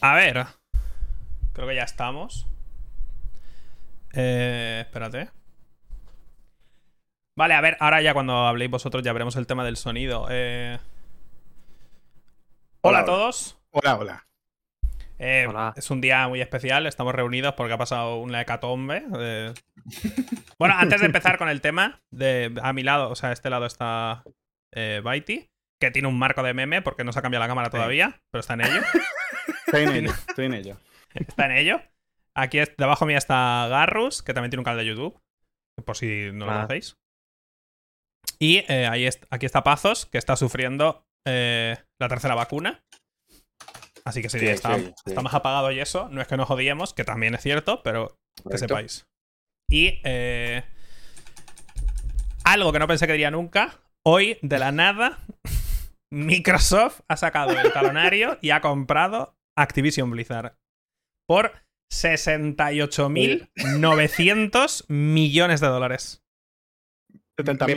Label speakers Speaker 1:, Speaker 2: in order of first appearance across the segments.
Speaker 1: A ver. Creo que ya estamos. Eh, espérate. Vale, a ver, ahora ya cuando habléis vosotros ya veremos el tema del sonido. Eh... Hola, a todos.
Speaker 2: Hola, hola.
Speaker 1: Eh, Es un día muy especial, estamos reunidos porque ha pasado una hecatombe. eh. Bueno, antes de empezar con el tema, de, a mi lado, o sea, a este lado está eh, Baiti, que tiene un marco de meme porque no se ha cambiado la cámara todavía, pero está en ello.
Speaker 2: Estoy en ello, estoy en ello.
Speaker 1: Está en ello. Aquí debajo mía está Garrus, que también tiene un canal de YouTube, por si no lo
Speaker 3: Ah.
Speaker 1: conocéis. Y eh, ahí est- aquí está Pazos, que está sufriendo eh, la tercera vacuna. Así que sí,
Speaker 3: Sí,
Speaker 1: está,
Speaker 3: sí, sí.
Speaker 1: está más apagado y eso. No es que nos odiemos, que también es cierto, pero que sepáis. Y eh, algo que no pensé que diría nunca. Hoy, de la nada, Microsoft ha sacado el talonario y ha comprado Activision Blizzard por 68.900 millones de dólares.
Speaker 2: 70
Speaker 4: Me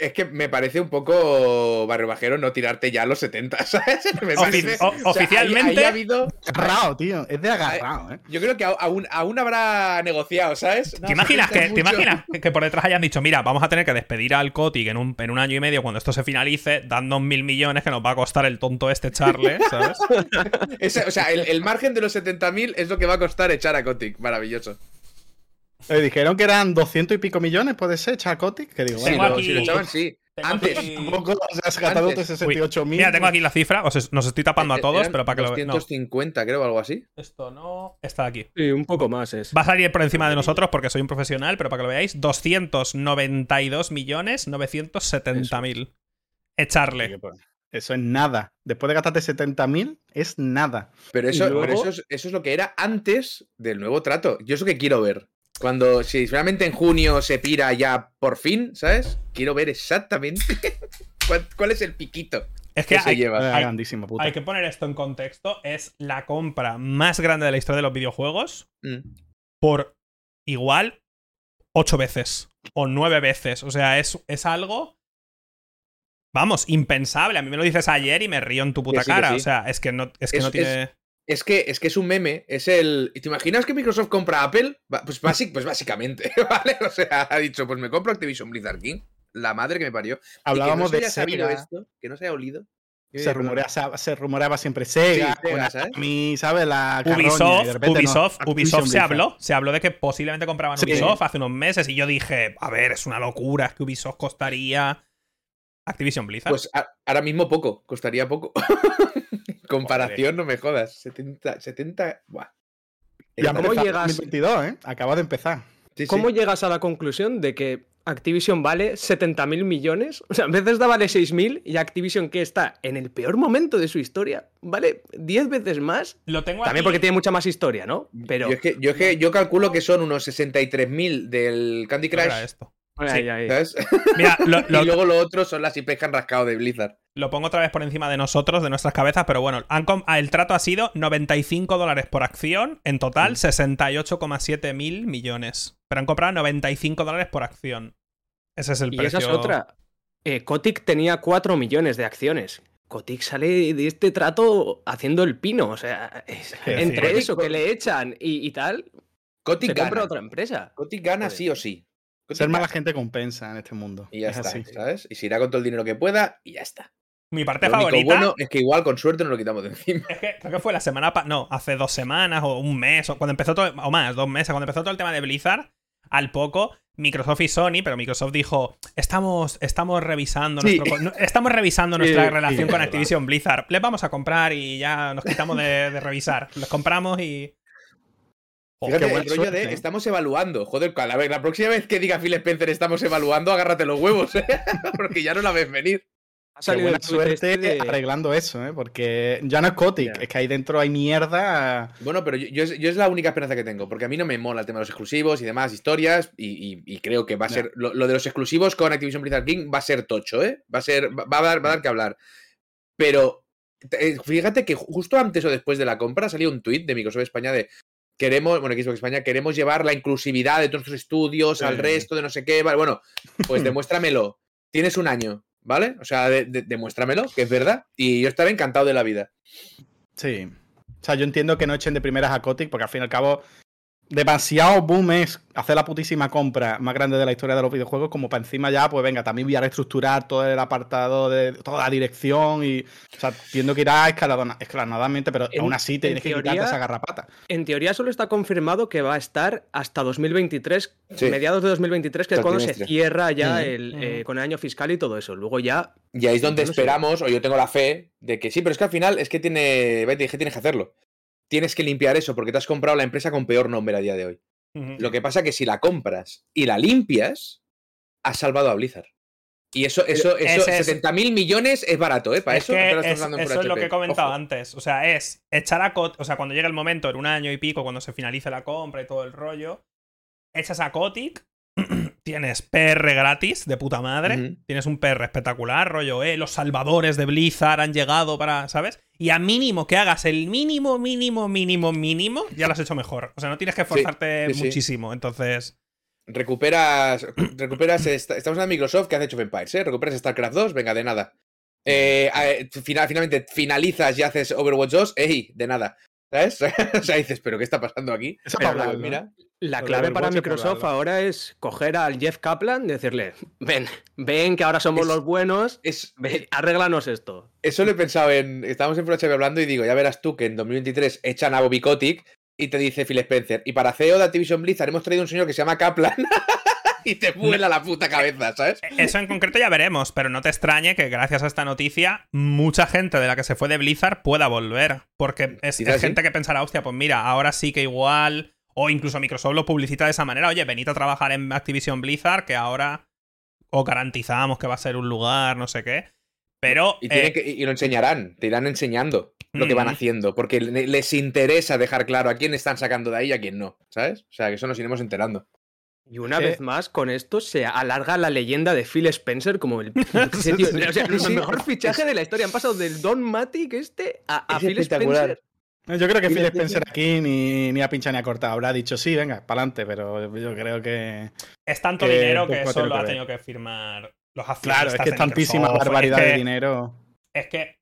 Speaker 4: Es que me parece un poco barrio bajero no tirarte ya a los 70, ¿sabes? Me parece-
Speaker 1: o-
Speaker 4: o sea, ahí-
Speaker 1: oficialmente-
Speaker 4: ahí ha habido,
Speaker 2: Agarrado, tío. Es de agarrado, ¿eh?
Speaker 4: yo creo que aún, aún habrá negociado, ¿sabes?
Speaker 1: ¿Te imaginas, que, ¿te imaginas que- por detrás hayan dicho, mira, vamos a tener que despedir al Kotick en un, en un año y medio cuando esto se finalice, dando mil millones que nos va a costar el tonto este echarle, ¿sabes?
Speaker 4: Ese- o sea, el, el margen de los 70.000 es lo que va a costar echar a Kotick. Maravilloso.
Speaker 2: Eh, dijeron que eran 200 y pico millones, puede ser, Chacotic. Que digo,
Speaker 4: Sí,
Speaker 2: bueno,
Speaker 1: aquí-
Speaker 4: si lo echaban, sí. Antes.
Speaker 1: aquí-
Speaker 2: tampoco has gastado
Speaker 4: Antes.
Speaker 2: de 68 mil.
Speaker 1: Mira, tengo aquí la cifra, os nos estoy tapando a
Speaker 4: Eh,
Speaker 1: todos,
Speaker 4: eran
Speaker 1: pero para que lo vean. No,
Speaker 4: 250, creo, algo así.
Speaker 1: esto no está aquí.
Speaker 3: Sí, un poco más es.
Speaker 1: Va a salir por encima de nosotros porque soy un profesional, pero para que lo veáis, 292 millones 970 mil. Echarle.
Speaker 2: Eso es nada. Después de gastarte 70 mil, es nada.
Speaker 4: Pero eso,
Speaker 3: luego-
Speaker 4: pero eso, es, eso es lo que era antes del nuevo trato. Yo es lo que quiero ver. Cuando, si realmente en junio se pira ya por fin, ¿sabes? Quiero ver exactamente cuál, cuál es el piquito
Speaker 1: Es
Speaker 4: que
Speaker 1: que
Speaker 4: se
Speaker 1: hay,
Speaker 4: lleva.
Speaker 1: Hay-
Speaker 2: grandísimo, puta.
Speaker 1: hay que poner esto en contexto. Es la compra más grande de la historia de los videojuegos
Speaker 4: Mm.
Speaker 1: por igual ocho veces o nueve veces. O sea, es, es algo. Vamos, impensable. A mí me lo dices ayer y me río en tu puta
Speaker 4: Que sí, que
Speaker 1: cara.
Speaker 4: sí.
Speaker 1: O sea, es que no, es que
Speaker 4: Es-
Speaker 1: no tiene.
Speaker 4: Es que, es que es un meme, es el... ¿Te imaginas que Microsoft compra a Apple? Pues, basic- pues básicamente, ¿vale? O sea, ha dicho, pues me compro Activision Blizzard King. La madre que me parió.
Speaker 2: Hablábamos
Speaker 4: y que no
Speaker 2: de
Speaker 4: se haya
Speaker 2: Sega.
Speaker 4: esto, que no se haya olido.
Speaker 2: Se rumoreaba, se rumoreaba siempre Sega,
Speaker 4: Sí, Sega, ¿sabes?
Speaker 2: ¿sabes? La de
Speaker 1: Ubisoft,
Speaker 2: repente
Speaker 1: Ubisoft, Ubisoft se habló, se habló de que posiblemente compraban
Speaker 2: Sí.
Speaker 1: Ubisoft hace unos meses y yo dije, a ver, es una locura, es que Ubisoft costaría Activision Blizzard.
Speaker 4: Pues a- ahora mismo poco, costaría poco. Comparación, no me jodas. 70, 70, buah.
Speaker 2: Y
Speaker 3: ¿Cómo llegas?
Speaker 2: 2022, ¿eh? Acaba de empezar.
Speaker 4: Sí, sí.
Speaker 3: ¿Cómo llegas a la conclusión de que Activision vale 70.000 millones? O sea, en vez de vale 6.000 y Activision, que está en el peor momento de su historia, vale 10 veces más.
Speaker 1: lo tengo
Speaker 3: También
Speaker 1: aquí.
Speaker 3: porque tiene mucha más historia, ¿no? Pero.
Speaker 4: Yo, es que, yo, es que yo calculo que son unos 63.000 del Candy
Speaker 1: ¿Cómo era
Speaker 4: Crush,
Speaker 1: esto?
Speaker 3: Ay, ay, ay.
Speaker 4: ¿sabes?
Speaker 1: Mira, lo, lo-
Speaker 4: y luego lo otro son las IPs que han rascado de Blizzard.
Speaker 1: lo pongo otra vez por encima de nosotros, de nuestras cabezas, pero bueno, han com- ah, el trato ha sido 95 dólares por acción, en
Speaker 3: Mm.
Speaker 1: total 68,7 mil millones. Pero han comprado 95 dólares por acción. Ese es el
Speaker 3: Y
Speaker 1: precio.
Speaker 3: esa es otra. Eh, Kotick tenía 4 millones de acciones. Kotick sale de este trato haciendo el pino. O sea, es- entre eso que le echan y, y tal,
Speaker 4: Kotick
Speaker 3: se compra
Speaker 4: gana.
Speaker 3: otra empresa.
Speaker 4: Kotick gana
Speaker 3: Joder.
Speaker 4: sí o sí.
Speaker 2: Ser mala gente compensa en este mundo.
Speaker 4: Y ya
Speaker 2: es
Speaker 4: está,
Speaker 2: así.
Speaker 4: ¿sabes? Y se irá con todo el dinero que pueda y ya está.
Speaker 1: Mi parte
Speaker 4: Lo único
Speaker 1: favorita
Speaker 4: bueno es que igual con suerte nos lo quitamos de encima.
Speaker 1: es que creo que fue la semana no, hace dos semanas o un mes, o cuando empezó todo, o más, dos meses, cuando empezó todo el tema de Blizzard, al poco Microsoft y Sony, pero Microsoft dijo, estamos, estamos revisando
Speaker 4: Sí.
Speaker 1: nuestro estamos revisando
Speaker 3: Sí,
Speaker 1: nuestra
Speaker 3: sí,
Speaker 1: relación con. Activision Blizzard. Les vamos a comprar y ya nos quitamos de, de revisar. Los compramos y. Joder,
Speaker 4: Fíjate,
Speaker 2: qué buena
Speaker 4: el rollo
Speaker 2: suerte,
Speaker 4: de
Speaker 2: ¿eh?
Speaker 4: estamos evaluando. Joder, a ver, la próxima vez que diga Phil Spencer estamos evaluando, agárrate los huevos, ¿eh? Porque ya no la ves venir.
Speaker 3: Ha
Speaker 2: Qué
Speaker 3: salido
Speaker 2: buena suerte
Speaker 3: este de-
Speaker 2: arreglando eso, ¿eh? Porque ya no es Kotick, es que ahí dentro hay mierda.
Speaker 4: Bueno, pero yo, yo es, yo es la única esperanza que tengo, porque a mí no me mola el tema de los exclusivos y demás historias, y, y- y creo que va a ser. Lo, lo de los exclusivos con Activision Blizzard King va a ser tocho, ¿eh? Va a ser. Va, va a, dar, va a dar que hablar. Pero. eh, Fíjate que justo antes o después de la compra salió un tuit de Microsoft España de. Queremos, bueno, Xbox España, queremos llevar la inclusividad de todos nuestros estudios al resto de no sé qué. Vale, bueno, pues demuéstramelo. Tienes un año, ¿vale? O sea, de- de- demuéstramelo, que es verdad. Y yo estaré encantado de la vida.
Speaker 2: Sí. O sea, yo entiendo que no echen de primeras a Kotick, porque al fin y al cabo demasiado boom es hacer la putísima compra más grande de la historia de los videojuegos, como para encima ya, pues venga, también voy a reestructurar todo el apartado de toda la dirección y, o sea, entiendo que irá escalonadamente, pero aún así tienes que quitarte esa garrapata.
Speaker 3: En teoría solo está confirmado que va a estar hasta 2023, mediados de 2023, que es cuando se cierra ya el, eh, con el año fiscal y todo eso. Luego ya...
Speaker 4: Y ahí es donde esperamos, o yo tengo la fe, de que sí, pero es que al final es que tiene, que tienes que hacerlo tienes que limpiar eso porque te has comprado la empresa con peor nombre a día de hoy. Lo que pasa es que si la compras y la limpias, has salvado a Blizzard. Y eso, eso, eso, 70 mil millones es barato, ¿eh? Para eso,
Speaker 1: es, eso es lo que he comentado antes. O sea, es echar a Kotick, o sea, cuando llegue el momento, en un año y pico, cuando se finalice la compra y todo el rollo, echas a Kotick, tienes PR gratis de puta madre, tienes un PR espectacular, rollo, eh, los salvadores de Blizzard han llegado para, ¿sabes? Y a mínimo que hagas el mínimo, mínimo, mínimo, mínimo, ya lo has hecho mejor. O sea, no tienes que esforzarte muchísimo, entonces...
Speaker 4: Recuperas, recuperas, estamos en Microsoft que hace hecho Empires, ¿eh? Recuperas StarCraft 2, venga, de nada. Eh, final, finalmente finalizas y haces Overwatch 2, ¡ey! De nada. ¿Sabes? o sea, dices, ¿pero qué está pasando aquí?
Speaker 3: mira. La clave para Microsoft ahora es coger al Jeff Kaplan y decirle, ven, ven que ahora somos los buenos, es, arréglanos esto.
Speaker 4: Eso lo he pensado en, estábamos en FHB hablando y digo, ya verás tú que en 2023 echan a Bobby Kotick y te dice Phil Spencer, y para CEO de Activision Blizzard hemos traído un señor que se llama Kaplan y te vuela la puta cabeza, ¿sabes?
Speaker 1: Eso en concreto ya veremos, pero no te extrañe que gracias a esta noticia mucha gente de la que se fue de Blizzard pueda volver, porque es, gente que pensará, hostia, pues mira, ahora sí que igual o incluso Microsoft lo publicita de esa manera. Oye, venid a trabajar en Activision Blizzard, que ahora os garantizamos que va a ser un lugar, no sé qué. Pero.
Speaker 4: Y, eh, lo enseñarán, te irán enseñando lo que van haciendo, porque les interesa dejar claro a quién están sacando de ahí y a quién no, ¿sabes? O sea, que eso nos iremos enterando.
Speaker 3: Y una vez más, con esto se alarga la leyenda de Phil Spencer como el, el mejor fichaje de la historia. Han pasado del Don Matic este a, a Phil Spencer.
Speaker 2: Yo creo que Phil Spencer aquí ni, ni, a pincha ni a cortar. Habrá dicho sí, venga, para adelante, pero yo creo que.
Speaker 1: Es tanto dinero que eso lo ha tenido que firmar los accionistas.
Speaker 2: Claro, es que es tantísima barbaridad de dinero.
Speaker 1: Es que.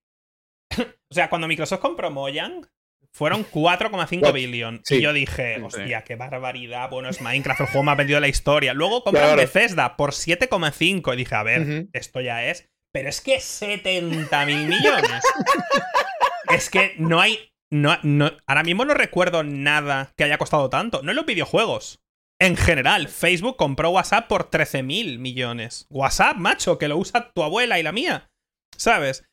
Speaker 1: o sea, cuando Microsoft compró Mojang, fueron 4,5 billion. Y yo dije, hostia, qué barbaridad. Bueno, es Minecraft, el juego más vendido de la historia. Luego compraron Bethesda por 7,5. Y dije, a ver, esto ya es. Pero es que 70 mil millones. es que no hay no, no, ahora mismo no recuerdo nada que haya costado tanto. No en los videojuegos. En general, Facebook compró WhatsApp por 13 mil millones. WhatsApp, macho, que lo usa tu abuela y la mía. ¿Sabes?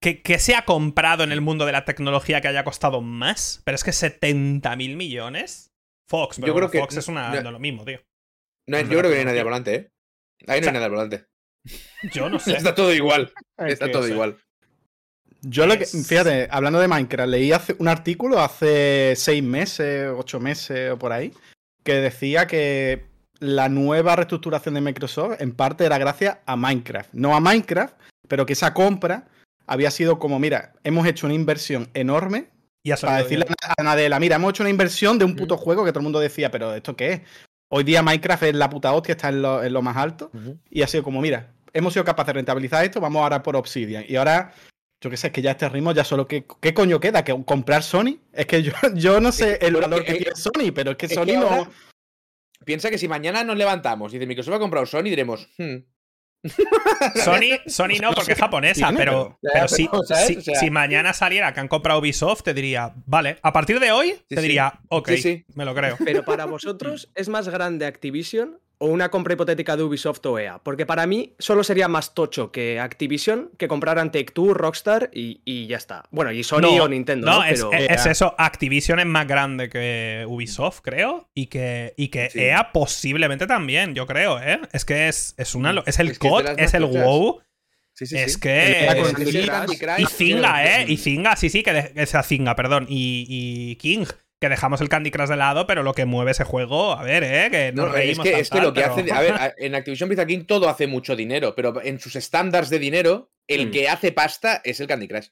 Speaker 1: Que, que, se ha comprado en el mundo de la tecnología que haya costado más. Pero es que 70 mil millones. Fox, pero yo creo que Fox es una, lo mismo, tío.
Speaker 4: yo creo que no hay nadie al volante, ¿eh? Ahí no hay nadie al volante.
Speaker 1: Yo no sé.
Speaker 4: Está todo igual. Está todo igual.
Speaker 2: Yo lo que, fíjate, hablando de Minecraft, leí hace un artículo hace seis meses, ocho meses o por ahí, que decía que la nueva reestructuración de Microsoft en parte era gracias a Minecraft. No a Minecraft, pero que esa compra había sido como, mira, hemos hecho una inversión enorme y para decirle a Nadela, mira, hemos hecho una inversión de un puto juego que todo el mundo decía, pero ¿esto qué es? Hoy día Minecraft es la puta hostia, está en lo, más alto. Y ha sido como, mira, hemos sido capaces de rentabilizar esto, vamos ahora por Obsidian. Y ahora yo qué sé, es que ya este ritmo ya solo que ¿qué coño queda? ¿Que comprar Sony? Es que yo, yo no sé el valor que, tiene Sony, pero es que Sony no.
Speaker 4: Piensa que si mañana nos levantamos y dice Microsoft ha comprado Sony, diremos. Hmm".
Speaker 1: Sony, Sony no, porque es japonesa, pero, pero, si, si, mañana saliera que han comprado Ubisoft, te diría, vale, a partir de hoy, te diría, ok, me lo creo.
Speaker 3: Pero para vosotros, ¿es más grande Activision o una compra hipotética de Ubisoft o EA. Porque para mí solo sería más tocho que Activision que compraran Take-Two, Rockstar y, ya está. Bueno, y Sony o Nintendo.
Speaker 1: No, Es, eso. Activision es más grande que Ubisoft, creo. Y que, y que EA posiblemente también, yo creo, ¿eh? Es que es, es, una, es el COD, es, el WoW. Sí, sí, es que. y Zinga, ¿eh? Y Zinga, sí, sí, que, es sea Zinga, perdón. y King que dejamos el Candy Crush de lado, pero lo que mueve ese juego, a ver, ¿eh? Que no, reímos
Speaker 4: es que, es que lo que hace. A ver, en Activision Blizzard King todo hace mucho dinero, pero en sus estándares de dinero, el mm. que hace pasta es el Candy Crush.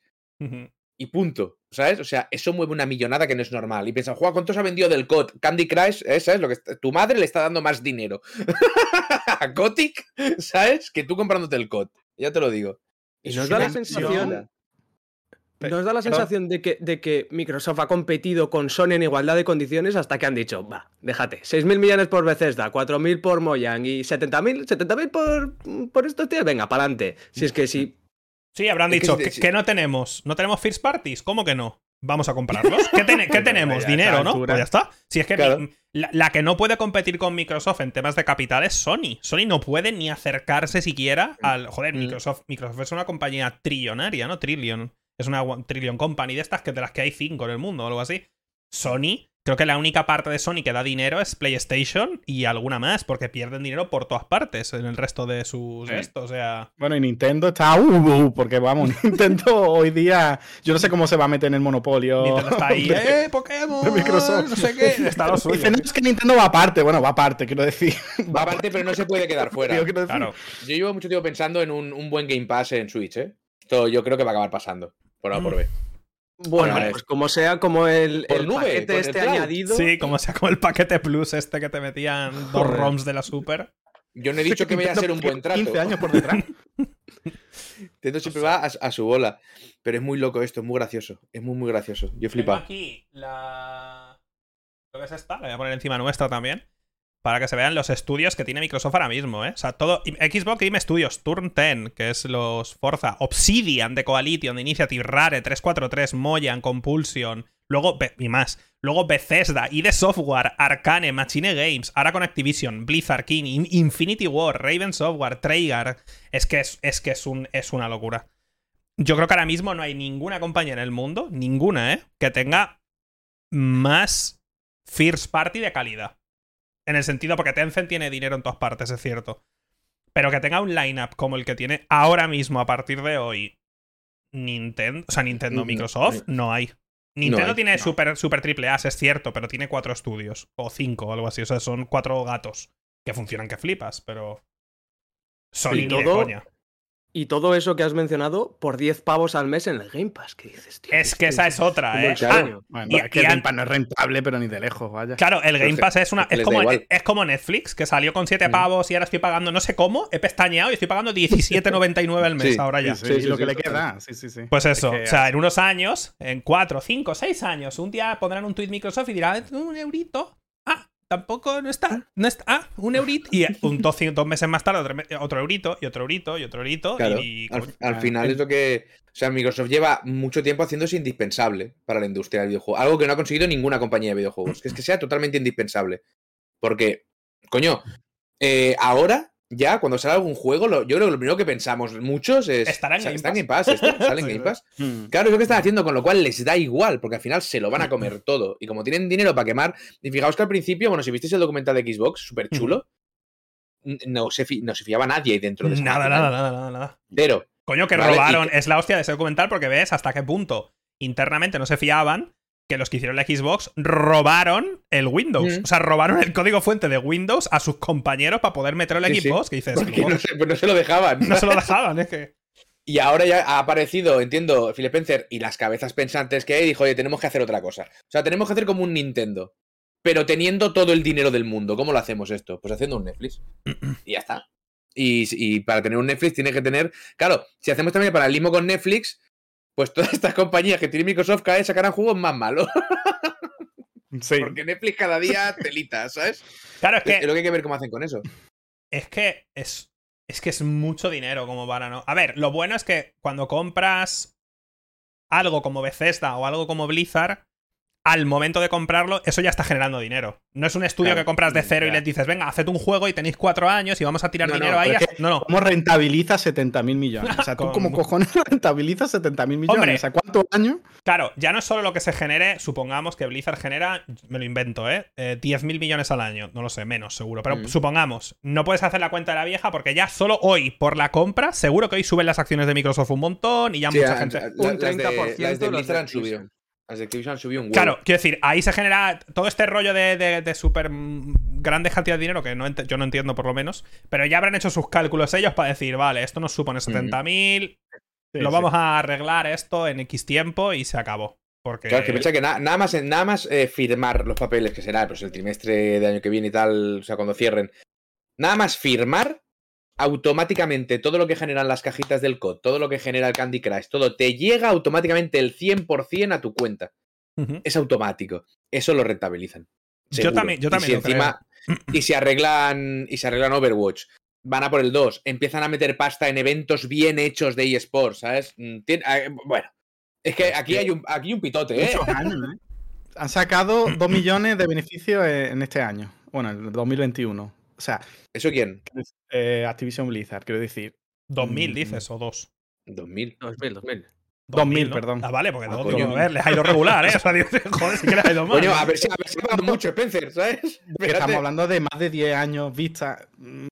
Speaker 4: Y punto, ¿sabes? O sea, eso mueve una millonada que no es normal. Y piensan, Juan, ¿cuántos ha vendido del COD? Candy Crush, ¿eh? ¿sabes? Lo que tu madre le está dando más dinero a Kotick, ¿sabes? Que tú comprándote el COD. Ya te lo digo.
Speaker 3: Y nos da la sensación Nos da la sensación de que, de que Microsoft ha competido con Sony en igualdad de condiciones hasta que han dicho, va, déjate, 6.000 millones por Bethesda, 4.000 por Mojang y 70.000 70 por, por estos tíos, venga, para adelante. Si es que si...
Speaker 1: Sí, habrán dicho, que, no tenemos? ¿No tenemos first parties? ¿Cómo que no? Vamos a comprarlos. ¿Qué, tenemos? Dinero, ¿no? Pues ya está. Si es que la, que no puede competir con Microsoft en temas de capital es Sony. Sony no puede ni acercarse siquiera al. Joder, mm. Microsoft, Microsoft es una compañía trillonaria, ¿no? Trillion. Es una Trillion Company de estas que de las que hay cinco en el mundo o algo así. Sony Creo que la única parte de Sony que da dinero es PlayStation y alguna más, porque pierden dinero por todas partes en el resto de sus esto, o sea.
Speaker 2: Bueno, y Nintendo está uh, uh, porque vamos, Nintendo hoy día, yo no sé cómo se va a meter en el monopolio.
Speaker 1: Nintendo está ahí, eh, Pokémon, Microsoft, no sé qué, está lo suyo.
Speaker 2: es que Nintendo va aparte, bueno, va aparte, quiero decir.
Speaker 4: Va aparte, pero no se puede quedar fuera. Claro. Yo llevo mucho tiempo pensando en un, buen Game Pass en Switch, ¿eh? Esto yo creo que va a acabar pasando, por A por B.
Speaker 3: Bueno, pues como sea como el, paquete este añadido.
Speaker 1: Sí, como sea como el paquete plus este que te metían dos ROMs de la Super.
Speaker 4: Yo no he dicho que vaya a ser un buen trato.
Speaker 2: 15 años por detrás.
Speaker 4: Nintendo siempre va a, su bola. Pero es muy loco esto, es muy gracioso. Es muy, muy gracioso. Yo flipo.
Speaker 1: aquí la. Lo que es esta, la voy a poner encima nuestra también para que se vean los estudios que tiene Microsoft ahora mismo, ¿eh? O sea, todo. Xbox Game Studios, Turn 10, que es los Forza, Obsidian de Coalition, de Initiative, Rare, 343, Moyan, Compulsion, luego. y más. Luego Bethesda, ID Software, Arcane, Machine Games, ahora con Activision, Blizzard King, Infinity War, Raven Software, Treyarch. Es que es, es que es, un, es una locura. Yo creo que ahora mismo no hay ninguna compañía en el mundo, ninguna, ¿eh? Que tenga más first party de calidad. En el sentido, porque Tencent tiene dinero en todas partes, es cierto. Pero que tenga un lineup como el que tiene ahora mismo, a partir de hoy, Nintendo, o sea, Nintendo, Microsoft, no hay. Nintendo tiene super, super triple A, es cierto, pero tiene cuatro estudios, o cinco, o algo así. O sea, son cuatro gatos que funcionan que flipas, pero. Sony ni de coña.
Speaker 3: Y todo eso que has mencionado por 10 pavos al mes en el Game Pass. ¿Qué dices, tío?
Speaker 1: Es que esa es otra, ¿eh?
Speaker 2: Ah, bueno, es que el Game Pass no es rentable, pero ni de lejos, vaya.
Speaker 1: Claro, el Game Pass es una. Es como, es como Netflix, que salió con 7 mm. pavos y ahora estoy pagando no sé cómo, he pestañeado y estoy pagando 17.99 al mes ahora ya.
Speaker 2: Sí, lo que le queda. Sí, sí, sí.
Speaker 1: Pues eso. o sea, en unos años, en 4, 5, 6 años, un día pondrán un tweet Microsoft y dirán, un eurito. Tampoco no está. No está. Ah, un eurito. Y un, dos, dos, meses más tarde otro, eurito y otro eurito y otro eurito. y,
Speaker 4: al, final es lo que. O sea, Microsoft lleva mucho tiempo haciéndose indispensable para la industria del videojuego. Algo que no ha conseguido ninguna compañía de videojuegos. Que es que sea totalmente indispensable. Porque, coño, eh, ahora ya cuando sale algún juego, yo creo que lo primero que pensamos muchos es.
Speaker 1: Estará en
Speaker 4: Game Pass. ¿Sale en Game Pass? Hmm. Claro, es lo que están haciendo, con lo cual les da igual, porque al final se lo van a comer todo. Y como tienen dinero para quemar. Y fijaos que al principio, bueno, si visteis el documental de Xbox, súper chulo, no, se no se fiaba nadie ahí dentro de
Speaker 1: esa Nada, nada, nada, nada, nada.
Speaker 4: Pero.
Speaker 1: Coño, que robaron. Es la hostia de ese documental porque ves hasta qué punto internamente no se fiaban que los que hicieron la Xbox robaron el Windows. O sea, robaron el código fuente de Windows a sus compañeros para poder meterlo en la Xbox. Que dices,
Speaker 4: no se, pues no se, lo dejaban.
Speaker 1: No se lo dejaban, es que.
Speaker 4: Y ahora ya ha aparecido, entiendo, Phil Spencer y las cabezas pensantes que hay, dijo, oye, tenemos que hacer otra cosa. O sea, tenemos que hacer como un Nintendo. Pero teniendo todo el dinero del mundo. ¿Cómo lo hacemos esto? Pues haciendo un Netflix. y ya está. Y, y, para tener un Netflix tiene que tener. Claro, si hacemos también para el limo con Netflix, pues todas estas compañías que tiene Microsoft cada vez sacarán juegos más malos. Sí. Porque Netflix cada día telita, ¿sabes?
Speaker 1: Claro, es que.
Speaker 4: Es lo que hay que ver cómo hacen con eso.
Speaker 1: Es que es. Es que es mucho dinero como para no. A ver, lo bueno es que cuando compras algo como Bethesda o algo como Blizzard, al momento de comprarlo, eso ya está generando dinero. No es un estudio que compras de cero y les dices, venga, haced un juego y tenéis cuatro años y vamos a tirar dinero ahí. no, no.
Speaker 2: ¿Cómo rentabiliza 70 mil millones? O sea, tú como cojones rentabilizas 70 mil millones. Hombre, ¿A cuántos años?
Speaker 1: Claro, ya no es solo lo que se genere, supongamos que Blizzard genera, me lo invento, ¿eh? 10 eh, mil millones al año. No lo sé, menos seguro. Pero mm. supongamos, no puedes hacer la cuenta de la vieja porque ya solo hoy, por la compra, seguro que hoy suben las acciones de Microsoft un montón y ya mucha gente.
Speaker 4: un 30% las de, Blizzard han subido. Las de Activision han subido un huevo.
Speaker 1: Claro, quiero decir, ahí se genera todo este rollo de, de, súper grandes cantidades de dinero que no yo no entiendo por lo menos, pero ya habrán hecho sus cálculos ellos para decir, vale, esto nos supone 70.000, lo vamos a arreglar esto en X tiempo y se acabó. Porque...
Speaker 4: Claro, que piensa que nada más, nada más eh, firmar los papeles, que será pues, el trimestre de año que viene y tal, o sea, cuando cierren, nada más firmar, automáticamente todo lo que generan las cajitas del COD, todo lo que genera el Candy Crush, todo, te llega automáticamente el 100% a tu cuenta. Es automático. Eso lo rentabilizan.
Speaker 1: Yo también, yo también.
Speaker 4: Y si encima, y si arreglan, y se arreglan Overwatch, van a por el 2, empiezan a meter pasta en eventos bien hechos de eSports, ¿sabes? Mm, ah, bueno, es que aquí hay un, aquí un pitote, ¿eh? ¿eh?
Speaker 2: Han sacado 2 millones de beneficios en este año. Bueno, en el 2021. O sea.
Speaker 4: ¿Eso quién?
Speaker 2: Eh, Activision Blizzard, quiero decir.
Speaker 1: 2000 mm, dices, o 2.
Speaker 4: 2000.
Speaker 3: 2000, 2000.
Speaker 2: 2000, perdón.
Speaker 1: Ah, vale, porque ah, a ver, les ha ido regular, ¿eh? O sea, joder, sí que les ha ido mal.
Speaker 4: Coño, a ver si, a ver si mucho, Spencer, ¿sabes?
Speaker 2: Estamos hablando de más de 10 años vista, mm,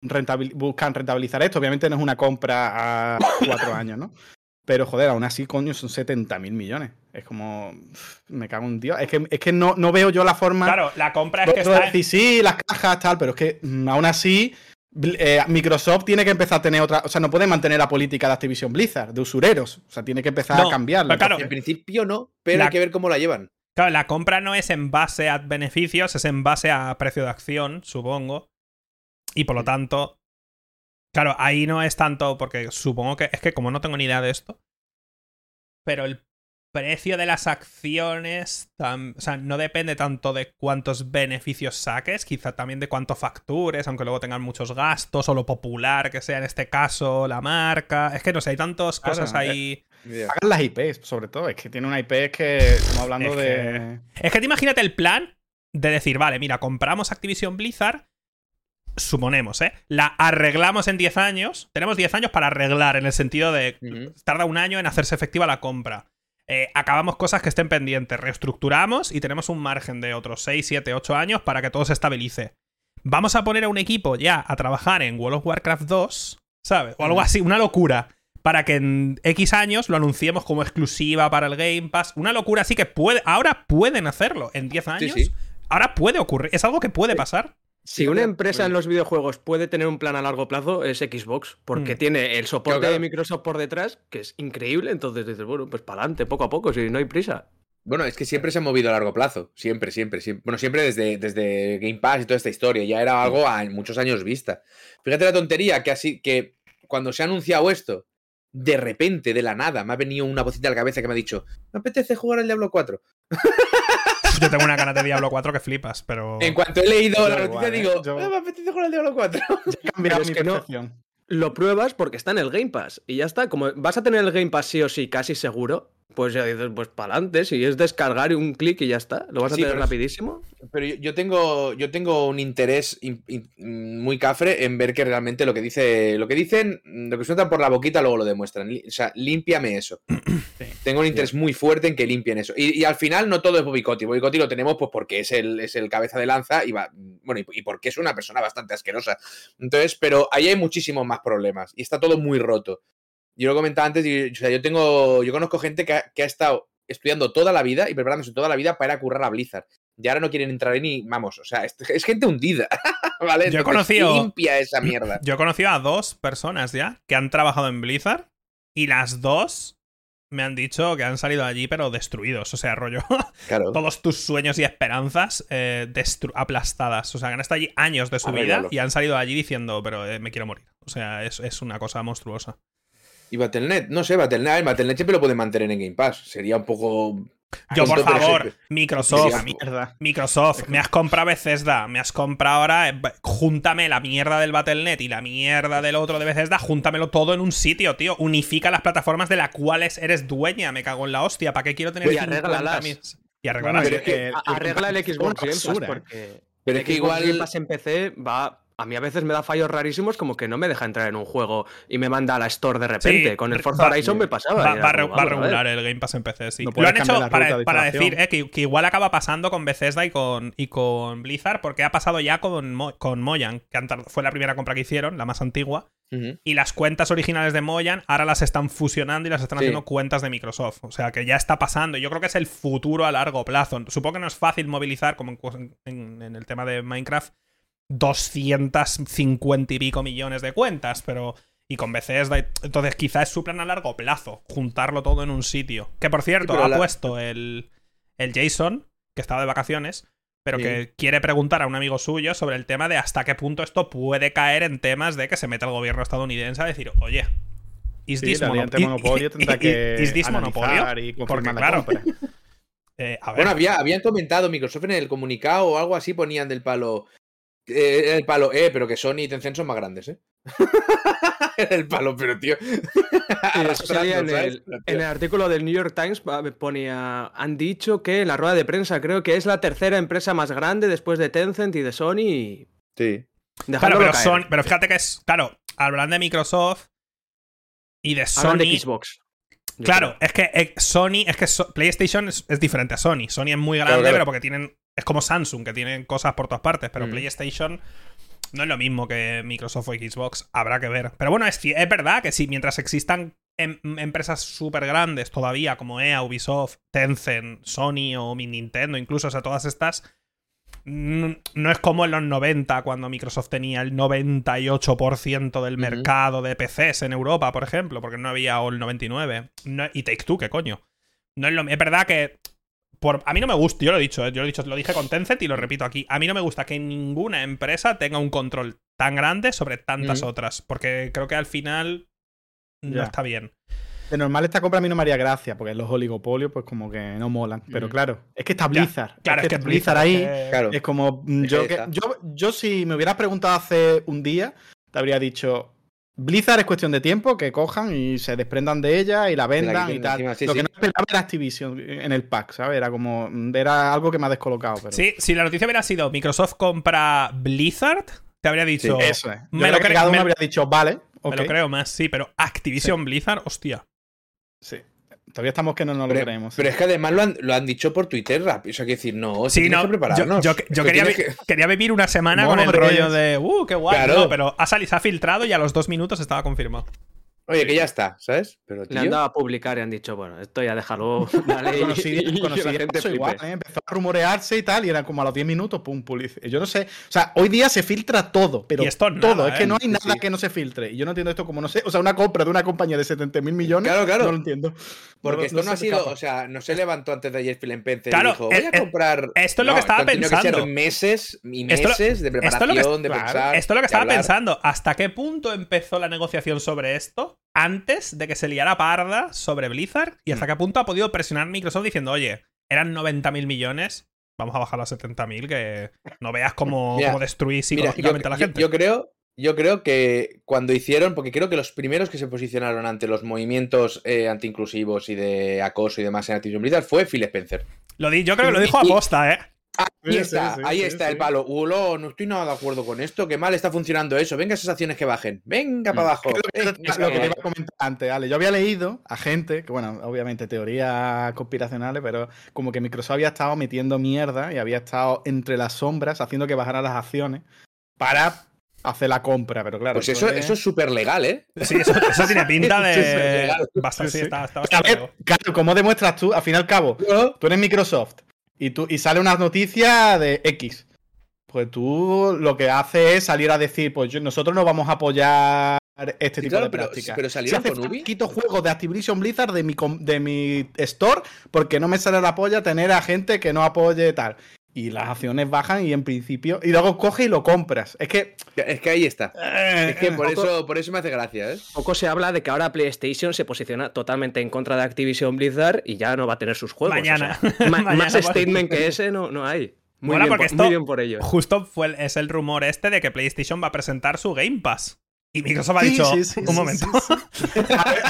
Speaker 2: buscan rentabilizar esto. Obviamente no es una compra a 4 años, ¿no? Pero joder, aún así, coño, son 70 mil millones. Es como. Me cago en Dios. Es que, es que no, no veo yo la forma.
Speaker 1: Claro, la compra es que está.
Speaker 2: Decir, sí, las cajas, tal, pero es que mm, aún así. Eh, Microsoft tiene que empezar a tener otra. O sea, no puede mantener la política de Activision Blizzard, de usureros. O sea, tiene que empezar a cambiarla.
Speaker 4: Claro, en principio no, pero hay que ver cómo la llevan.
Speaker 1: Claro, la compra no es en base a beneficios, es en base a precio de acción, supongo. Y por lo mm. tanto, Claro, ahí no es tanto porque supongo que es que como no tengo ni idea de esto, pero el precio de las acciones, o sea, no depende tanto de cuántos beneficios saques, quizá también de cuánto factures, aunque luego tengan muchos gastos o lo popular que sea en este caso la marca. Es que no sé, hay tantas cosas ahí.
Speaker 2: Hagan las IPs, sobre todo. Es que tiene una IP que estamos hablando de.
Speaker 1: es que te imagínate el plan de decir, vale, mira, compramos Activision Blizzard suponemos, ¿eh? La arreglamos en 10 años. Tenemos 10 años para arreglar, en el sentido de tarda un año en hacerse efectiva la compra. Eh, acabamos cosas que estén pendientes, reestructuramos y tenemos un margen de otros 6, 7, 8 años para que todo se estabilice. Vamos a poner a un equipo ya a trabajar en World of Warcraft 2, ¿sabes? O algo así, una locura. Para que en X años lo anunciemos como exclusiva para el Game Pass. Una locura así que puede. Ahora pueden hacerlo. En 10 años. Ahora puede ocurrir. Es algo que puede pasar.
Speaker 3: Si una empresa en los videojuegos puede tener un plan a largo plazo, es Xbox, porque mm. tiene el soporte de Microsoft por detrás, que es increíble. Entonces dices, bueno, pues para adelante, poco a poco, si no hay prisa.
Speaker 4: Bueno, es que siempre se ha movido a largo plazo. Siempre, siempre, siempre. Bueno, siempre desde, desde Game Pass y toda esta historia. Ya era algo a muchos años vista. Fíjate la tontería que así que cuando se ha anunciado esto, de repente, de la nada, me ha venido una vocita a la cabeza que me ha dicho: Me apetece jugar al Diablo 4.
Speaker 1: Yo tengo una ganas de Diablo 4 que flipas, pero.
Speaker 4: En cuanto he leído la noticia, digo, ah, me apetece jugar al Diablo 4.
Speaker 3: Ya mi percepción. lo pruebas porque está en el Game Pass y ya está. Como vas a tener el Game Pass sí o sí, casi seguro, pues ya dices, pues para adelante, si es descargar y un clic y ya está, lo vas a tener rapidísimo.
Speaker 4: Pero yo, tengo, yo tengo un interés muy cafre en ver que realmente lo que dice, lo que dicen, lo que sueltan por la boquita luego lo demuestran. O sea, límpiame eso. Tengo un interés muy fuerte en que limpien eso. Y, al final no todo es Bobicotti. Bobicotti lo tenemos pues porque es el, es el cabeza de lanza y va, bueno, y, porque es una persona bastante asquerosa. Entonces, pero ahí hay muchísimos más problemas y está todo muy roto yo lo comentaba antes, o sea, yo tengo, yo conozco gente que ha, estado estudiando toda la vida y preparándose toda la vida para ir a currar a Blizzard. Y ahora no quieren entrar en ni, vamos, o sea, es, gente hundida, ¿vale?
Speaker 1: Yo he conocido,
Speaker 4: limpia esa mierda.
Speaker 1: Yo he conocido a dos personas ya que han trabajado en Blizzard y las dos me han dicho que han salido allí pero destruidos, o sea, rollo. Todos tus sueños y esperanzas eh, aplastadas. O sea, que han estado allí años de su vida y han salido allí diciendo, pero eh, me quiero morir. O sea, es, es una cosa monstruosa.
Speaker 4: Y Battle.net, no sé, Battle.net, Battle.net siempre lo puede mantener en Game Pass. Sería un poco.
Speaker 1: Yo, por favor, Microsoft, Microsoft, me has comprado Bethesda, me has comprado ahora, eh, júntame la mierda del Battle.net y la mierda del otro de Bethesda, júntamelo todo en un sitio, tío. Unifica las plataformas de las cuales eres dueña, me cago en la hostia. ¿Para qué quiero tener
Speaker 3: y arregla
Speaker 1: Y arregla,
Speaker 3: arregla el Xbox Game porque
Speaker 4: pero es que igual
Speaker 3: Game Pass en PC va a mí a veces me da fallos rarísimos como que no me deja entrar en un juego y me manda a la store de repente. Con el Forza Horizon me pasaba.
Speaker 1: Va, a regular el Game Pass en PC, sí. Lo han hecho para, decir eh, que, igual acaba pasando con Bethesda y con, y con Blizzard, porque ha pasado ya con, con Moyan, que fue la primera compra que hicieron, la más antigua. Y las cuentas originales de Moyan ahora las están fusionando y las están haciendo cuentas de Microsoft. O sea que ya está pasando. Yo creo que es el futuro a largo plazo. Supongo que no es fácil movilizar, como en el tema de Minecraft, 250 y pico millones de cuentas, pero... Y con Bethesda... Entonces quizás es su plan a largo plazo, juntarlo todo en un sitio. Que por cierto, ha puesto el, el Jason, que estaba de vacaciones, pero que quiere preguntar a un amigo suyo sobre el tema de hasta qué punto esto puede caer en temas de que se mete el gobierno estadounidense a decir, oye, ¿is
Speaker 2: Sí,
Speaker 1: this,
Speaker 2: monopolio tendrá que
Speaker 1: is this monopolio?
Speaker 2: y
Speaker 1: Porque
Speaker 2: la
Speaker 1: claro,
Speaker 2: compra.
Speaker 1: eh, a ver,
Speaker 4: Bueno, había, habían comentado Microsoft en el comunicado o algo así, ponían del palo. Eh, el palo, eh, pero que Sony y Tencent son más grandes, ¿eh? el palo, pero tío.
Speaker 3: Sí, eso salía en el,
Speaker 4: Pero, tío,
Speaker 3: en el artículo del New York Times ponía, han dicho que en la rueda de prensa creo que es la tercera empresa más grande después de Tencent y de Sony y
Speaker 4: Sí.
Speaker 1: claro, pero,
Speaker 3: caer.
Speaker 1: son, pero fíjate que es, claro, hablan de Microsoft y de
Speaker 3: Hablan
Speaker 1: Sony.
Speaker 3: de Xbox.
Speaker 1: Claro,
Speaker 3: creo.
Speaker 1: es que eh, Sony, es que So- PlayStation es, es diferente a Sony. Sony es muy grande,
Speaker 4: Claro, claro.
Speaker 1: pero porque tienen. Es como Samsung, que tienen cosas por todas partes. Pero
Speaker 4: Mm.
Speaker 1: PlayStation no es lo mismo que Microsoft o Xbox. Habrá que ver. Pero bueno, es, es verdad que si mientras existan em- empresas súper grandes todavía, como EA, Ubisoft, Tencent, Sony o mi Nintendo, incluso, o sea, todas estas. No es como en los 90, cuando Microsoft tenía el 98% del mercado de PCs en Europa, por ejemplo, porque no había o el 99. No- y Take Two, ¿qué coño? No es, lo, es verdad que. Por, a mí no me gusta, yo lo he dicho, eh, yo lo he dicho, lo dije con Tencent y lo repito aquí. A mí no me gusta que ninguna empresa tenga un control tan grande sobre tantas
Speaker 4: Ujú.
Speaker 1: otras. Porque creo que al final no está bien.
Speaker 2: De normal esta compra a mí no me haría gracia, porque los oligopolios pues como que no molan. Pero
Speaker 4: Mm.
Speaker 2: claro, es que está
Speaker 1: Ya,
Speaker 2: Blizzard.
Speaker 1: Claro,
Speaker 2: es que está Blizzard ahí.
Speaker 4: Claro.
Speaker 2: Es como mm,
Speaker 4: Es
Speaker 2: yo, que, yo, yo si me hubieras preguntado hace un día, te habría dicho, Blizzard es cuestión de tiempo, que cojan y se desprendan de ella y la vendan y tal.
Speaker 4: sí,
Speaker 2: Lo
Speaker 4: sí.
Speaker 2: que no esperaba era Activision en el pack, ¿sabes? Era como, era algo que me ha descolocado. Pero...
Speaker 1: Sí, si la noticia hubiera sido Microsoft compra Blizzard, te habría dicho.
Speaker 2: Eso es. Yo
Speaker 1: Me
Speaker 2: creo
Speaker 1: lo
Speaker 2: que
Speaker 1: cre-
Speaker 2: cada uno
Speaker 1: me-
Speaker 2: habría dicho, vale.
Speaker 1: Me lo creo más, sí, pero Activision Blizzard, hostia.
Speaker 2: Sí. Todavía estamos que no nos lo
Speaker 4: Pero,
Speaker 2: creemos.
Speaker 4: pero es que además lo han, lo han dicho por Twitter rápido. O sea, que decir, no,
Speaker 1: Sí, no.
Speaker 4: que
Speaker 1: Yo,
Speaker 4: prepararnos.
Speaker 1: yo- yo
Speaker 4: que
Speaker 1: quería, quería vivir una semana con el rollo de, uh, qué guay.
Speaker 4: Claro.
Speaker 1: No, pero ha salido, se ha filtrado y a los dos minutos estaba confirmado.
Speaker 4: Oye, que ya está, ¿sabes? Pero
Speaker 3: Le han dado a publicar y han dicho, bueno, esto ya déjalo. Dale, y-
Speaker 2: Conocí,
Speaker 3: y
Speaker 2: conocí
Speaker 3: que la
Speaker 2: el
Speaker 3: gente
Speaker 2: caso
Speaker 3: flipe.
Speaker 2: igual, ¿eh? empezó a rumorearse y tal, y era como a los 10 minutos, pum, publicidad. Yo no sé, o sea, hoy día se filtra todo, pero
Speaker 1: Y esto nada,
Speaker 2: todo, es
Speaker 1: ¿eh?
Speaker 2: que no hay nada
Speaker 4: sí.
Speaker 2: que no se filtre. Y yo no entiendo esto como no sé, o sea, una compra de una compañía de 70 mil millones,
Speaker 4: Claro, claro.
Speaker 2: no lo entiendo.
Speaker 4: Porque
Speaker 2: No-
Speaker 4: esto no, ha sido,
Speaker 2: escapa.
Speaker 4: o sea, no se levantó antes de ayer Phil Spencer
Speaker 1: Claro,
Speaker 4: y dijo, voy
Speaker 1: eh,
Speaker 4: a
Speaker 1: eh,
Speaker 4: comprar.
Speaker 1: esto es lo que estaba
Speaker 4: tenido que ser
Speaker 1: pensando.
Speaker 4: meses y
Speaker 1: Esto
Speaker 4: meses de
Speaker 1: esto es lo que-
Speaker 4: preparación, de
Speaker 2: claro,
Speaker 4: pensar.
Speaker 1: Esto es lo que estaba pensando. ¿Hasta qué punto empezó la negociación sobre esto antes de que se liara parda sobre Blizzard? ¿Y
Speaker 4: Mm.
Speaker 1: hasta qué punto ha podido presionar Microsoft diciendo, oye, eran 90 mil millones, vamos a bajar a 70 mil, que no veas cómo,
Speaker 4: Mira,
Speaker 1: cómo destruir
Speaker 4: Mira,
Speaker 1: psicológicamente
Speaker 4: yo,
Speaker 1: a la gente?
Speaker 4: yo creo, yo creo que cuando hicieron, porque creo que los primeros que se posicionaron ante los movimientos eh, antiinclusivos y de acoso y demás en Activision Blizzard fue Phil Spencer.
Speaker 1: Lo di- yo creo que lo dijo aposta, ¿eh?
Speaker 4: Ahí
Speaker 2: Sí,
Speaker 4: está,
Speaker 2: sí,
Speaker 4: ahí
Speaker 2: sí,
Speaker 4: está
Speaker 2: sí.
Speaker 4: el palo. Ulo, no estoy nada de acuerdo con esto, que mal está funcionando eso. Venga esas acciones que bajen. Venga para abajo.
Speaker 2: Es lo que,
Speaker 4: Venga,
Speaker 2: lo que te iba a
Speaker 4: abajo.
Speaker 2: comentar antes, Ale. Yo había leído a gente, que bueno, obviamente teorías conspiracionales, pero como que Microsoft había estado metiendo mierda y había estado entre las sombras haciendo que bajaran las acciones para hacer la compra, pero claro.
Speaker 4: Pues eso,
Speaker 2: es-
Speaker 4: eso es súper legal, ¿eh?
Speaker 1: Sí, eso, eso tiene pinta de.
Speaker 4: legal.
Speaker 1: Bastante,
Speaker 2: Sí,
Speaker 1: sí, está, está
Speaker 2: A
Speaker 1: bastante
Speaker 2: ver, claro, ¿cómo demuestras tú? Al fin y al cabo, tú eres Microsoft y, tú, y sale una noticia de X. Pues tú lo que haces es salir a decir, pues yo- nosotros no vamos a apoyar este
Speaker 4: Sí,
Speaker 2: tipo
Speaker 4: claro,
Speaker 2: de
Speaker 4: pero-
Speaker 2: prácticas.
Speaker 4: pero salieron
Speaker 2: Si
Speaker 4: con Ubi.
Speaker 2: quito juegos de Activision Blizzard de mi, de mi store porque no me sale la polla tener a gente que no apoye tal. Y las acciones bajan y en principio... Y luego coges y lo compras. Es que...
Speaker 4: Es que ahí está.
Speaker 2: eh,
Speaker 4: Es que por
Speaker 2: eh,
Speaker 4: eso, por eso me hace gracia, ¿eh?
Speaker 3: Poco se habla de que ahora PlayStation se posiciona totalmente en contra de Activision Blizzard y ya no va a tener sus juegos. o
Speaker 1: Mañana.
Speaker 3: sea, ma-
Speaker 1: Mañana,
Speaker 3: más
Speaker 1: bueno.
Speaker 3: statement que ese no, no hay. Muy,
Speaker 1: Mola
Speaker 3: bien,
Speaker 1: porque
Speaker 3: por,
Speaker 1: esto-
Speaker 3: muy bien por ellos.
Speaker 1: Justo fue el- es el rumor este de que PlayStation va a presentar su Game Pass. Y Microsoft ha dicho,
Speaker 2: sí, sí,
Speaker 1: un
Speaker 2: sí,
Speaker 1: momento.
Speaker 2: sí, sí. A ver.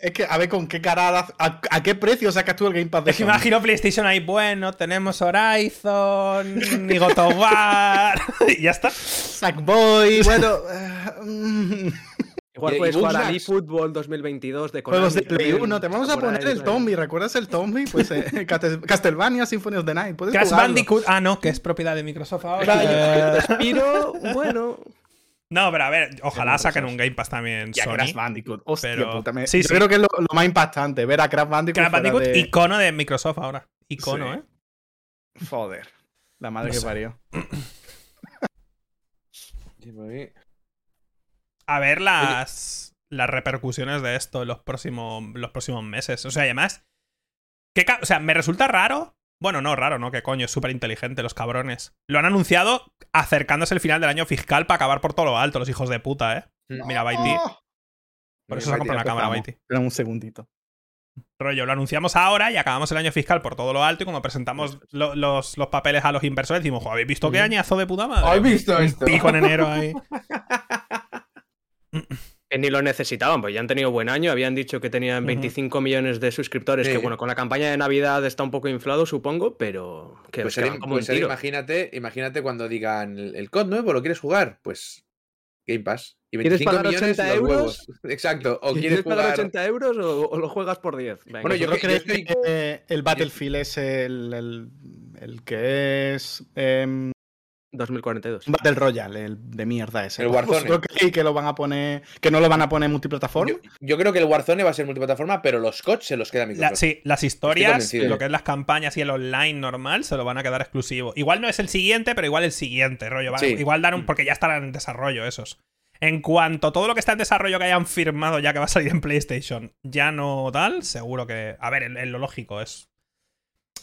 Speaker 2: Es que a ver con qué cara, a, a qué precio sacas tú el Game Pass de
Speaker 1: Es que imagino PlayStation ahí, bueno, tenemos Horizon, y God of War, y ya está.
Speaker 2: Sackboy, bueno. mm,
Speaker 3: Igual
Speaker 4: Y- y
Speaker 3: puedes jugar a
Speaker 4: Bugsnax.
Speaker 3: eFootball 2022 de Konami
Speaker 2: juegos de Play
Speaker 3: también,
Speaker 2: 1. Te vamos a poner el. Tommy. ¿Recuerdas el Tommy? Pues eh, Castlevania Symphony of the Night. Puedes
Speaker 1: Crash
Speaker 2: jugarlo.
Speaker 1: Bandicoot, ah, no, que es propiedad de Microsoft ahora.
Speaker 3: Claro,
Speaker 1: Eh,
Speaker 3: bueno.
Speaker 1: No, pero a ver, ojalá saquen un Game Pass también
Speaker 2: Ya, Crash
Speaker 1: Sony.
Speaker 2: Bandicoot. Hostia
Speaker 1: pero-
Speaker 2: puta. me-
Speaker 1: sí,
Speaker 2: yo
Speaker 1: sí.
Speaker 2: creo que es lo, lo más impactante. Ver a Crash Bandicoot.
Speaker 1: Crash Bandicoot,
Speaker 2: de-
Speaker 1: icono de Microsoft ahora. Icono,
Speaker 2: Sí.
Speaker 1: ¿eh?
Speaker 2: Joder. La madre
Speaker 1: No
Speaker 2: que
Speaker 1: sé.
Speaker 2: parió.
Speaker 1: A ver las, las repercusiones de esto en los próximos, los próximos meses. O sea, y además, ¿qué ca- o sea, me resulta raro Bueno, no, raro, ¿no? Que coño, es súper inteligente, los cabrones. Lo han anunciado acercándose el final del año fiscal para acabar por todo lo alto, los hijos de puta, ¿eh? Mira, Baiti. Por eso se ha comprado una cámara, Baiti.
Speaker 2: Espera un segundito.
Speaker 1: Rollo, lo anunciamos ahora y acabamos el año fiscal por todo lo alto y cuando presentamos los, los, papeles a los inversores decimos, ¿habéis visto qué añazo de puta madre?
Speaker 4: ¿Habéis visto esto?
Speaker 1: pico en enero ahí.
Speaker 3: Que ni lo necesitaban, pues ya han tenido buen año. Habían dicho que tenían 25 millones de suscriptores, que bueno, con la campaña de Navidad está un poco inflado, supongo, pero que,
Speaker 4: pues como pues imagínate, imagínate cuando digan el COD nuevo, ¿lo quieres jugar? Pues Game Pass.
Speaker 3: Y 25 ¿Quieres pagar 80 euros?
Speaker 4: Exacto.
Speaker 3: O quieres, pagar 80 euros o, lo juegas por 10.
Speaker 2: bueno, yo creo que, el Battlefield es el, el, que es. Em,
Speaker 3: 2042.
Speaker 2: Battle Royale, el de mierda ese.
Speaker 4: El Warzone.
Speaker 2: Creo que, que, lo van a poner. Que no lo van a poner en multiplataforma.
Speaker 4: Yo, creo que el Warzone va a ser multiplataforma, pero los coches se los queda
Speaker 1: Microsoft. La, sí, las historias, lo que es las campañas y el online normal, se lo van a quedar exclusivo. Igual no es el siguiente, pero igual el siguiente, rollo. Igual dar un. Porque ya estarán en desarrollo esos. En cuanto a todo lo que está en desarrollo que hayan firmado ya que va a salir en PlayStation, ya no tal, seguro que. A ver, en lo lógico es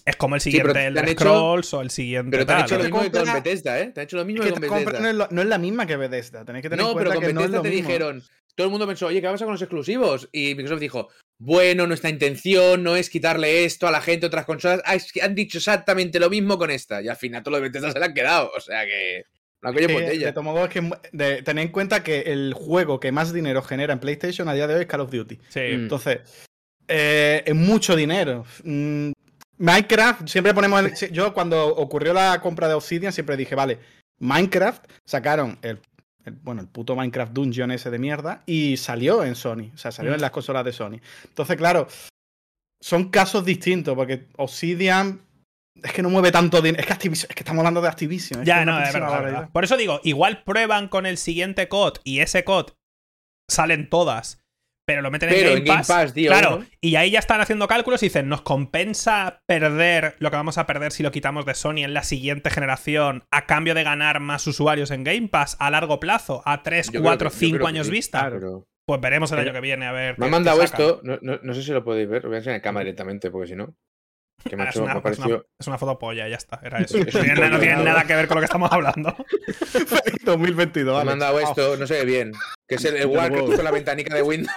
Speaker 1: es como el siguiente el Scrolls o el siguiente.
Speaker 4: Pero te han hecho lo mismo que con Bethesda, ¿eh? Te han hecho lo mismo que, con Bethesda.
Speaker 2: No es, la misma que Bethesda. Tenéis que tener
Speaker 4: no,
Speaker 2: en cuenta
Speaker 4: pero con
Speaker 2: que
Speaker 4: Bethesda
Speaker 2: no
Speaker 4: te
Speaker 2: mismo.
Speaker 4: dijeron. Todo el mundo pensó, oye, ¿qué pasa con los exclusivos? Y Microsoft dijo, bueno, nuestra intención no es quitarle esto a la gente otras consolas. Ah, es que han dicho exactamente lo mismo con esta. Y al final todo lo de Bethesda se le han quedado. O sea que. Una coña botella.
Speaker 2: De todo modo, es que de, tened en cuenta que el juego que más dinero genera en PlayStation a día de hoy es Call of Duty.
Speaker 1: Sí.
Speaker 2: Entonces, eh, es mucho dinero. Minecraft, siempre ponemos. yo, cuando ocurrió la compra de Obsidian, siempre dije, vale, Minecraft sacaron el, bueno, el puto Minecraft Dungeon ese de mierda y salió en Sony, o sea, salió en mm. las consolas de Sony. Entonces, claro, son casos distintos porque Obsidian es que no mueve tanto dinero. Es que Activision, es que estamos hablando de Activision.
Speaker 1: ya, no, es verdad, Por eso digo, igual prueban con el siguiente COD y ese COD salen todas pero lo meten en, Game, Pass, Claro, y ahí ya están haciendo cálculos y dicen, ¿nos compensa perder lo que vamos a perder si lo quitamos de Sony en la siguiente generación a cambio de ganar más usuarios en Game Pass a largo plazo, a 3, 4, 5 años vista? Pues veremos el año que viene a ver.
Speaker 4: Me han mandado esto, no, no, sé si lo podéis ver, lo voy a enseñar en cámara directamente, porque si no.
Speaker 1: Ah, es, una, es, una, foto polla, ya está. Era eso. no, tiene, nada que ver con lo que estamos hablando.
Speaker 2: 2022.
Speaker 4: Me han mandado esto, no se ve bien. Que es el, el que puso la ventanica de Windows.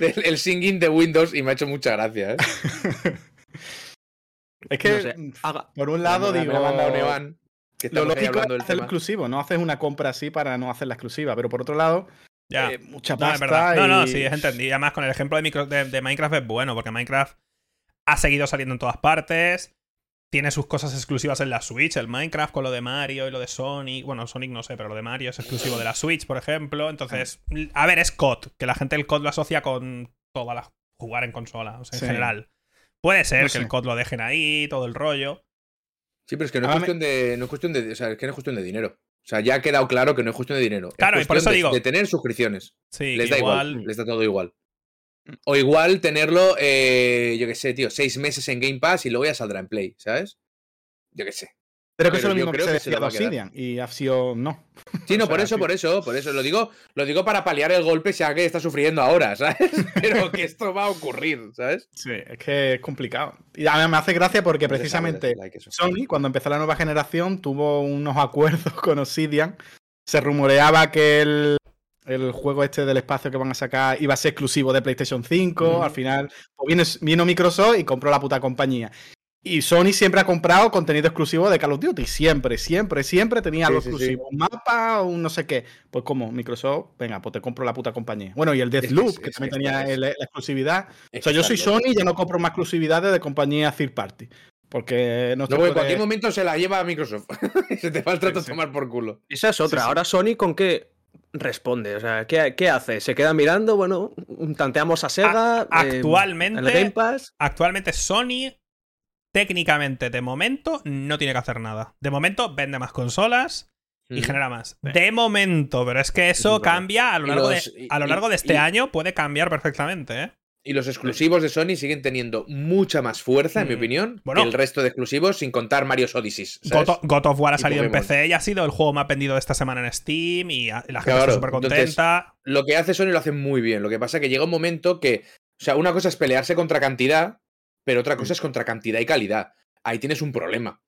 Speaker 4: el, singing de Windows y me ha hecho mucha gracia. ¿eh?
Speaker 2: Es que, por un lado, digo. Me ha mandado Nevan, que lo lógico es hacer exclusivo, no haces una compra así para no hacer la exclusiva. Pero por otro lado, ya. Eh, mucha pasta.
Speaker 1: No, no, sí, es entendido. Además, con el ejemplo de, micro, de, Minecraft es bueno, porque Minecraft ha seguido saliendo en todas partes. Tiene sus cosas exclusivas en la Switch, el Minecraft con lo de Mario y lo de Sonic. Bueno, Sonic no sé, pero lo de Mario es exclusivo de la Switch, por ejemplo. Entonces, a ver, es COD, que la gente el COD lo asocia con toda la jugar en consola, o sea, en general. Puede ser que el COD lo dejen ahí, todo el rollo.
Speaker 4: Sí, pero es que no es, cuestión de, no es cuestión de. O sea, es que no es cuestión de dinero. O sea, ya ha quedado claro que no es cuestión de dinero.
Speaker 1: Claro,
Speaker 4: y
Speaker 1: por eso digo.
Speaker 4: De tener suscripciones.
Speaker 1: Sí,
Speaker 4: les da igual. Les da todo igual. O igual tenerlo, eh, yo qué sé, tío, seis meses en Game Pass y luego ya saldrá en Play, ¿sabes? Yo qué sé.
Speaker 2: Pero que eso es lo mismo que se decía de Obsidian y ha sido no.
Speaker 4: Sí, no, por eso, por eso, por eso. Lo digo, lo digo para paliar el golpe, sea que está sufriendo ahora, ¿sabes? Pero que esto va a ocurrir, ¿sabes?
Speaker 2: Sí, es que es complicado. Y a mí me hace gracia porque precisamente Sony, cuando empezó la nueva generación, tuvo unos acuerdos con Obsidian. Se rumoreaba que el el juego este del espacio que van a sacar iba a ser exclusivo de PlayStation 5. Al final pues vino, Microsoft y compró la puta compañía. Y Sony siempre ha comprado contenido exclusivo de Call of Duty. Siempre, siempre, siempre tenía algo exclusivo. Un mapa o un no sé qué. Pues como Microsoft, venga, pues te compro la puta compañía. Bueno, y el Deathloop, que, también tenía la exclusividad. o sea, yo soy Sony y ya no compro más exclusividades de compañía third party. Porque no
Speaker 4: en cualquier momento se la lleva a Microsoft. se te va el trato a tomar por culo.
Speaker 3: Esa es otra. Ahora Sony con qué responde? O sea, ¿qué, hace? ¿Se queda mirando? Bueno, tanteamos a Sega.
Speaker 1: Eh, actualmente, actualmente Sony, técnicamente, de momento, no tiene que hacer nada. De momento, vende más consolas y genera más. De momento, pero es que eso cambia a lo largo, de, a lo largo de este año, puede cambiar perfectamente, ¿eh?
Speaker 4: Y los exclusivos de Sony siguen teniendo mucha más fuerza, en mi mm. opinión, que el resto de exclusivos, sin contar Mario Odyssey.
Speaker 1: God, of War ha salido en PC y ha sido el juego más vendido de esta semana en Steam y la gente está súper contenta.
Speaker 4: lo que hace Sony lo hace muy bien. Lo que pasa es que llega un momento que. O sea, una cosa es pelearse contra cantidad, pero otra cosa es contra cantidad y calidad. Ahí tienes un problema.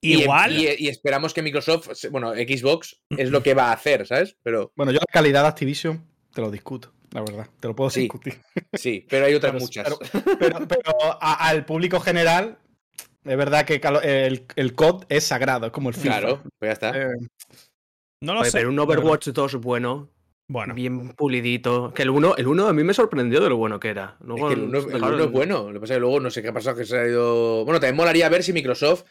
Speaker 1: Igual.
Speaker 4: Y, esperamos que Microsoft, bueno, Xbox es lo que va a hacer, ¿sabes? Pero.
Speaker 2: Bueno, yo la calidad de Activision te lo discuto, la verdad. Te lo puedo discutir.
Speaker 4: Sí, pero hay otras muchas.
Speaker 2: Pero, al público general, es verdad que el, el COD es sagrado, es como el FIFA.
Speaker 4: Claro, pues ya está. Eh,
Speaker 3: no lo sé. Pero un Overwatch 2 bueno. Bueno. Bien pulidito. Que el 1 el uno a mí me sorprendió de lo bueno que era.
Speaker 4: es que el 1 es bueno. Lo que pasa es que luego no sé qué ha pasado, que se ha ido. Bueno, también molaría ver si Microsoft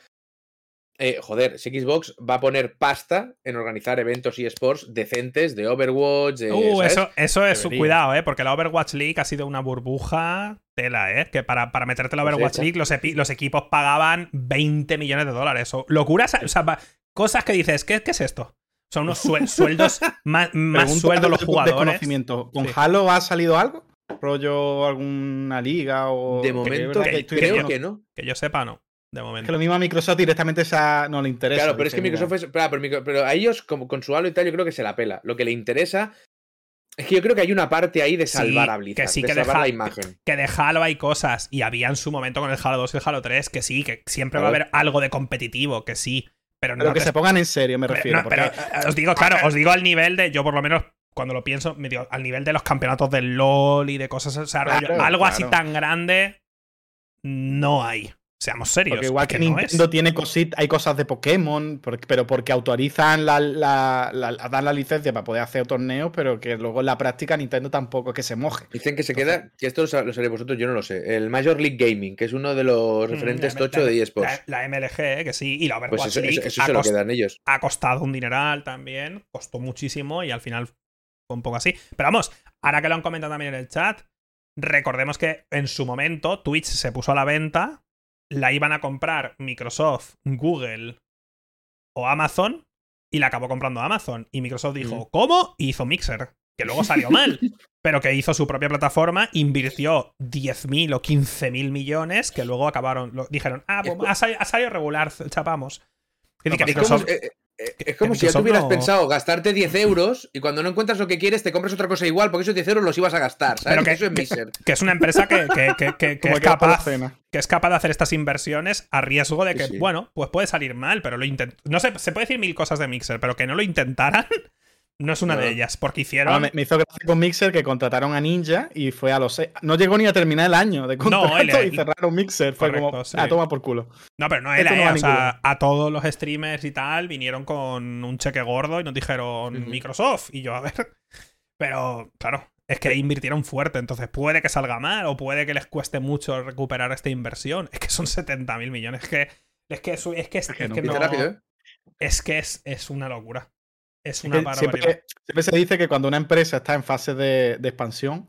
Speaker 4: eh, joder, si Xbox va a poner pasta en organizar eventos y esports decentes de Overwatch.
Speaker 1: uh, eso, eso es su cuidado, ¿eh? Porque la Overwatch League ha sido una burbuja tela, ¿eh? Que para, para meterte en la pues Overwatch League los, los, equipos pagaban 20 millones de dólares. O locuras, o sea, cosas que dices, ¿qué, qué es esto? Son unos sueldos, más, más sueldos los jugadores.
Speaker 2: ¿Con Halo ha salido algo? ¿Rollo alguna liga o...?
Speaker 4: De momento, creo que no.
Speaker 1: Que yo sepa, no de momento.
Speaker 2: Que lo mismo a Microsoft directamente esa no le interesa.
Speaker 4: Claro, pero es que Microsoft es. Pero, a ellos, como con su Halo y tal, yo creo que se la pela. Lo que le interesa. Es que yo creo que hay una parte ahí de salvar a Blizzard, que sí, que de salvar la imagen.
Speaker 1: Que de Halo hay cosas, y había en su momento con el Halo 2 y el Halo 3, que sí, que siempre va a haber algo de competitivo, que sí. Pero, no
Speaker 2: que se pongan en serio, me refiero.
Speaker 1: Pero, eh, os digo, claro, os digo al nivel de. Yo, por lo menos, cuando lo pienso, me digo, al nivel de los campeonatos del LOL y de cosas. O sea, algo así tan grande. No hay. Seamos serios.
Speaker 2: Porque igual que, Nintendo tiene cositas, hay cosas de Pokémon, pero porque autorizan la, la, dan la licencia para poder hacer torneos, pero que luego en la práctica Nintendo tampoco es que se moje.
Speaker 4: Dicen que se queda, que esto lo sabéis vosotros, yo no lo sé. El Major League Gaming, que es uno de los mm, referentes tocho de eSports.
Speaker 1: La, MLG, eh, que sí, y la
Speaker 4: Overwatch pues eso, eso, se lo quedan ellos.
Speaker 1: Ha costado un dineral también, costó muchísimo y al final fue un poco así. Pero vamos, ahora que lo han comentado también en el chat, recordemos que en su momento Twitch se puso a la venta la iban a comprar Microsoft, Google o Amazon y la acabó comprando Amazon. Y Microsoft dijo, ¿cómo? Y hizo Mixer, que luego salió mal, pero que hizo su propia plataforma, invirtió 10.000 o 15.000 millones, que luego acabaron, dijeron, ah, pues ha salido, regular, chapamos.
Speaker 4: Es como si ya tuvieras pensado gastarte 10 euros y cuando no encuentras lo que quieres te compras otra cosa igual porque esos 10 euros los ibas a gastar. ¿sabes? Pero que, eso es Miser.
Speaker 1: Que, es una empresa que, es capaz, que es capaz de hacer estas inversiones a riesgo de que, bueno, pues puede salir mal, pero lo intentó. No sé, se puede decir mil cosas de Mixer, pero que no lo intentaran no es una de ellas, porque hicieron.
Speaker 2: Ah, me, hizo gracia con Mixer que contrataron a Ninja y fue a los seis. No llegó ni a terminar el año de contrato y cerraron Mixer. Fue como, a ah, toma por culo.
Speaker 1: No, pero no él, no o sea, a todos los streamers y tal vinieron con un cheque gordo y nos dijeron Microsoft. Y yo, a ver. Pero, claro, es que invirtieron fuerte, entonces puede que salga mal o puede que les cueste mucho recuperar esta inversión. Es que son 70 mil millones. Es que es que es, que, es, que, no, ¿eh? es que es, es una locura. Es una
Speaker 2: siempre, se dice que cuando una empresa está en fase de, expansión,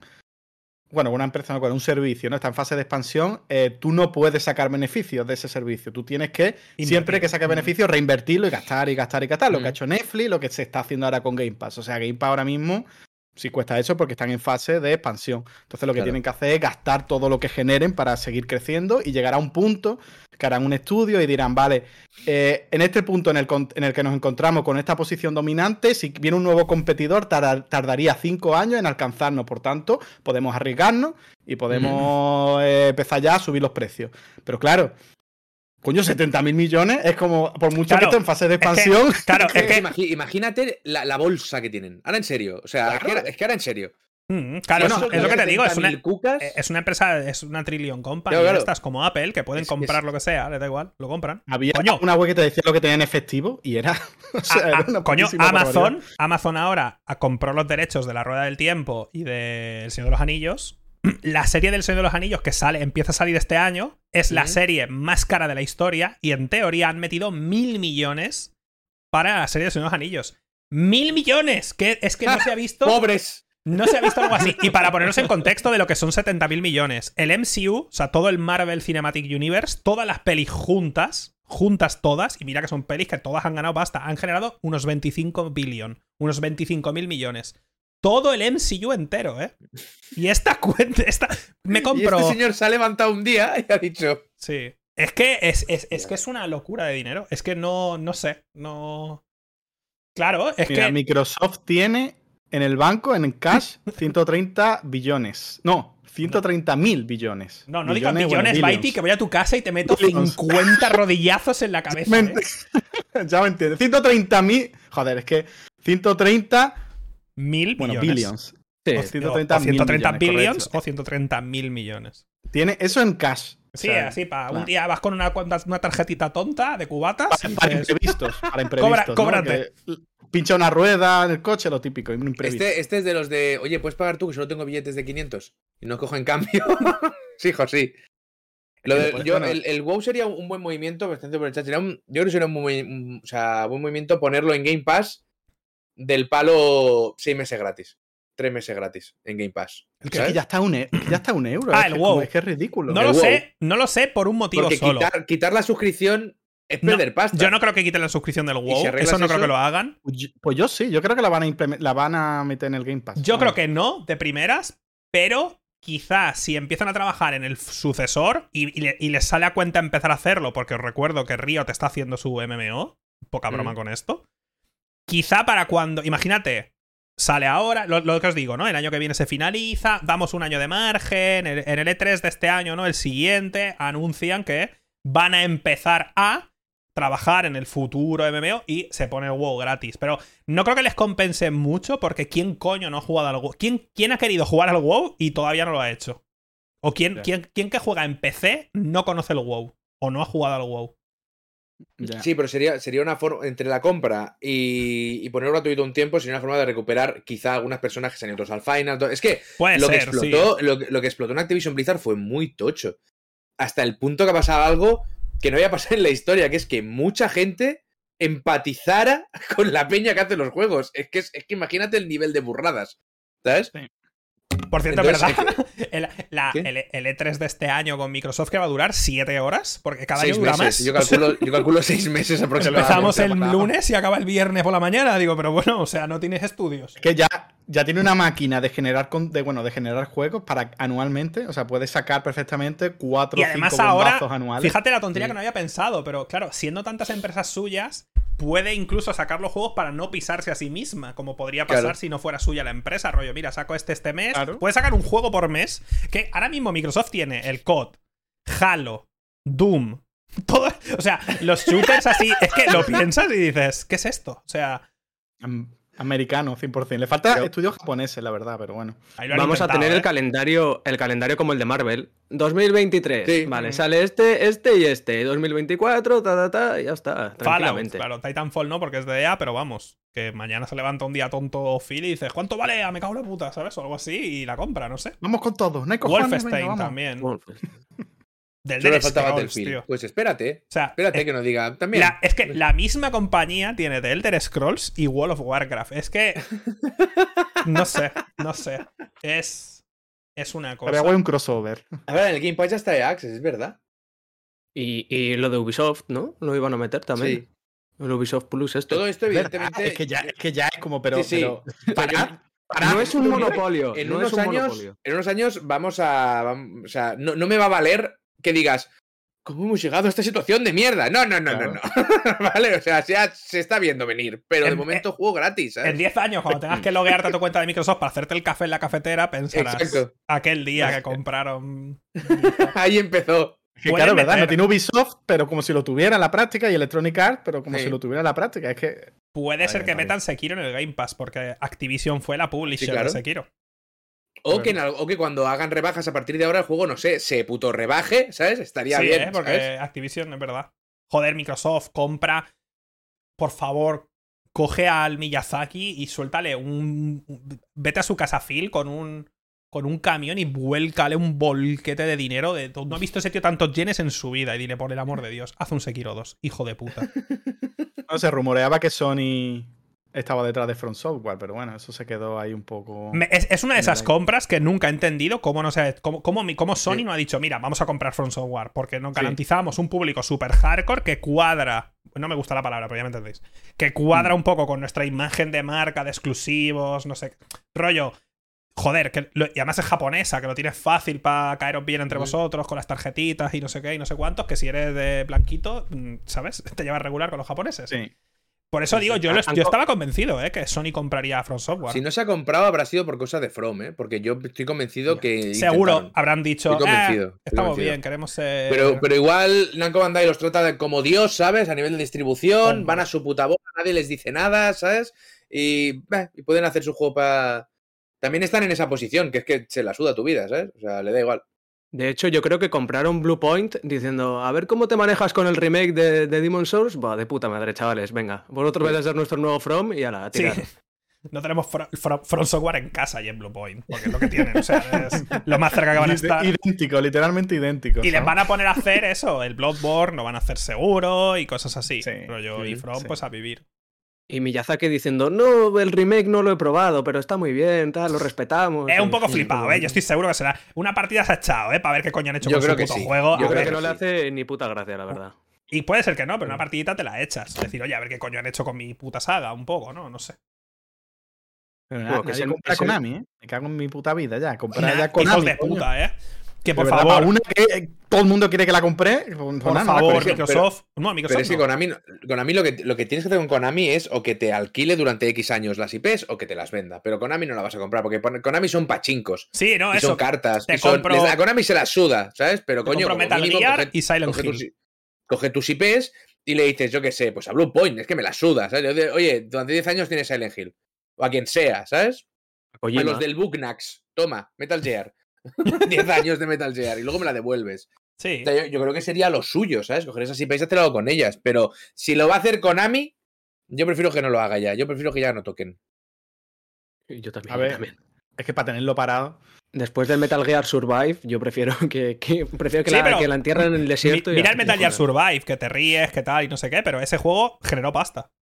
Speaker 2: bueno, una empresa no, un servicio no está en fase de expansión, eh, tú no puedes sacar beneficios de ese servicio. Tú tienes que, siempre que saques mm. beneficios, reinvertirlo y gastar y gastar y gastar. Lo que ha mm. hecho Netflix, lo que se está haciendo ahora con Game Pass. O sea, Game Pass ahora mismo sí cuesta eso porque están en fase de expansión. Entonces lo que tienen que hacer es gastar todo lo que generen para seguir creciendo y llegar a un punto que harán un estudio y dirán, vale, eh, en este punto en el, en el, que nos encontramos con esta posición dominante, si viene un nuevo competidor, tardaría cinco años en alcanzarnos. Por tanto, podemos arriesgarnos y podemos eh, empezar ya a subir los precios. Pero claro, Coño, 70 mil millones es como, por mucho que esté en fase de expansión.
Speaker 1: claro,
Speaker 4: es que, imagínate la, bolsa que tienen. Ahora en serio. O sea, es, que, ahora en serio.
Speaker 1: Mm, claro, es, lo que te digo, es una, eh, es una, empresa, es una trillion company, estas como Apple, que pueden comprar lo que sea, les da igual, lo compran.
Speaker 2: Había una web que te decía lo que tenían efectivo y era.
Speaker 1: Ah, ah, coño, Amazon, Amazon ahora compró los derechos de la Rueda del Tiempo y de El Señor de los Anillos la serie del Señor de los Anillos que sale, empieza a salir este año, es la serie más cara de la historia y en teoría han metido mil millones para la serie del Señor de los Anillos. ¡Mil millones! Que es que no se ha visto.
Speaker 4: ¡Pobres!
Speaker 1: No se ha visto algo así. Y para ponernos en contexto de lo que son 70 mil millones, el MCU, o sea, todo el Marvel Cinematic Universe, todas las pelis juntas, juntas todas, y mira que son pelis que todas han ganado pasta, han generado unos 25 billion, unos 25 mil millones todo el MCU entero, ¿eh? Y esta cuenta, esta... Me compró...
Speaker 4: Y este señor se ha levantado un día y ha dicho...
Speaker 1: Sí. Es que es, es, que es una locura de dinero. Es que no, no sé, no... Claro, es que...
Speaker 2: Microsoft tiene en el banco, en cash, 130 billones. No, 130 mil billones.
Speaker 1: No, no digas billones, Baiti, que voy a tu casa y te meto 50 rodillazos en la cabeza. ¿eh?
Speaker 2: ya me entiendes. 130 mil. Joder, es que 130
Speaker 1: mil
Speaker 2: bueno, billions.
Speaker 1: Sí, o 130, o 130 billions o 130 mil millones.
Speaker 2: Tiene eso en cash.
Speaker 1: Sí, así, para un día vas con una, una tarjetita tonta de cubatas.
Speaker 2: Para, imprevistos. Para imprevistos.
Speaker 1: cóbrate.
Speaker 2: Pincha una rueda en el coche, lo típico.
Speaker 4: Este, este, es de los de, oye, puedes pagar tú que solo tengo billetes de 500 y no cojo en cambio. sí, hijo, sí. el, WoW sería un buen movimiento, bastante por el chat. yo creo que sería un, buen, o sea, buen movimiento ponerlo en Game Pass del palo 6 meses gratis tres meses gratis en Game Pass.
Speaker 2: El que, ya está un, e, ya está un euro.
Speaker 1: Ah, el WoW.
Speaker 2: Es que es ridículo.
Speaker 1: No lo sé, no lo sé por un motivo
Speaker 4: Porque
Speaker 1: solo.
Speaker 4: Quitar, quitar la suscripción es perder pasta.
Speaker 1: Yo no creo que quiten la suscripción del WoW. eso no creo que lo hagan.
Speaker 2: Pues, pues yo, sí, yo creo que la van, a la van a meter en el Game Pass.
Speaker 1: Yo creo que no, de primeras, pero quizás si empiezan a trabajar en el sucesor y, les sale a cuenta empezar a hacerlo, porque os recuerdo que Riot está haciendo su MMO, poca broma mm. con esto. Quizá para cuando, imagínate, sale ahora, lo, que os digo, ¿no? El año que viene se finaliza, damos un año de margen, en el, E3 de este año, ¿no? El siguiente, anuncian que van a empezar a trabajar en el futuro MMO y se pone el WoW gratis. Pero no creo que les compense mucho porque ¿quién coño no ha jugado al WoW? ¿Quién, quién ha querido jugar al WoW y todavía no lo ha hecho? ¿O quién, quién, quién que juega en PC no conoce el WoW? ¿O no ha jugado al WoW?
Speaker 4: Sí, pero sería, sería una forma, entre la compra y, y ponerlo gratuito un tiempo, sería una forma de recuperar quizá algunas personajes en otros al final. Es que, lo, que explotó, lo, que explotó en Activision Blizzard fue muy tocho. Hasta el punto que ha pasado algo que no había pasado en la historia, que es que mucha gente empatizara con la peña que hace los juegos. Es que, es, que imagínate el nivel de burradas. ¿Sabes?
Speaker 1: Por cierto, ¿verdad? El, E3 e de este año con Microsoft que va a durar 7 horas, porque cada año dura más.
Speaker 4: Yo calculo, yo calculo 6 meses aproximadamente.
Speaker 1: Empezamos el lunes y acaba el viernes por la mañana. Digo, pero bueno, o sea, no tienes estudios.
Speaker 2: que ya, ya tiene una máquina de generar, de, bueno, de generar juegos para anualmente. O sea, puedes sacar perfectamente 4 o 5 ahora, anuales.
Speaker 1: Fíjate la tontería que no había pensado, pero claro, siendo tantas empresas suyas, puede incluso sacar los juegos para no pisarse a sí misma, como podría pasar si no fuera suya la empresa. Rollo, mira, saco este este mes. Puede sacar un juego por mes. Que ahora mismo Microsoft tiene el COD, Halo, Doom. Todo, o sea, los shooters así. Es que lo piensas y dices, ¿qué es esto? O sea.
Speaker 2: Americano, 100%. Le falta estudios japoneses, la verdad, pero bueno.
Speaker 3: Vamos a tener el ¿eh? calendario el calendario como el de Marvel. 2023. Vale, sale este, este y este. 2024, ta, ta, ta, y ya está.
Speaker 1: Fallout, claro. Titanfall no, porque es de EA, pero vamos. Que mañana se levanta un día tonto Phil y dice, ¿cuánto vale? Ah, me cago en la puta, ¿sabes? O algo así y la compra, no sé.
Speaker 2: Vamos con todo. No hay
Speaker 1: Wolfenstein también.
Speaker 4: Del Solo falta Battlefield. Pues espérate. O sea, espérate que nos diga también.
Speaker 1: es que la misma compañía tiene The Elder Scrolls y World of Warcraft. Es que. no sé, no sé. Es. Es una cosa.
Speaker 2: Pero un crossover.
Speaker 4: A ver, en el Game Pass ya está de Access, es verdad.
Speaker 3: Y, y, lo de Ubisoft, ¿no? Lo iban a meter también. Sí. El Ubisoft Plus, esto.
Speaker 4: Todo esto, evidentemente.
Speaker 2: Es que, ya, es que ya es como, pero. Sí,
Speaker 3: para, no es un monopolio.
Speaker 4: En, unos años, en unos años vamos a. o sea, no, no me va a valer que digas, ¿cómo hemos llegado a esta situación de mierda? No, no, no, no, no. vale, o sea, ya se está viendo venir, pero de momento juego gratis.
Speaker 1: En 10 años, cuando tengas que loguearte a tu cuenta de Microsoft para hacerte el café en la cafetera, pensarás aquel día que compraron.
Speaker 4: Ahí empezó.
Speaker 2: Que claro, ¿verdad? No tiene Ubisoft, pero como si lo tuviera en la práctica, y Electronic Arts, pero como si lo tuviera en la práctica. Es que.
Speaker 1: Puede ser que metan Sekiro en el Game Pass, porque Activision fue la publisher de Sekiro.
Speaker 4: O que, que, cuando hagan rebajas a partir de ahora el juego, no sé, se puto rebaje, ¿sabes? Estaría bien. ¿eh?
Speaker 1: porque Activision es verdad. Joder, Microsoft, compra. Por favor, coge al Miyazaki y suéltale un. Vete a su casa Phil con un. Con un camión y vuélcale un bolquete de dinero. De, no ha visto ese tío tantos yenes en su vida. Y dile, por el amor de Dios, haz un Sekiro 2, hijo de puta.
Speaker 2: No, se rumoreaba que Sony estaba detrás de Front Software, pero bueno, eso se quedó ahí un poco.
Speaker 1: es, una de esas compras que nunca he entendido cómo no sé, cómo, cómo, Sony no ha dicho, mira, vamos a comprar Front Software, porque no garantizamos un público super hardcore que cuadra. No me gusta la palabra, pero ya me entendéis. Que cuadra mm. un poco con nuestra imagen de marca, de exclusivos, no sé. Rollo. Joder, que y además es japonesa, que lo tienes fácil para caeros bien entre mm. vosotros con las tarjetitas y no sé qué y no sé cuántos, que si eres de blanquito, mm, ¿sabes? Te llevas regular con los japoneses.
Speaker 2: Sí.
Speaker 1: Por eso digo, yo, yo estaba convencido, ¿eh? Que Sony compraría a From Software.
Speaker 4: Si no se ha comprado, habrá sido por cosas de From, ¿eh? Porque yo estoy convencido que.
Speaker 1: Seguro habrán dicho. Estoy convencido, eh, estamos bien, queremos ser.
Speaker 4: Pero, pero igual Namco Bandai los trata de como Dios, ¿sabes? A nivel de distribución, van a su puta boca, nadie les dice nada, ¿sabes? Y, y pueden hacer su juego para. También están en esa posición, que es que se la suda tu vida, ¿sabes? O sea, le da igual.
Speaker 3: De hecho, yo creo que compraron Blue Point diciendo, a ver cómo te manejas con el remake de, de Demon Souls. Va, de puta madre, chavales, venga. Vosotros vais a ser nuestro nuevo From y a la tirar.
Speaker 1: No tenemos From, Software en casa y en Blue Point, porque es lo que tienen. O sea, es lo más cerca que van a estar.
Speaker 2: Idéntico, literalmente idéntico.
Speaker 1: Y les van a poner a hacer eso, el Bloodborne, lo van a hacer seguro y cosas así. Pero yo y From, pues a vivir.
Speaker 3: Y Miyazaki diciendo, no, el remake no lo he probado, pero está muy bien, tal, lo respetamos.
Speaker 1: Es un poco flipado, ¿eh? Yo estoy seguro que será. Una partida se ha echado, ¿eh? Para ver qué coño han hecho con su puto juego.
Speaker 3: Yo creo que no le hace ni puta gracia, la verdad.
Speaker 1: Y puede ser que no, pero una partidita te la echas. Es decir, oye, a ver qué coño han hecho con mi puta saga, un poco, ¿no? No sé.
Speaker 2: Pero que se compra Konami, ¿eh? Me cago en mi puta vida ya. Comprar ya Konami.
Speaker 1: Hijos de puta, ¿eh? Que por favor.
Speaker 2: Una que todo el mundo quiere que la compre. Por
Speaker 1: favor, Microsoft. no,
Speaker 4: Microsoft. Pero es que Konami, Konami lo, que, lo que tienes que hacer con Konami es o que te alquile durante X años las IPs o que te las venda. Pero Konami no la vas a comprar porque Konami son pachincos.
Speaker 1: Sí, no, eso.
Speaker 4: Son cartas. y son, Konami se las suda, ¿sabes? Pero coño.
Speaker 1: Metal Gear y Silent
Speaker 4: coge Tus, coge tus IPs y le dices, yo qué sé, pues a Blue Point, es que me las suda, ¿sabes? Oye, durante 10 años tienes Silent Hill. O a quien sea, ¿sabes? A los del Booknax. Toma, Metal Gear. 10 años de Metal Gear y luego me la devuelves.
Speaker 1: Sí.
Speaker 4: yo, creo que sería lo suyo, ¿sabes? Coger esas IPs y hacerlo con ellas. Pero si lo va a hacer Konami, yo prefiero que no lo haga ya. Yo prefiero que ya no toquen.
Speaker 3: Yo también.
Speaker 2: A ver, Es que para tenerlo parado.
Speaker 3: Después del Metal Gear Survive, yo prefiero que, prefiero que, la, que, la, entierren en el desierto.
Speaker 1: mira el Metal Gear Survive, que te ríes, que tal y no sé qué, pero ese juego generó pasta.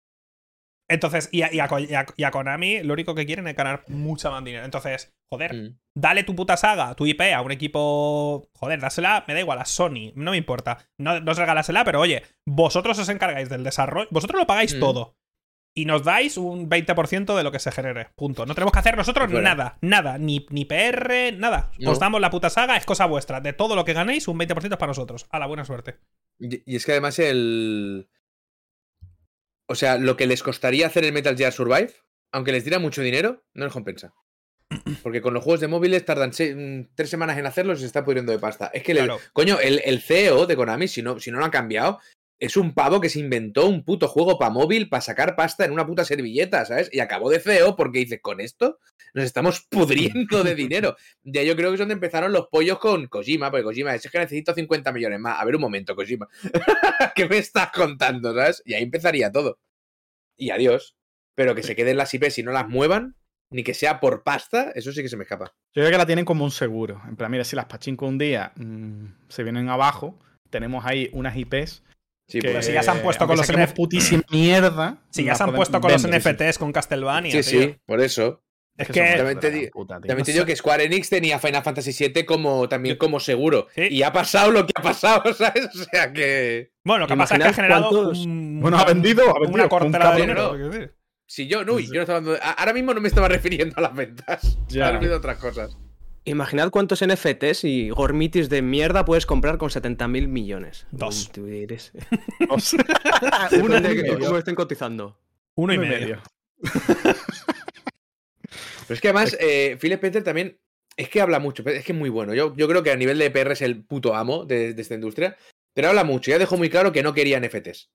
Speaker 1: Entonces, y a, Konami lo único que quieren es ganar mucha más dinero. Entonces, joder, mm. dale tu puta saga, tu IP a un equipo. Joder, dásela, me da igual, a Sony, no me importa. No, no os regalásela, pero oye, vosotros os encargáis del desarrollo, vosotros lo pagáis mm. todo. Y nos dais un 20% de lo que se genere. Punto. No tenemos que hacer nosotros nada, nada. Ni, ni PR, nada. Os damos la puta saga, es cosa vuestra. De todo lo que ganéis, un 20% es para nosotros. A la buena suerte.
Speaker 4: y es que además el. O sea, lo que les costaría hacer el Metal Gear Survive, aunque les diera mucho dinero, no les compensa. Porque con los juegos de móviles tardan mm, tres semanas en hacerlos y se está pudriendo de pasta. Es que, coño, el, CEO de Konami, si no, si no lo han cambiado, es un pavo que se inventó un puto juego para móvil para sacar pasta en una puta servilleta, ¿sabes? Y acabó de CEO porque dice, con esto nos estamos pudriendo de dinero. Ya yo creo que es donde empezaron los pollos con Kojima, porque Kojima es que necesito 50 millones más. A ver un momento, Kojima. ¿Qué me estás contando, sabes? Y ahí empezaría todo. Y adiós. Pero que se queden las IPs y no las muevan, ni que sea por pasta, eso sí que se me escapa.
Speaker 2: Yo creo que la tienen como un seguro. En plan, mira, si las pachinko un día mm, se vienen abajo, tenemos ahí unas IPs
Speaker 1: Sí, pero si ya se han puesto con los NFTs.
Speaker 2: putísima mierda.
Speaker 1: Si ya se han puesto con los NFTs con Castlevania.
Speaker 4: Sí, sí, por eso. Es que, también, te, digo que Square Enix tenía Final Fantasy VII como, también como seguro. Y ha pasado lo que ha pasado, ¿sabes? O sea que.
Speaker 1: Bueno, lo que pasa es que ha generado.
Speaker 2: bueno, ha vendido, ha vendido
Speaker 1: una cortera de dinero.
Speaker 4: Si yo, no, yo no estaba hablando, ahora mismo no me estaba refiriendo a las ventas. Ya. Estaba a otras cosas.
Speaker 3: Imaginad cuántos NFTs y gormitis de mierda puedes comprar con 70.000 millones.
Speaker 1: Dos.
Speaker 3: Dos. Uno y ¿Cómo estén cotizando?
Speaker 1: Uno y, medio.
Speaker 4: Pero es que además, eh, Phil Spencer también es que habla mucho, es que es muy bueno. Yo, yo creo que a nivel de PR es el puto amo de, esta industria, pero habla mucho. Ya dejó muy claro que no quería NFTs.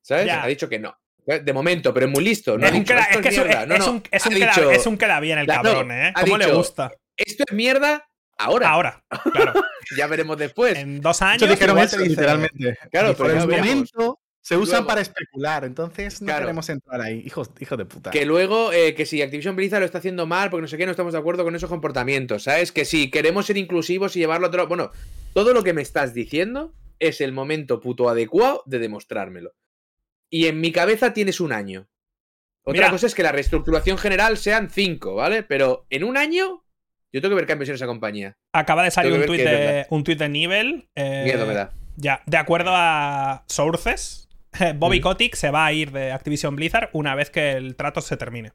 Speaker 4: ¿Sabes? Ha dicho que no. De momento, pero es muy listo. No es, un, queda, es, que es, un,
Speaker 1: es, un, queda, bien el cabrón, ¿eh? ¿Cómo le gusta?
Speaker 4: Esto es mierda ahora.
Speaker 1: Ahora, claro.
Speaker 4: ya veremos después.
Speaker 1: En dos años.
Speaker 2: dijeron eso literalmente. Claro, por el momento se usan para especular, entonces no queremos entrar ahí, hijos, de puta.
Speaker 4: Que luego, eh, que si Activision Blizzard lo está haciendo mal, porque no sé qué, no estamos de acuerdo con esos comportamientos, ¿sabes? Que si queremos ser inclusivos y llevarlo a otro. Bueno, todo lo que me estás diciendo es el momento puto adecuado de demostrármelo. Y en mi cabeza tienes un año. Otra cosa es que la reestructuración general sean cinco, ¿vale? Pero en un año yo tengo que ver cambios en esa compañía.
Speaker 1: Acaba de salir un tuit de, un de nivel. Eh,
Speaker 4: Miedo me da.
Speaker 1: Ya, de acuerdo a Sources, Bobby mm. Kotick se va a ir de Activision Blizzard una vez que el trato se termine.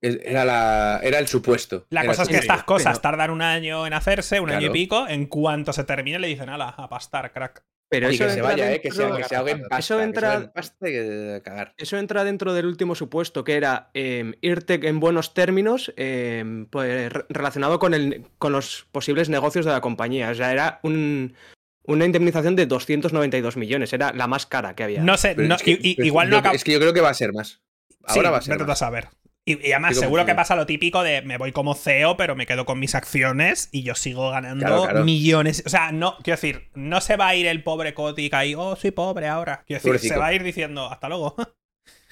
Speaker 4: era, la, era el supuesto.
Speaker 1: La cosa es que estas cosas tardan un año en hacerse, un año y pico. En cuanto se termine, le dicen, ala, a pastar, crack.
Speaker 3: Pero
Speaker 4: y
Speaker 3: eso
Speaker 4: que se
Speaker 3: entra
Speaker 4: vaya, ¿eh? Que se,
Speaker 3: dentro-
Speaker 4: que se ahogue en pasta.
Speaker 3: Eso
Speaker 4: que se
Speaker 3: entra-
Speaker 4: ahogue en pasta y que cagar.
Speaker 3: Eso entra dentro del último supuesto, que era eh, irte en buenos términos eh, pues, re- relacionado con, el, con los posibles negocios de la compañía. O sea, era un- una indemnización de 292 millones. Era la más cara que había.
Speaker 1: No sé, no-
Speaker 4: es que-
Speaker 1: igual
Speaker 4: yo-
Speaker 1: no acaba.
Speaker 4: Es que yo creo que va a ser más. Ahora
Speaker 1: Sí,
Speaker 4: va a ser
Speaker 1: tú a
Speaker 4: más.
Speaker 1: saber. Y, y además, seguro que pasa lo típico de me voy como CEO, pero me quedo con mis acciones y yo sigo ganando
Speaker 4: Claro, claro.
Speaker 1: millones. O sea, no, quiero decir, no se va a ir el pobre Kotick ahí, oh, soy pobre ahora. Quiero decir,
Speaker 4: Pobrecito.
Speaker 1: se va a ir diciendo, hasta luego.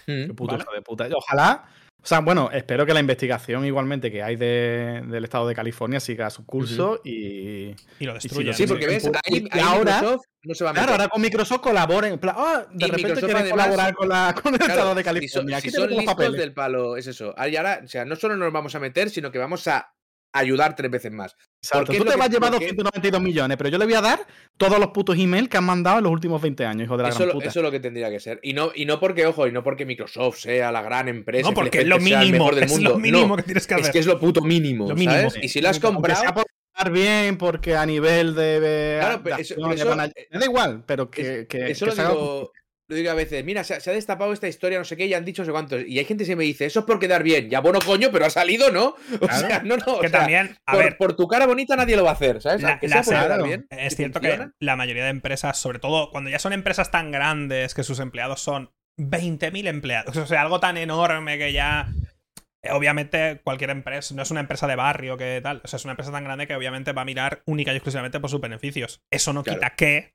Speaker 4: Mm.
Speaker 2: Qué puto
Speaker 1: Vale.
Speaker 2: hijo de puta. Ojalá. O sea, bueno, espero que la investigación igualmente que hay de- del estado de California siga su curso y.
Speaker 1: Y lo
Speaker 2: si
Speaker 1: destruyen.
Speaker 2: lo
Speaker 4: Sí, porque ves, ahí, ahí
Speaker 2: ahora-
Speaker 4: no se va a meter.
Speaker 2: Claro, ahora con Microsoft colaboren. Ah, de
Speaker 4: Y
Speaker 2: repente quieren
Speaker 4: además-
Speaker 2: colaborar con, la, con el
Speaker 4: Claro,
Speaker 2: estado de
Speaker 4: si son-
Speaker 2: California.
Speaker 4: Si
Speaker 2: Aquí
Speaker 4: son,
Speaker 2: tenemos los
Speaker 4: listos
Speaker 2: papeles.
Speaker 4: del palo, es eso. Y ahora, o sea, no solo nos vamos a meter, sino que vamos a ayudar tres veces más.
Speaker 2: Exacto.
Speaker 4: ¿por qué
Speaker 2: Tú te vas a llevar
Speaker 4: por qué?
Speaker 2: 292 millones, pero yo le voy a dar todos los putos emails que han mandado en los últimos 20 años, hijo de la
Speaker 4: Eso,
Speaker 2: gran
Speaker 4: lo-
Speaker 2: puta.
Speaker 4: eso es lo que tendría que ser. Y no, y no porque, ojo, y no porque Microsoft sea la gran empresa.
Speaker 1: No,
Speaker 4: que
Speaker 1: porque es lo mínimo.
Speaker 4: del
Speaker 1: Es
Speaker 4: mundo.
Speaker 1: lo mínimo
Speaker 4: No,
Speaker 1: que tienes que
Speaker 4: es
Speaker 1: hacer.
Speaker 4: que es lo puto mínimo,
Speaker 1: Lo mínimo,
Speaker 4: ¿sabes?
Speaker 1: sí.
Speaker 4: Y si lo has comprado,
Speaker 2: bien, porque a nivel de.
Speaker 4: Claro, pero eso-
Speaker 2: me da igual, pero que. que-
Speaker 4: eso
Speaker 2: que
Speaker 4: lo digo, lo digo a veces. Mira, se, ha- se ha destapado esta historia, no sé qué, y han dicho no sé cuántos. Y hay gente que me dice, eso es por quedar bien. Ya, bueno, coño, pero ha salido, ¿no? O
Speaker 2: Claro.
Speaker 4: sea, no, no. o
Speaker 1: que
Speaker 4: sea,
Speaker 1: también, a
Speaker 4: por,
Speaker 1: ver,
Speaker 4: por tu cara bonita nadie lo va a hacer, ¿sabes?
Speaker 1: La-
Speaker 4: Aunque
Speaker 1: la
Speaker 4: sea por quedar
Speaker 2: claro.
Speaker 4: bien.
Speaker 1: Es cierto
Speaker 4: funciona.
Speaker 1: que la mayoría de empresas, sobre todo cuando ya son empresas tan grandes que sus empleados son 20.000 empleados, o sea, algo tan enorme que ya... eh, Obviamente, cualquier empresa, no es una empresa de barrio que tal, o sea, es una empresa tan grande que obviamente va a mirar única y exclusivamente por sus beneficios. Eso no
Speaker 4: Claro.
Speaker 1: quita que,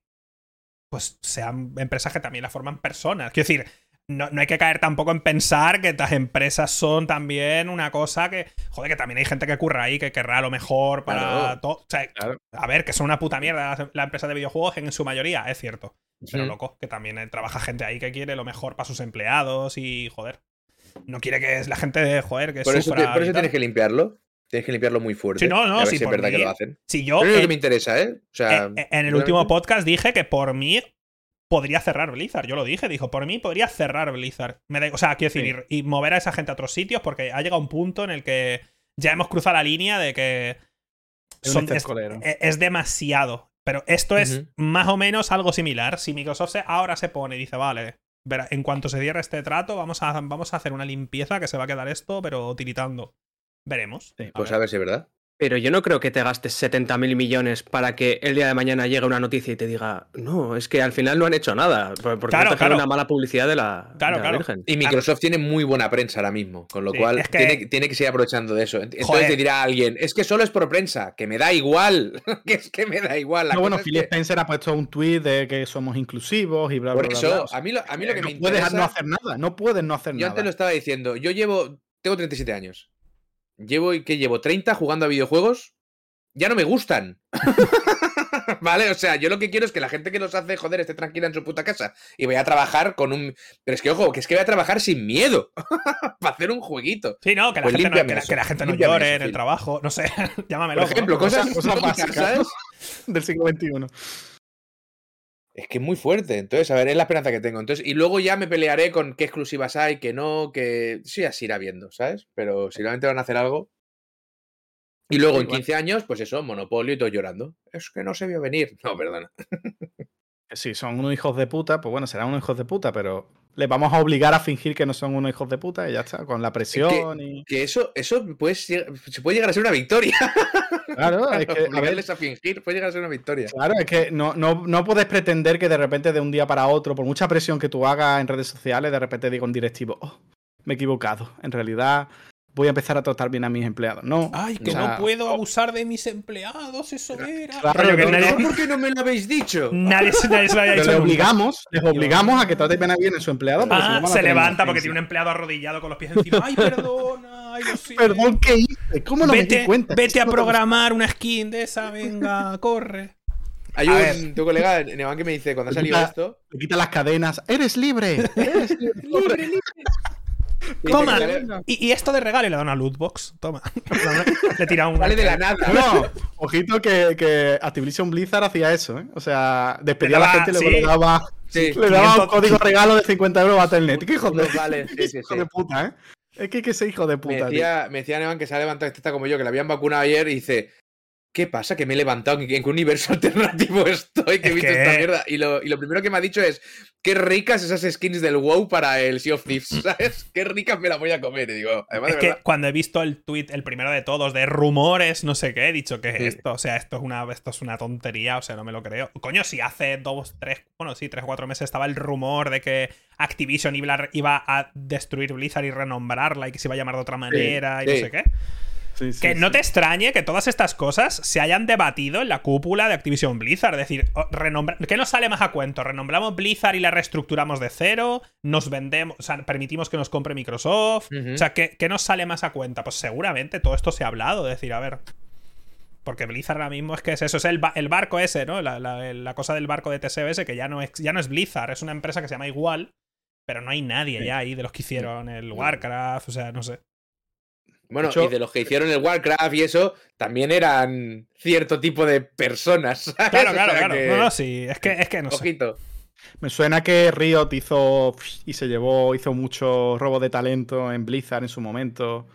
Speaker 1: pues, sean empresas que también la forman personas. Quiero decir, no, no hay que caer tampoco en pensar que estas empresas son también una cosa que, joder, que también hay gente que curra ahí, que querrá lo mejor para
Speaker 4: Claro.
Speaker 1: todo. O sea,
Speaker 2: Claro.
Speaker 1: a ver, que son una puta mierda la, la empresa de videojuegos en su mayoría, es cierto. Pero loco, que también eh, trabaja gente ahí que quiere lo mejor para sus empleados y, joder, no quiere que es la gente, joder, que
Speaker 4: Por eso,
Speaker 1: sufra.
Speaker 4: te- por eso tienes que limpiarlo. Tienes que limpiarlo muy fuerte.
Speaker 1: Sí, no, no, sí,
Speaker 4: si es verdad que lo hacen.
Speaker 1: Si yo
Speaker 4: Pero es lo que
Speaker 1: eh,
Speaker 4: me interesa, ¿eh? O sea,
Speaker 1: eh, en el último podcast dije que por mí podría cerrar Blizzard. Yo lo dije, dijo, por mí podría cerrar Blizzard. Me da- o sea, quiero decir, ir- y mover a esa gente a otros sitios porque ha llegado un punto en el que ya hemos cruzado la línea de que son- es, e- es demasiado. Pero esto es más o menos algo similar. Si Microsoft se- ahora se pone y dice, vale, en cuanto se cierre este trato, vamos a, vamos a hacer una limpieza que se va a quedar esto, pero tiritando. Veremos.
Speaker 2: Sí,
Speaker 4: Pues
Speaker 1: ver.
Speaker 4: a ver si es verdad.
Speaker 3: Pero yo no creo que te gastes 70.000 millones para que el día de mañana llegue una noticia y te diga, no, es que al final no han hecho nada. por- Porque
Speaker 1: Claro,
Speaker 3: no
Speaker 1: claro.
Speaker 3: una mala publicidad de la,
Speaker 1: Claro,
Speaker 3: de la
Speaker 1: claro.
Speaker 3: Virgen.
Speaker 4: Y Microsoft tiene muy buena prensa ahora mismo, con lo
Speaker 1: Sí,
Speaker 4: cual
Speaker 1: es que-
Speaker 4: tiene, tiene que seguir aprovechando de eso. Ent- Entonces
Speaker 1: Joder.
Speaker 4: te dirá alguien, es que solo es por prensa, que me da igual, que es que me da igual. La
Speaker 2: No, bueno, Phil
Speaker 4: que-
Speaker 2: Spencer ha puesto un tweet de que somos inclusivos y bla, bla,
Speaker 4: por
Speaker 2: bla,
Speaker 4: eso,
Speaker 2: bla. O sea,
Speaker 4: a mí lo, a mí lo que
Speaker 2: no
Speaker 4: me
Speaker 2: puedes
Speaker 4: interesa...
Speaker 2: no hacer nada, no puedes no hacer
Speaker 4: Yo
Speaker 2: nada.
Speaker 4: antes lo estaba diciendo, yo llevo, tengo 37 años. Llevo, ¿qué llevo? 30 jugando a videojuegos. Ya no me gustan. vale, o sea, yo lo que quiero es que la gente que los hace, joder, esté tranquila en su puta casa. Y voy a trabajar con un... Pero es que, ojo, que es que voy a trabajar sin miedo. Para hacer un jueguito.
Speaker 1: Sí, no, que la,
Speaker 4: Pues
Speaker 1: gente, no, que la- que gente no llore
Speaker 4: eso,
Speaker 1: en el trabajo, no sé, llámame
Speaker 4: Por ejemplo,
Speaker 1: ¿no?
Speaker 4: cosas,
Speaker 2: cosas
Speaker 4: lógicas,
Speaker 2: básicas.
Speaker 4: ¿sabes?
Speaker 2: Del siglo XXI.
Speaker 4: Es que es muy fuerte. Entonces, a ver, es la esperanza que tengo. Entonces, y luego ya me pelearé con qué exclusivas hay, qué no, que sí, así irá viendo, ¿sabes? Pero si realmente van a hacer algo. Y luego en
Speaker 2: Igual.
Speaker 4: 15 años, pues eso, monopolio y todo llorando. Es que no se vio venir. No, perdona.
Speaker 2: Si son unos hijos de puta, pues bueno, serán unos hijos de puta, pero les vamos a obligar a fingir que no son unos hijos de puta y ya está, con la presión y.
Speaker 4: Que eso, eso puede se puede llegar a ser una victoria.
Speaker 2: Claro, es que, a ver,
Speaker 4: Obligarles a fingir puede llegar a ser una victoria.
Speaker 2: Claro, es que no, no, no puedes pretender que de repente de un día para otro, por mucha presión que tú hagas en redes sociales, de repente diga un directivo, oh, me he equivocado. En realidad voy a empezar a tratar bien a mis empleados. No.
Speaker 1: Ay, que
Speaker 2: o sea,
Speaker 1: no puedo abusar de mis empleados, eso era.
Speaker 2: Claro,
Speaker 1: que nadie.
Speaker 4: ¿Por qué no me lo habéis dicho?
Speaker 1: nadie se nadie se lo había dicho
Speaker 2: le
Speaker 1: nunca.
Speaker 2: obligamos, les obligamos a que traten bien a bien a su empleado. porque si no
Speaker 1: Ah, se levanta porque tiene un empleado arrodillado con los pies encima. Ay, perdona, ay, lo siento.
Speaker 2: Perdón, ¿qué hice? ¿Cómo no me
Speaker 1: vete
Speaker 2: di cuenta?
Speaker 1: vete a programar una skin de esa, venga, corre.
Speaker 4: Hay
Speaker 1: A
Speaker 4: un
Speaker 1: ver.
Speaker 4: tu colega, Nevan, que me dice, cuando ha salido
Speaker 2: Quita-
Speaker 4: esto.
Speaker 2: Le quita las cadenas. ¡Eres libre! ¡Eres libre!
Speaker 4: dice
Speaker 1: Toma. Y, y esto de regalo y le da una loot box. Toma. Le tira un.
Speaker 4: Sale de la nada.
Speaker 2: No, ojito que, que Activision Blizzard hacía eso, ¿eh? O sea, despedía a la gente y
Speaker 1: sí.
Speaker 2: le daba,
Speaker 4: Sí.
Speaker 2: le daba un
Speaker 1: 500
Speaker 2: código regalo de 50 euros a Telnet. ¿Qué hijo de,
Speaker 4: sí, sí,
Speaker 2: hijo
Speaker 4: sí.
Speaker 2: de puta, eh? Es que que ser hijo de
Speaker 4: Me
Speaker 2: puta, tío.
Speaker 4: decía, me decía Nevan que se ha levantado esta como yo, que le habían vacunado ayer y dice. ¿Qué pasa? Que me he levantado, ¿en qué universo alternativo estoy? Que he visto esta mierda. Y lo, y lo, primero que me ha dicho es, qué ricas esas skins del WoW para el Sea of Thieves, ¿sabes? Qué ricas me las voy a comer. Y digo, además
Speaker 1: es que cuando he visto el tweet, el primero de todos, de rumores, no sé qué, he dicho que esto, o sea, esto es, una, esto es una tontería, o sea, no me lo creo. Coño, si hace dos, tres, bueno, sí, tres o cuatro meses estaba el rumor de que Activision iba, iba a destruir Blizzard y renombrarla y que se iba a llamar de otra manera y no sé qué que no te extrañe que todas estas cosas se hayan debatido en la cúpula de Activision Blizzard. Es decir, ¿qué nos sale más a cuento? ¿Renombramos Blizzard y la reestructuramos de cero? ¿Nos vendemos, o sea, permitimos que nos compre Microsoft? O sea, ¿qué, nos sale más a cuenta? Pues seguramente todo esto se ha hablado. Es decir, a ver. Porque Blizzard ahora mismo es que es eso, es el, barco ese, ¿no? La, cosa del barco de TSS que ya no, es, ya no es Blizzard, es una empresa que se llama igual, pero no hay nadie ya ahí de los que hicieron el Warcraft, o sea, no sé.
Speaker 4: Bueno, y de los que hicieron el Warcraft y eso, también eran cierto tipo de personas.
Speaker 1: Claro, claro, claro. No, no, sí. Es que, es que no Ojito.
Speaker 2: Me suena que Riot hizo y se llevó, hizo mucho robo de talento en Blizzard en su momento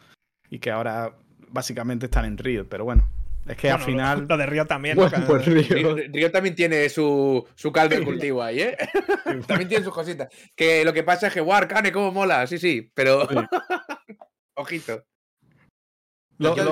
Speaker 2: y que ahora básicamente están en Riot, pero bueno. Es que al final.
Speaker 1: Lo, de Riot también.
Speaker 2: Bueno, pues
Speaker 4: Riot. también tiene su, su caldo de cultivo ahí, ¿eh? también tiene sus cositas. Que lo que pasa es que Warcane, cómo mola, sí, sí, pero. Ojito.
Speaker 2: Lo, de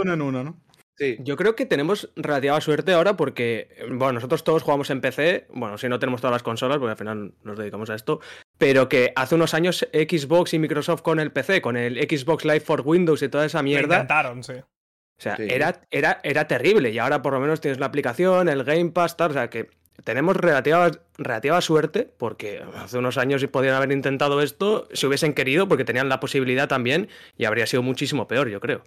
Speaker 2: uno en uno, ¿no?
Speaker 3: Sí. Yo creo que tenemos relativa suerte ahora porque, bueno, nosotros todos jugamos en PC, bueno, si no tenemos todas las consolas, porque al final nos dedicamos a esto, pero que hace unos años Xbox y Microsoft con el PC, con el Xbox Live for Windows y toda esa mierda.
Speaker 1: intentaron, sí.
Speaker 3: O sea, Era, era, era terrible y ahora por lo menos tienes la aplicación, el Game Pass, tal, o sea que tenemos relativa, relativa suerte, porque hace unos años podían haber intentado esto, si hubiesen querido, porque tenían la posibilidad también, y habría sido muchísimo peor, yo creo.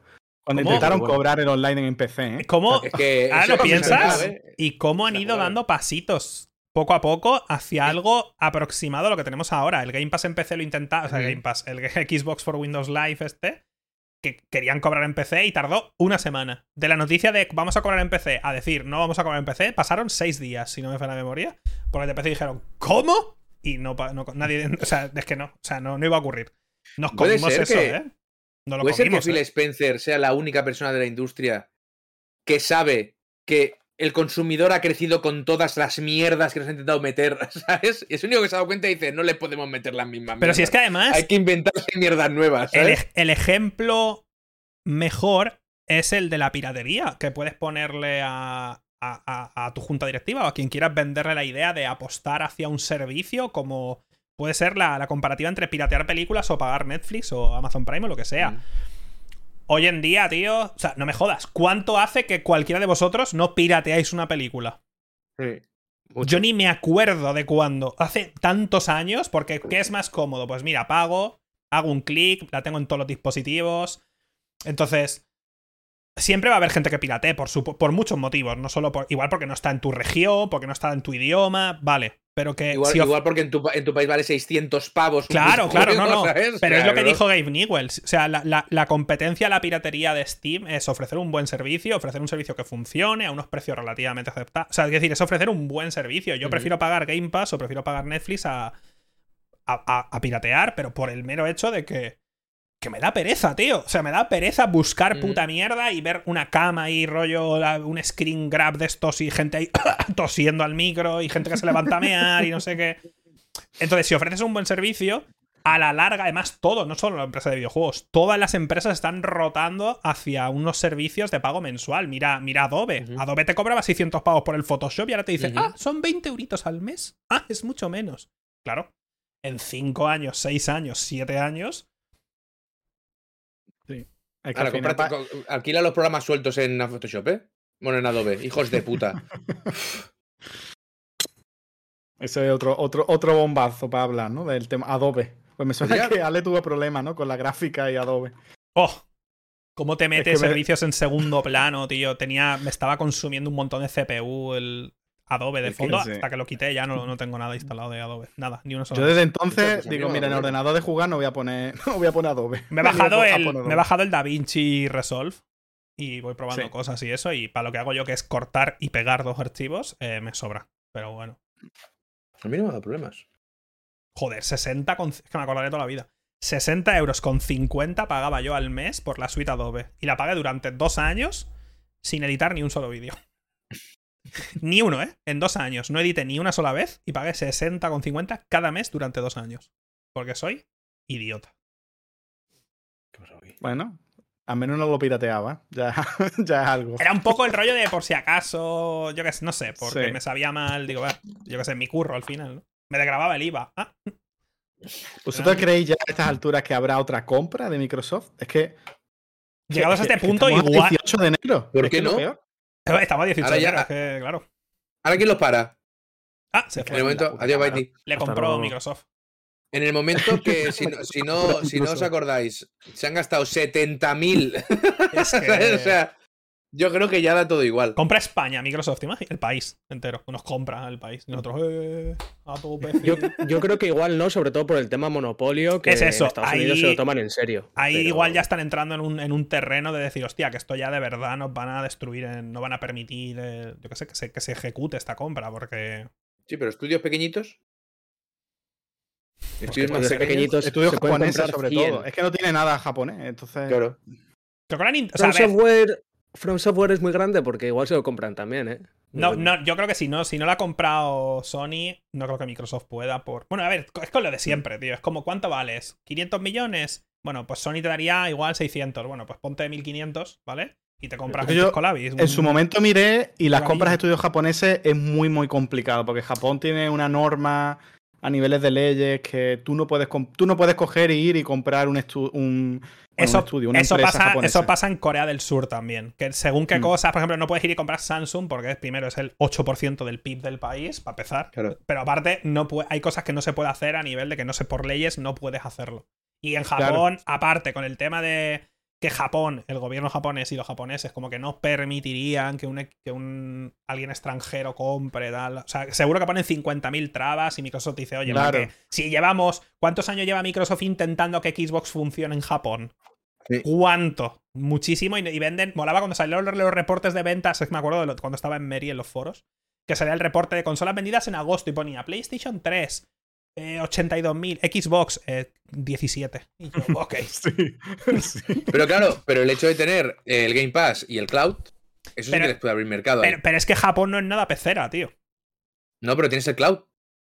Speaker 2: Cuando intentaron cobrar el online en PC. ¿eh?
Speaker 1: ¿Cómo? ahora lo piensas y cómo han ido dando pasitos poco a poco hacia algo aproximado a lo que tenemos ahora. El Game Pass en PC lo intentaba, o sea, el Game Pass, el Xbox for Windows Live este, que querían cobrar en PC y tardó una semana. De la noticia de vamos a cobrar en PC a decir no vamos a cobrar en PC, pasaron seis días, si no me falla la memoria. Porque de PC dijeron, ¿cómo? Y no, nadie, o sea, es que no, o sea, no, no iba a ocurrir. Nos comimos eso, ¿eh?
Speaker 4: No lo ¿Puede ser que Phil ¿eh? Spencer sea la única persona de la industria que sabe que el consumidor ha crecido con todas las mierdas que nos ha intentado meter, ¿sabes? Y es el único que se ha dado cuenta y dice, no le podemos meter las mismas
Speaker 1: Pero si es que además...
Speaker 4: Hay que inventarse mierdas nuevas,
Speaker 1: El, ejemplo mejor es el de la piratería, que puedes ponerle a, a, tu junta directiva o a quien quieras venderle la idea de apostar hacia un servicio como puede ser la, comparativa entre piratear películas o pagar Netflix o Amazon Prime o lo que sea. Mm. Hoy en día, tío, o sea, no me jodas, ¿cuánto hace que cualquiera de vosotros no pirateáis una película? Sí. Yo ni me acuerdo de cuándo. Hace tantos años, porque ¿qué es más cómodo? Pues mira, pago, hago un clic, la tengo en todos los dispositivos. Entonces, siempre va a haber gente que piratee por, por muchos motivos, no solo por. Igual porque no está en tu región, porque no está en tu idioma, vale. Pero que.
Speaker 4: Igual, porque en tu, país vale 600 pavos.
Speaker 1: Claro, claro, no, no. Pero es lo que dijo Gabe Newell. O sea, la, competencia a la piratería de Steam es ofrecer un buen servicio, ofrecer un servicio que funcione a unos precios relativamente aceptables. O sea, es decir, es ofrecer un buen servicio. Yo prefiero pagar Game Pass o prefiero pagar Netflix a, a piratear, pero por el mero hecho de que que me da pereza, tío. O sea, me da pereza buscar mm. puta mierda y ver una cama y rollo, un screen grab de estos y gente ahí tosiendo al micro y gente que se levanta a mear y no sé qué. Entonces, si ofreces un buen servicio, a la larga, además, todo, no solo la empresa de videojuegos, todas las empresas están rotando hacia unos servicios de pago mensual. Mira, mira Adobe. Adobe te cobraba 600 pavos por el Photoshop y ahora te dice, ah, son 20 euritos al mes. Ah, es mucho menos. Claro. En 5 años, 6 años, 7 años,
Speaker 4: alquila los programas sueltos en Photoshop, ¿eh? Bueno, en Adobe, hijos de puta.
Speaker 2: Ese es otro, otro, otro bombazo para hablar, ¿no? Del tema Adobe. Pues me suena que Ale tuvo problemas, ¿no? Con la gráfica y Adobe.
Speaker 1: ¡Oh! ¿Cómo te metes servicios en segundo plano, tío? Tenía. Me estaba consumiendo un montón de CPU el, Adobe de fondo, hasta que lo quité ya no, no, tengo nada instalado de Adobe. Nada, ni una sola.
Speaker 2: Yo desde entonces digo, mira, en ordenador de jugar no voy a poner, no voy a poner Adobe.
Speaker 1: Me he bajado, el, me he bajado el DaVinci Resolve y voy probando cosas y eso. Y para lo que hago yo, que es cortar y pegar dos archivos, eh, me sobra. Pero bueno.
Speaker 4: A mí no me da problemas.
Speaker 1: Joder, 60 con. Es que me acordaré toda la vida. 60 euros con 50 pagaba yo al mes por la suite Adobe. Y la pagué durante dos años sin editar ni un solo vídeo. Ni uno, ¿eh? En dos años. No edité ni una sola vez y pagué 60,50 cada mes durante dos años. Porque soy idiota.
Speaker 2: Bueno, al menos no lo pirateaba. Ya, ya es algo.
Speaker 1: Era un poco el rollo de por si acaso, yo qué sé, no sé, porque me sabía mal, digo, yo qué sé, mi curro al final, ¿no? Me desgrababa el IVA. Ah.
Speaker 2: ¿Vosotros creéis ya a estas alturas que habrá otra compra de Microsoft? Es que.
Speaker 1: Llegados a este punto, igual.
Speaker 2: 18 de enero.
Speaker 4: ¿Por qué no?
Speaker 1: Estamos a 18 de enero, que, claro.
Speaker 4: ¿Ahora quién los para?
Speaker 1: Ah, se fue.
Speaker 4: En el momento, adiós, Baiti.
Speaker 1: Le compró Microsoft.
Speaker 4: En el momento que, si no, si no, si no os acordáis, se han gastado 70.000. Es que... o sea, yo creo que ya da todo igual.
Speaker 1: Compra España, Microsoft, el país entero. Nos compra el país. Nosotros, eh, a
Speaker 3: yo, yo, creo que igual no, sobre todo por el tema monopolio, que
Speaker 1: es eso.
Speaker 3: Estados Unidos se lo toman en serio.
Speaker 1: Ahí igual ya están entrando en un, en un, terreno de decir, hostia, que esto ya de verdad nos van a destruir, no van a permitir, eh, yo qué sé, que se, que se ejecute esta compra, porque.
Speaker 4: Sí, pero estudios pequeñitos.
Speaker 2: Estudios más pequeñitos. Estudios japoneses, sobre todo. Es que no tiene nada japonés, entonces.
Speaker 4: Claro.
Speaker 3: From, software, From Software es muy grande porque igual se lo compran también, ¿eh?
Speaker 1: No, no, yo creo que si no, si no lo ha comprado Sony, no creo que Microsoft pueda por. Bueno, a ver, es con lo de siempre, tío. Es como ¿cuánto vales? ¿500 millones? Bueno, pues Sony te daría igual 600. Bueno, pues ponte 1500, ¿vale? Y te compras
Speaker 2: un Colabis. En su momento miré y las compras de estudios japoneses es muy, muy complicado porque Japón tiene una norma a niveles de leyes que tú no puedes, tú no puedes coger y ir y comprar un, un,
Speaker 1: eso,
Speaker 2: estudio, una
Speaker 1: eso
Speaker 2: empresa
Speaker 1: pasa, Eso pasa en Corea del Sur también. Que según qué mm. cosas, por ejemplo, no puedes ir y comprar Samsung porque primero es el 8% del PIB del país, para empezar. Pero aparte, no hay cosas que no se puede hacer a nivel de que no sé, por leyes no puedes hacerlo. Y en Japón, aparte, con el tema de que Japón, el gobierno japonés y los japoneses, como que no permitirían que un, que un alguien extranjero compre, tal. O sea, seguro que ponen 50.000 trabas y Microsoft dice, oye, si llevamos. ¿Cuántos años lleva Microsoft intentando que Xbox funcione en Japón? ¿Cuánto? Muchísimo. Y, venden. Molaba cuando salieron los, reportes de ventas. Me acuerdo de cuando estaba en Mary en los foros. Que salía el reporte de consolas vendidas en agosto y ponía PlayStation 3, eh, 82.000, Xbox, 17. Eh, y yo, ok.
Speaker 4: Pero claro, pero el hecho de tener el Game Pass y el Cloud, eso sí que les puede abrir mercado.
Speaker 1: Pero, es que Japón no es nada pecera, tío.
Speaker 4: No, pero tienes el Cloud.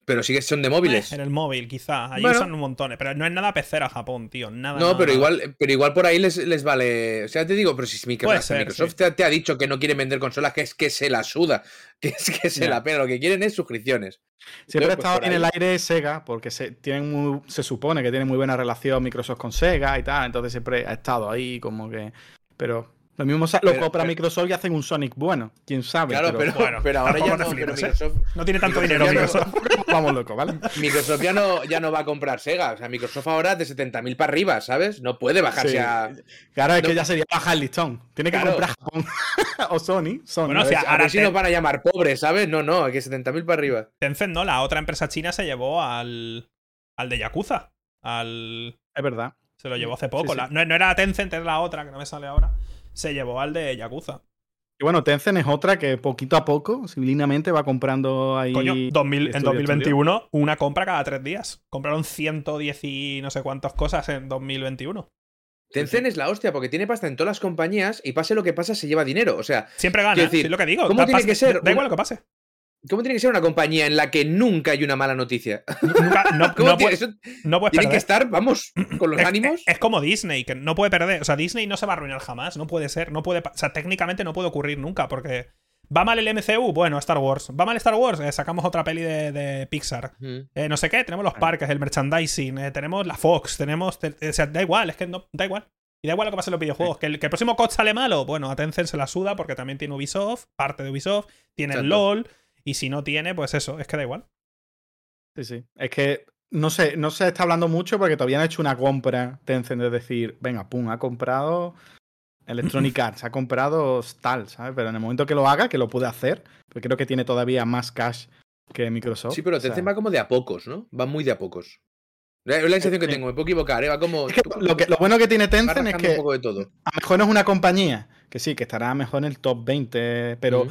Speaker 4: Pero sí que son de móviles.
Speaker 1: en el móvil, quizá. Ahí usan un montón. Pero no es nada pecera Japón, tío. Nada.
Speaker 4: No, pero igual, pero igual por ahí les, les, vale. O sea, te digo, pero si Microsoft, te, ha dicho que no quiere vender consolas, que es que se la suda, que es que se la pena. Lo que quieren es suscripciones.
Speaker 2: Siempre ha pues estado en el aire Sega, porque se, tienen se supone que tiene muy buena relación Microsoft con Sega y tal. Entonces siempre ha estado ahí como que. Pero lo mismo lo compra Microsoft y hacen un Sonic bueno. Quién sabe.
Speaker 4: Claro, pero, bueno, pero ahora ya no, Microsoft,
Speaker 1: no tiene tanto dinero Microsoft.
Speaker 2: Vamos loco, ¿vale?
Speaker 4: Microsoft ya no, ya no va a comprar Sega. O sea, Microsoft ahora de 70.000 para arriba, ¿sabes? No puede bajarse a.
Speaker 2: Claro, es que ya sería bajar el listón. Tiene que comprar Japón. o Sony. Sony.
Speaker 4: Bueno, o sea, a ver si nos van a llamar pobres, ¿sabes? No, no, aquí 70.000 para arriba.
Speaker 1: Tencent, no, la otra empresa china se llevó al. al de Yakuza. Al.
Speaker 2: Es verdad.
Speaker 1: Se lo llevó hace poco. no, no, era Tencent, es la otra, que no me sale ahora se llevó al de Yakuza.
Speaker 2: Y bueno, Tencent es otra que poquito a poco, civilinamente, va comprando ahí.
Speaker 1: Coño, en 2021, una compra cada tres días. Compraron 110 y no sé cuántas cosas en 2021.
Speaker 4: Tencent es la hostia porque tiene pasta en todas las compañías y pase lo que pasa, se lleva dinero. O sea,
Speaker 1: siempre gana. Decir, es lo que digo.
Speaker 4: ¿Cómo tiene que ser?
Speaker 1: Da igual lo que pase.
Speaker 4: ¿Cómo tiene que ser una compañía en la que nunca hay una mala noticia?
Speaker 1: Nunca, no, no, puede, no
Speaker 4: Tiene que estar, vamos, con los ánimos.
Speaker 1: Es, como Disney, que no puede perder. O sea, Disney no se va a arruinar jamás. No puede ser. No puede. O sea, técnicamente no puede ocurrir nunca. Porque. ¿Va mal el MCU? Bueno, Star Wars. ¿Va mal Star Wars? Eh, sacamos otra peli de, Pixar. Eh, no sé qué, tenemos los parques, el merchandising, eh, tenemos la Fox, tenemos. o sea, da igual, es que no, da igual. Y da igual lo que pase en los videojuegos. Que, el, que el próximo COD sale malo, bueno, a Tencent se la suda porque también tiene Ubisoft, parte de Ubisoft, tiene el LOL. Y si no tiene, pues eso, es que da igual.
Speaker 2: Sí, sí. Es que no sé, no se está hablando mucho porque todavía han hecho una compra Tencent de decir, venga, pum, ha comprado Electronic Arts, ha comprado tal, ¿sabes? Pero en el momento que lo haga, que lo puede hacer, porque creo que tiene todavía más cash que Microsoft.
Speaker 4: Sí, pero Tencent va como de a pocos, ¿no? Va muy de a pocos. Es la sensación que tengo, me puedo equivocar, ¿eh? Va como.
Speaker 2: lo, que, lo, bueno que tiene Tencent es que.
Speaker 4: Un poco de todo.
Speaker 2: A lo mejor no es una compañía, que sí, que estará mejor en el top 20, pero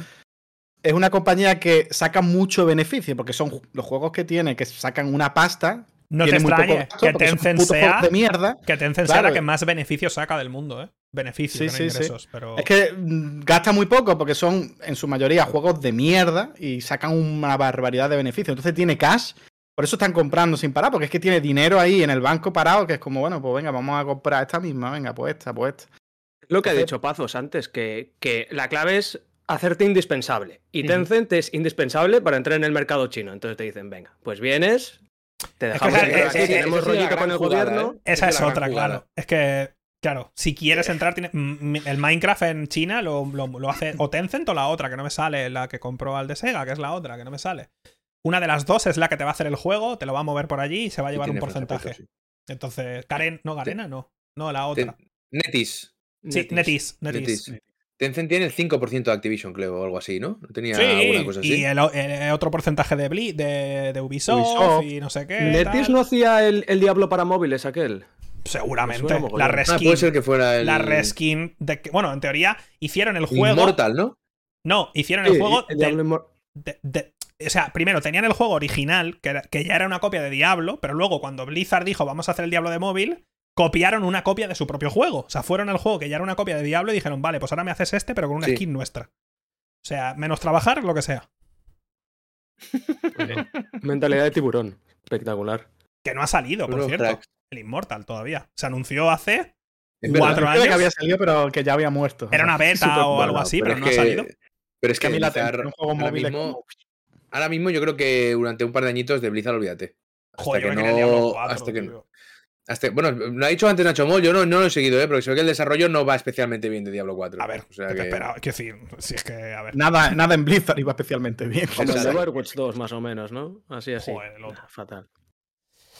Speaker 2: es una compañía que saca mucho beneficio, porque son los juegos que tiene, que sacan una pasta.
Speaker 1: No te extrañe que Tencent sea, de mierda. que Tencent sea la que más beneficio saca del mundo, ¿eh? beneficios,
Speaker 2: Sí,
Speaker 1: que no
Speaker 2: sí,
Speaker 1: ingresos. Pero...
Speaker 2: Es que mm, gasta muy poco porque son en su mayoría juegos de mierda y sacan una barbaridad de beneficios. Entonces tiene cash, por eso están comprando sin parar, porque es que tiene dinero ahí en el banco parado que es como, bueno, pues venga, vamos a comprar esta misma, venga, pues esta, pues esta.
Speaker 3: Lo que ha dicho Pazos antes, que, que la clave es hacerte indispensable. Y. Tencent es indispensable para entrar en el mercado chino. Entonces te dicen, venga, pues vienes, te
Speaker 1: que
Speaker 3: dejamos entrar
Speaker 1: es-
Speaker 3: aquí,
Speaker 1: es-
Speaker 3: tenemos
Speaker 4: esa es la
Speaker 3: rollito con el
Speaker 4: jugada,
Speaker 3: gobierno.
Speaker 4: ¿eh?
Speaker 1: Esa es otra,
Speaker 4: jugada.
Speaker 1: claro. Es que, claro, si quieres entrar, tiene- el Minecraft en China lo, lo- lo hace o Tencent o la otra, que no me sale, la que compró al de Sega, que es la otra, que no me sale. Una de las dos es la que te va a hacer el juego, te lo va a mover por allí y se va a llevar un porcentaje.
Speaker 4: sí.
Speaker 1: Entonces, Karen, no, Garena, no. No, la otra.
Speaker 4: Ten- Netis.
Speaker 1: Sí, Netis. Netis.
Speaker 4: Netis. Tencent tiene el 5% de Activision, creo, o algo así, ¿no? ¿No tenía
Speaker 1: Sí,
Speaker 4: alguna cosa así?
Speaker 1: y el, otro porcentaje de, Bli- de, de Ubisoft,
Speaker 2: Ubisoft.
Speaker 1: y no sé qué.
Speaker 3: ¿Netis no hacía el, el Diablo para móviles aquel?
Speaker 1: Seguramente. La
Speaker 3: Ah,
Speaker 4: Ah,
Speaker 1: reskin.
Speaker 4: puede ser que fuera el.
Speaker 1: La reskin de que, bueno, en teoría hicieron el juego.
Speaker 4: Immortal, ¿no?
Speaker 1: No, hicieron el juego
Speaker 3: el
Speaker 1: de- de- de- o sea, primero tenían el juego original, que, era- que ya era una copia de Diablo, pero luego cuando Blizzard dijo vamos a hacer el Diablo de móvil, copiaron una copia de su propio juego. O sea, fueron al juego que ya era una copia de Diablo y dijeron, vale, pues ahora me haces este, pero con una
Speaker 4: Sí.
Speaker 1: skin nuestra. O sea, menos trabajar, lo que sea.
Speaker 3: Mentalidad de tiburón. Espectacular.
Speaker 1: Que no ha salido, por cierto. El Immortal todavía. Se anunció hace.
Speaker 4: Es
Speaker 1: Cuatro
Speaker 4: verdad.
Speaker 2: Creo que
Speaker 1: años.
Speaker 2: había salido, pero que ya había muerto.
Speaker 1: Era una beta o
Speaker 2: bueno,
Speaker 1: algo así, pero, no ha salido.
Speaker 4: Pero es
Speaker 2: que a mí la en juegos
Speaker 4: ahora mismo,
Speaker 2: como-
Speaker 4: ahora mismo yo creo que durante un par de añitos de Blizzard, olvídate. Hasta
Speaker 1: Joder, yo
Speaker 4: que no.
Speaker 1: 4,
Speaker 4: hasta que no. Hasta- bueno, lo ha dicho antes Nacho Mol, yo no, no lo he seguido, ¿eh? porque se ve que el desarrollo no va especialmente bien de Diablo 4.
Speaker 1: A ver,
Speaker 4: o sea
Speaker 1: ¿qué te
Speaker 4: que-
Speaker 1: esperaba? Quiero decir, si es que, a ver.
Speaker 2: Nada, nada en Blizzard iba especialmente bien.
Speaker 3: Como el de. Overwatch 2, más o menos, ¿no? Así, así.
Speaker 1: Joder.
Speaker 3: Ah, Fatal.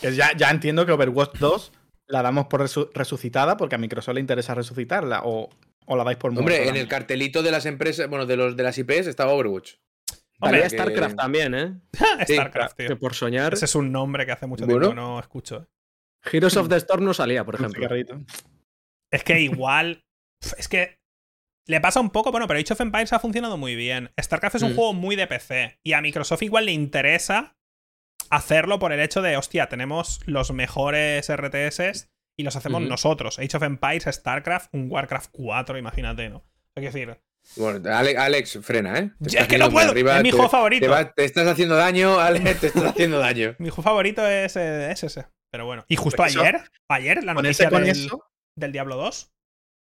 Speaker 2: Que ya, ya entiendo que Overwatch 2 la damos por resu- resucitada porque a Microsoft le interesa resucitarla o, o la dais por muerta
Speaker 4: Hombre, en el cartelito de las empresas, bueno, de los de las IPs estaba Overwatch.
Speaker 1: Hombre,
Speaker 4: que-
Speaker 3: StarCraft también, ¿eh?
Speaker 1: StarCraft, tío.
Speaker 3: Que por soñar,
Speaker 1: Ese es un nombre que hace mucho
Speaker 4: Bueno.
Speaker 1: tiempo que no escucho. ¿eh?
Speaker 3: Heroes of the Storm no salía, por ejemplo.
Speaker 1: Es que igual. Es que. Le pasa un poco, bueno, pero Age of Empires ha funcionado muy bien. StarCraft es un
Speaker 4: Mm.
Speaker 1: juego muy de PC. Y a Microsoft igual le interesa hacerlo por el hecho de, hostia, tenemos los mejores RTS y los hacemos nosotros. Age of Empires, StarCraft, un Warcraft 4, imagínate, ¿no? Es decir,
Speaker 4: Bueno, Ale- Alex, frena, ¿eh? Te
Speaker 1: es que no puedo.
Speaker 4: arriba,
Speaker 1: es mi
Speaker 4: te-
Speaker 1: juego favorito.
Speaker 4: Te, va- te estás haciendo daño, Alex, te estás haciendo daño.
Speaker 1: Mi juego favorito es, eh, es ese. Pero bueno. Y justo
Speaker 2: Pues eso-
Speaker 1: ayer, ayer, la noticia
Speaker 2: con
Speaker 1: del,
Speaker 2: eso.
Speaker 1: del Diablo 2.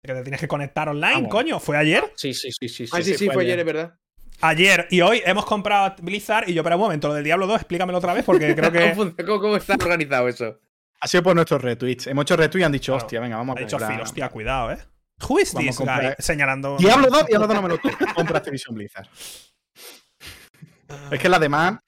Speaker 1: Que te tienes que conectar online,
Speaker 2: Ah, bueno.
Speaker 1: coño. ¿Fue ayer?
Speaker 3: Sí, sí, sí, sí.
Speaker 4: Ah, sí, sí,
Speaker 2: fue
Speaker 4: fue
Speaker 2: ayer.
Speaker 4: es verdad.
Speaker 1: Ayer y hoy hemos comprado Blizzard y yo, pero un momento, lo del Diablo 2, explícamelo otra vez porque creo que.
Speaker 4: ¿Cómo, cómo- está organizado eso?
Speaker 2: Ha sido por nuestros retweets. Hemos hecho retweets y han dicho,
Speaker 1: Claro.
Speaker 2: hostia, venga, vamos
Speaker 1: Ha
Speaker 2: a
Speaker 1: dicho
Speaker 2: comprar.
Speaker 1: Phil, hostia, cuidado, eh. Who is this guy? Señalando.
Speaker 2: Diablo 2, Diablo 2 no me lo. Compra Activision Blizzard. Es que además,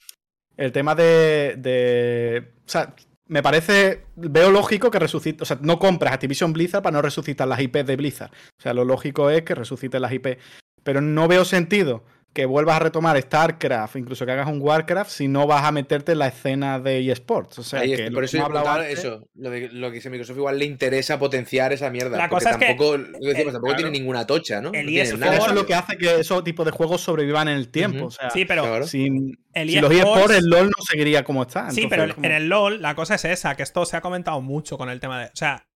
Speaker 2: el tema de, de- O sea, me parece. Veo lógico que resucite. O sea, no compras Activision Blizzard para no resucitar las IP de Blizzard. O sea, lo lógico es que resuciten las IP. Pero no veo sentido que vuelvas a retomar StarCraft, incluso que hagas un Warcraft, si no vas a meterte en la escena de eSports. O sea,
Speaker 4: Ahí
Speaker 2: que
Speaker 4: es-
Speaker 2: lo
Speaker 4: por
Speaker 2: que
Speaker 4: eso yo
Speaker 2: antes-
Speaker 4: eso, lo, de, lo que dice Microsoft igual le interesa potenciar esa mierda.
Speaker 1: La
Speaker 4: porque
Speaker 1: cosa es que
Speaker 4: tampoco, lo que decimos,
Speaker 1: el-
Speaker 4: tampoco tiene
Speaker 2: claro.
Speaker 4: ninguna tocha, ¿no?
Speaker 1: el
Speaker 4: No tiene
Speaker 1: eSport-
Speaker 4: nada.
Speaker 2: Eso es lo que hace que esos tipos de juegos sobrevivan en el tiempo.
Speaker 4: Ujú.
Speaker 2: O sea,
Speaker 1: Sí, pero
Speaker 4: Claro.
Speaker 2: sin,
Speaker 1: el
Speaker 2: los
Speaker 1: eSports-
Speaker 2: eSports, el LOL no seguiría como está.
Speaker 1: Sí, pero
Speaker 2: como-
Speaker 1: en el LOL la cosa es esa, que esto se ha comentado mucho con el tema de. O sea,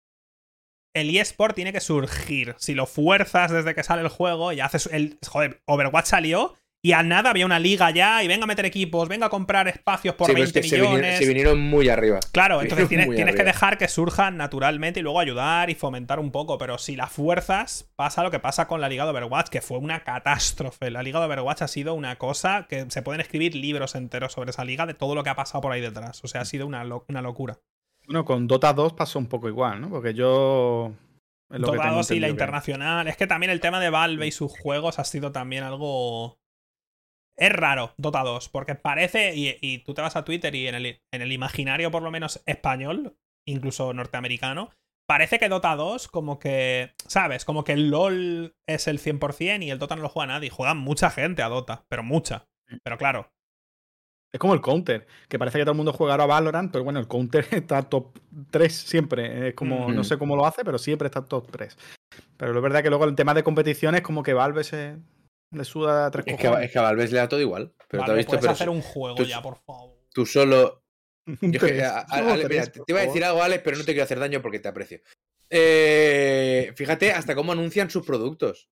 Speaker 1: el eSport tiene que surgir. Si lo fuerzas desde que sale el juego y haces el. Joder, Overwatch salió y a nada había una liga ya y venga a meter equipos, venga a comprar espacios por
Speaker 4: Sí, pero es
Speaker 1: 20
Speaker 4: que se vinieron,
Speaker 1: millones.
Speaker 4: se vinieron muy arriba.
Speaker 1: Claro, entonces tienes, que dejar que surjan naturalmente y luego ayudar y fomentar un poco. Pero si la fuerzas, pasa lo que pasa con la Liga de Overwatch, que fue una catástrofe. La Liga de Overwatch ha sido una cosa que se pueden escribir libros enteros sobre esa liga de todo lo que ha pasado por ahí detrás. O sea, ha sido una, lo- una locura.
Speaker 2: Bueno, con Dota 2 pasó un poco igual, ¿no? Porque yo. lo que
Speaker 1: Dota
Speaker 2: tengo
Speaker 1: 2 y la
Speaker 2: que-
Speaker 1: internacional. Es que también el tema de Valve y sus juegos ha sido también algo. Es raro, Dota 2, porque parece, y, y tú te vas a Twitter y en el, en el imaginario por lo menos español, incluso norteamericano, parece que Dota 2 como que, ¿sabes? Como que el LOL es el 100% y el Dota no lo juega nadie. Juega mucha gente a Dota, pero mucha. Pero claro,
Speaker 2: Es como el Counter, que parece que todo el mundo juega ahora a Valorant, pero bueno, el Counter está top 3 siempre. Es como,
Speaker 4: Mm.
Speaker 2: no sé cómo lo hace, pero siempre está top 3. Pero lo verdad que luego el tema de competiciones, como que Valve se le suda tres
Speaker 4: Es que, es que a Valve le da todo igual. Pero te
Speaker 1: Valve,
Speaker 4: has visto,
Speaker 1: puedes
Speaker 4: pero
Speaker 1: hacer un juego
Speaker 4: tú-
Speaker 1: ya, por favor.
Speaker 4: tú solo. Yo es que, a- a- Ale, mira, te iba a decir algo, Alex, pero no te quiero hacer daño porque te aprecio. eh, fíjate hasta cómo anuncian sus productos.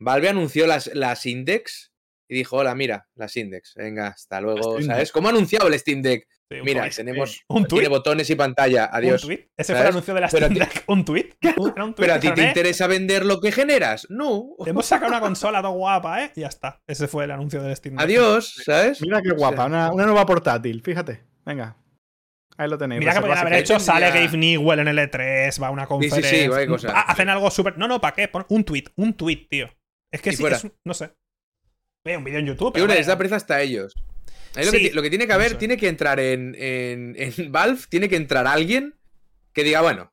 Speaker 4: Valve anunció las, las Index y dijo, hola, mira, las Index. Venga, hasta luego. ¿Sabes? ¿Cómo ha anunciado el Steam Deck? Mira, tenemos
Speaker 1: un
Speaker 4: tiene botones y pantalla. Adiós.
Speaker 1: Ese fue el anuncio de la Steam Deck. ¿Un tweet?
Speaker 4: Pero a ti te interesa vender lo que generas. No.
Speaker 1: Hemos sacado una consola todo guapa, ¿eh? Y ya está. Ese fue el anuncio del Steam Deck.
Speaker 4: Adiós, ¿sabes?
Speaker 2: Mira qué guapa. Una, nueva portátil, fíjate. Venga. Ahí lo tenéis.
Speaker 1: Mira que podrían haber hecho, sale Gabe Newell en el E3, va a una conferencia. Sí, sí, sí, cosas. Hacen algo súper. No, no, ¿para qué? un tweet, un tweet, tío. Es que sí, no sé. Ve un vídeo en YouTube.
Speaker 4: Pero les da prisa hasta ellos. lo, que, tiene que haber, tiene que entrar en, en, en, Valve, tiene que entrar alguien que diga, bueno,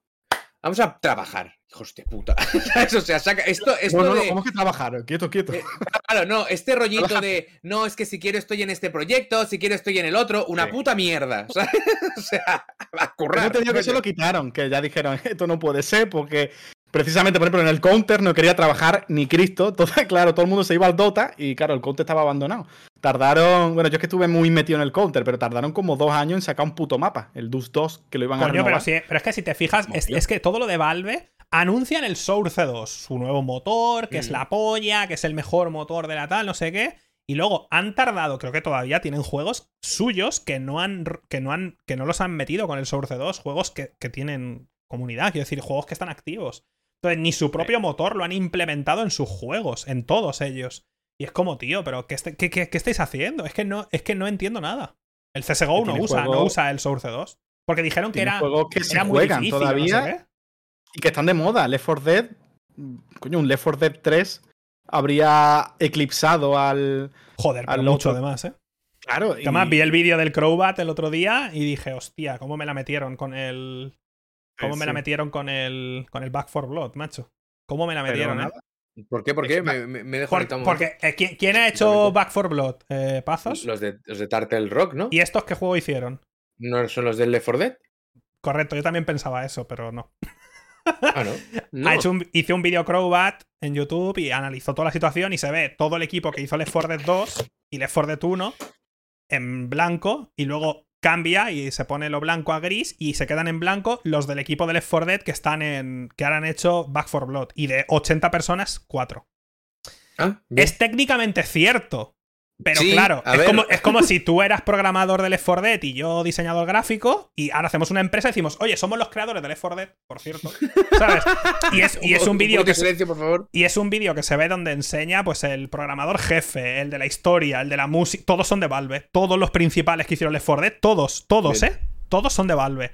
Speaker 4: vamos a trabajar. Hijos de puta. o sea, saca esto, esto
Speaker 2: no, no, ¿Cómo que trabajar? Quieto, quieto.
Speaker 4: Eh, claro, no, este rollito de no, es que si quiero estoy en este proyecto, si quiero estoy en el otro, una puta mierda. o sea, va a currar.
Speaker 2: te digo que se lo quitaron, que ya dijeron, esto no puede ser porque precisamente, por ejemplo, en el counter no quería trabajar ni Cristo. Todo, claro, todo el mundo se iba al Dota y, claro, el counter estaba abandonado. Tardaron, bueno, yo es que estuve muy metido en el counter, pero tardaron como dos años en sacar un puto mapa, el Dus 2, que lo iban a
Speaker 1: renovar. Pero, sí, pero es que si te fijas, es, que todo lo de Valve anuncian el Source 2, su nuevo motor, que es la polla, que es el mejor motor de la tal, no sé qué. Y luego han tardado, creo que todavía tienen juegos suyos que no han, que no han, que no los han metido con el Source 2, juegos que, que tienen comunidad, quiero decir, juegos que están activos. Entonces, ni su propio motor lo han implementado en sus juegos, en todos ellos. Y es como, tío, pero ¿qué, qué, estáis haciendo? Es que, no, es que no entiendo nada. El CSGO no usa, no usa el Source 2. Porque dijeron que era,
Speaker 2: juegos que se juegan todavía y que están de moda. Left 4 Dead, coño, un Left 4 Dead 3 habría eclipsado al.
Speaker 1: Joder, pero mucho además, ¿eh?
Speaker 2: Claro.
Speaker 1: Además, vi el vídeo del Crowbat el otro día y dije, hostia, ¿cómo me la metieron con el, ¿Cómo me la metieron con el, con el Back for Blood, macho? ¿Cómo me la metieron, eh?
Speaker 4: ¿Por qué? ¿Por qué? Me, me,
Speaker 1: Porque, eh, ¿quién, ha hecho Back for Blood? Eh, ¿Pazos?
Speaker 4: Los de, los de Turtle Rock, ¿no?
Speaker 1: ¿Y estos qué juego hicieron?
Speaker 4: ¿No son los del Left 4 Dead?
Speaker 1: Correcto, yo también pensaba eso, pero no.
Speaker 4: Ah, ¿no?
Speaker 1: Ha hecho un, hice un vídeo Crowbat en YouTube y analizó toda la situación y se ve todo el equipo que hizo Left 4 Dead 2 y Left 4 Dead 1 en blanco y luego cambia y se pone lo blanco a gris y se quedan en blanco los del equipo de Left 4 Dead que están en. que ahora han hecho Back for Blood. Y de 80 personas, 4.
Speaker 4: Ah,
Speaker 1: es técnicamente cierto. Pero claro, es como, es como, si tú eras programador de Left 4 Dead y yo diseñador gráfico, y ahora hacemos una empresa y decimos, oye, somos los creadores de Left 4 Dead, por cierto. ¿Sabes? Y es, y es un vídeo que.
Speaker 4: por favor.
Speaker 1: Y es un vídeo que se ve donde enseña, pues, el programador jefe, el de la historia, el de la música. Todos son de Valve. Todos los principales que hicieron Left 4 Dead, todos, todos, ¿eh? Todos son de Valve.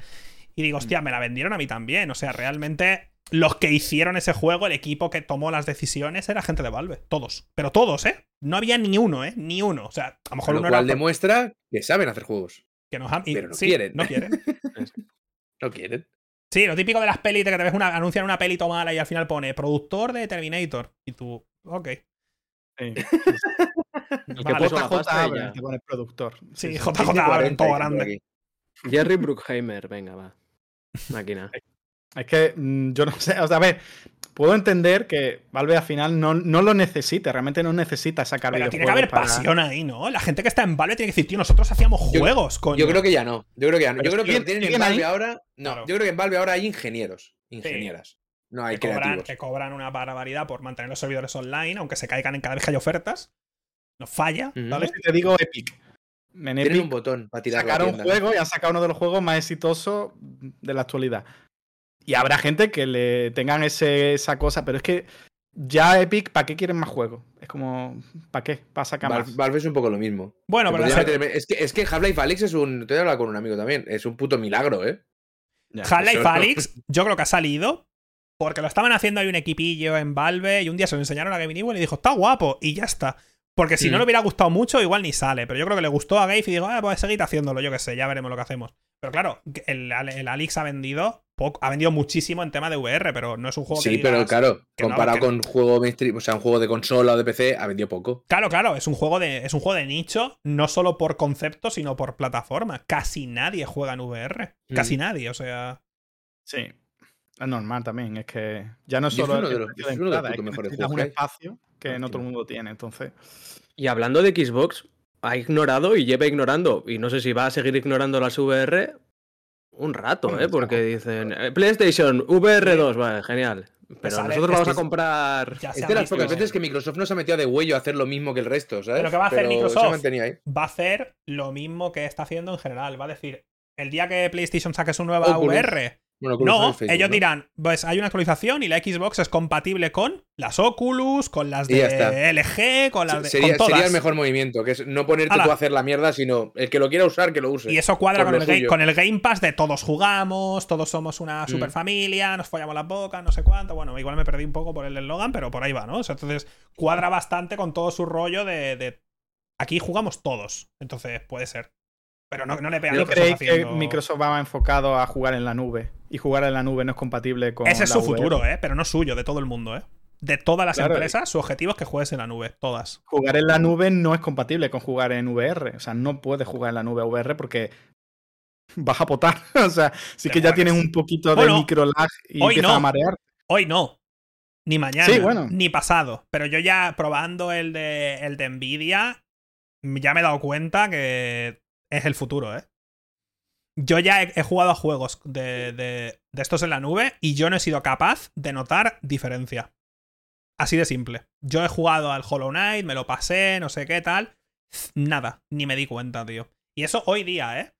Speaker 1: Y digo, hostia, me la vendieron a mí también. O sea, realmente los que hicieron ese juego, el equipo que tomó las decisiones, era gente de Valve. Todos. Pero todos, ¿eh? No había ni uno, ¿eh? Ni uno. O sea, a lo mejor
Speaker 4: lo
Speaker 1: uno
Speaker 4: cual demuestra que saben hacer juegos.
Speaker 1: Que nos
Speaker 4: Pero no quieren.
Speaker 1: No quieren.
Speaker 4: no quieren.
Speaker 1: Sí, lo típico de las pelis de que te ves una, anuncian una peli tomada y al final pone productor de Terminator. Y tú, ok.
Speaker 2: Sí. El que puso JJ te pone productor.
Speaker 1: Sí, JJ abre todo grande.
Speaker 3: Jerry Bruckheimer, venga, va. Máquina.
Speaker 2: Es que mm, yo no sé, o sea, a ver, puedo entender que Valve al final no, no lo necesite, realmente no necesita sacar
Speaker 1: Pero tiene que haber pasión ahí, ¿no? La gente que está en Valve tiene que decir, tío, nosotros hacíamos juegos, con.
Speaker 4: Yo creo que ya no. Yo creo que ya no. Yo creo que tienen en Valve ahora. No, yo creo que en Valve ahora hay ingenieros, ingenieras. No hay
Speaker 1: que
Speaker 4: creativos.
Speaker 1: Cobran, que cobran una barbaridad por mantener los servidores online, aunque se caigan en cada vez que hay ofertas. No falla, ¿vale?
Speaker 2: Si te digo Epic.
Speaker 4: En Epic un botón para tirar
Speaker 2: Sacaron un juego y han sacado uno de los juegos más exitosos de la actualidad. Y habrá gente que le tengan ese, esa cosa, pero es que ya Epic, ¿para qué quieren más juegos? Es como, ¿para qué? ¿Para sacar más?
Speaker 4: Valve es un poco lo mismo.
Speaker 1: Bueno, pero
Speaker 4: es, que, es que Half-Life Alyx es un. Te a hablar con un amigo también. Es un puto milagro, ¿eh?
Speaker 1: Half-Life Alyx, yo creo que ha salido porque lo estaban haciendo ahí un equipillo en Valve y un día se lo enseñaron a Gavin Newell y dijo, está guapo, y ya está. Porque si no mm. le hubiera gustado mucho, igual ni sale. Pero yo creo que le gustó a Gabe y digo, ah, pues seguir haciéndolo, yo qué sé, ya veremos lo que hacemos. Pero claro, el, el Alix ha vendido poco, ha vendido muchísimo en tema de VR, pero no es un juego
Speaker 4: sí, pero claro, comparado con juego mainstream, o sea, un juego de consola o de PC, ha vendido poco.
Speaker 1: Claro, claro, es un juego de, es un juego de nicho, no solo por concepto, sino por plataforma. Casi nadie juega en VR. Casi mm. nadie, o sea.
Speaker 2: Sí. Es normal también, es que ya no solo
Speaker 4: es de los,
Speaker 2: un espacio que no todo el mundo tiene, entonces.
Speaker 3: Y hablando de Xbox, ha ignorado y lleva ignorando, y no sé si va a seguir ignorando las VR, un rato, ¿eh? Porque dicen eh, PlayStation VR2, vale, genial. Pero nosotros vamos a comprar.
Speaker 4: Es de las pocas veces que Microsoft nos ha metido de huello a hacer lo mismo que el resto, ¿sabes?
Speaker 1: Pero que va a hacer Microsoft va a hacer lo mismo que está haciendo en general. Va a decir, el día que PlayStation saque su nueva VR, no, ellos dirán, pues hay una actualización y la Xbox es compatible con las Oculus, con las de LG, con las de.
Speaker 4: Sería, sería el mejor movimiento, que es no ponerte tú a hacer la mierda, sino el que lo quiera usar, que lo use.
Speaker 1: Y eso cuadra con el, con el, Game Pass de todos jugamos, todos somos una mm. super familia, nos follamos las bocas, no sé cuánto. Bueno, igual me perdí un poco por el eslogan, pero por ahí va, ¿no? entonces cuadra bastante con todo su rollo de, de. Aquí jugamos todos. Entonces puede ser. Pero no, no le pegan
Speaker 2: ¿No creéis que Microsoft va enfocado a jugar en la nube? Y jugar en la nube no es compatible con.
Speaker 1: Ese es su futuro, ¿eh? Pero no suyo, de todo el mundo, ¿eh? De todas las empresas, su objetivo es que juegues en la nube, todas.
Speaker 2: Jugar en la nube no es compatible con jugar en VR. O sea, no puedes jugar en la nube VR porque vas a potar. o sea, sí que ya tienes un poquito de micro lag y hoy no. a marear.
Speaker 1: Hoy no. Ni mañana, ni pasado. Pero yo ya probando el de, el de Nvidia, ya me he dado cuenta que es el futuro, ¿eh? Yo ya he, jugado a juegos de, de, estos en la nube y yo no he sido capaz de notar diferencia. Así de simple. Yo he jugado al Hollow Knight, me lo pasé, no sé qué tal. Nada, ni me di cuenta, tío. Y eso hoy día, ¿eh?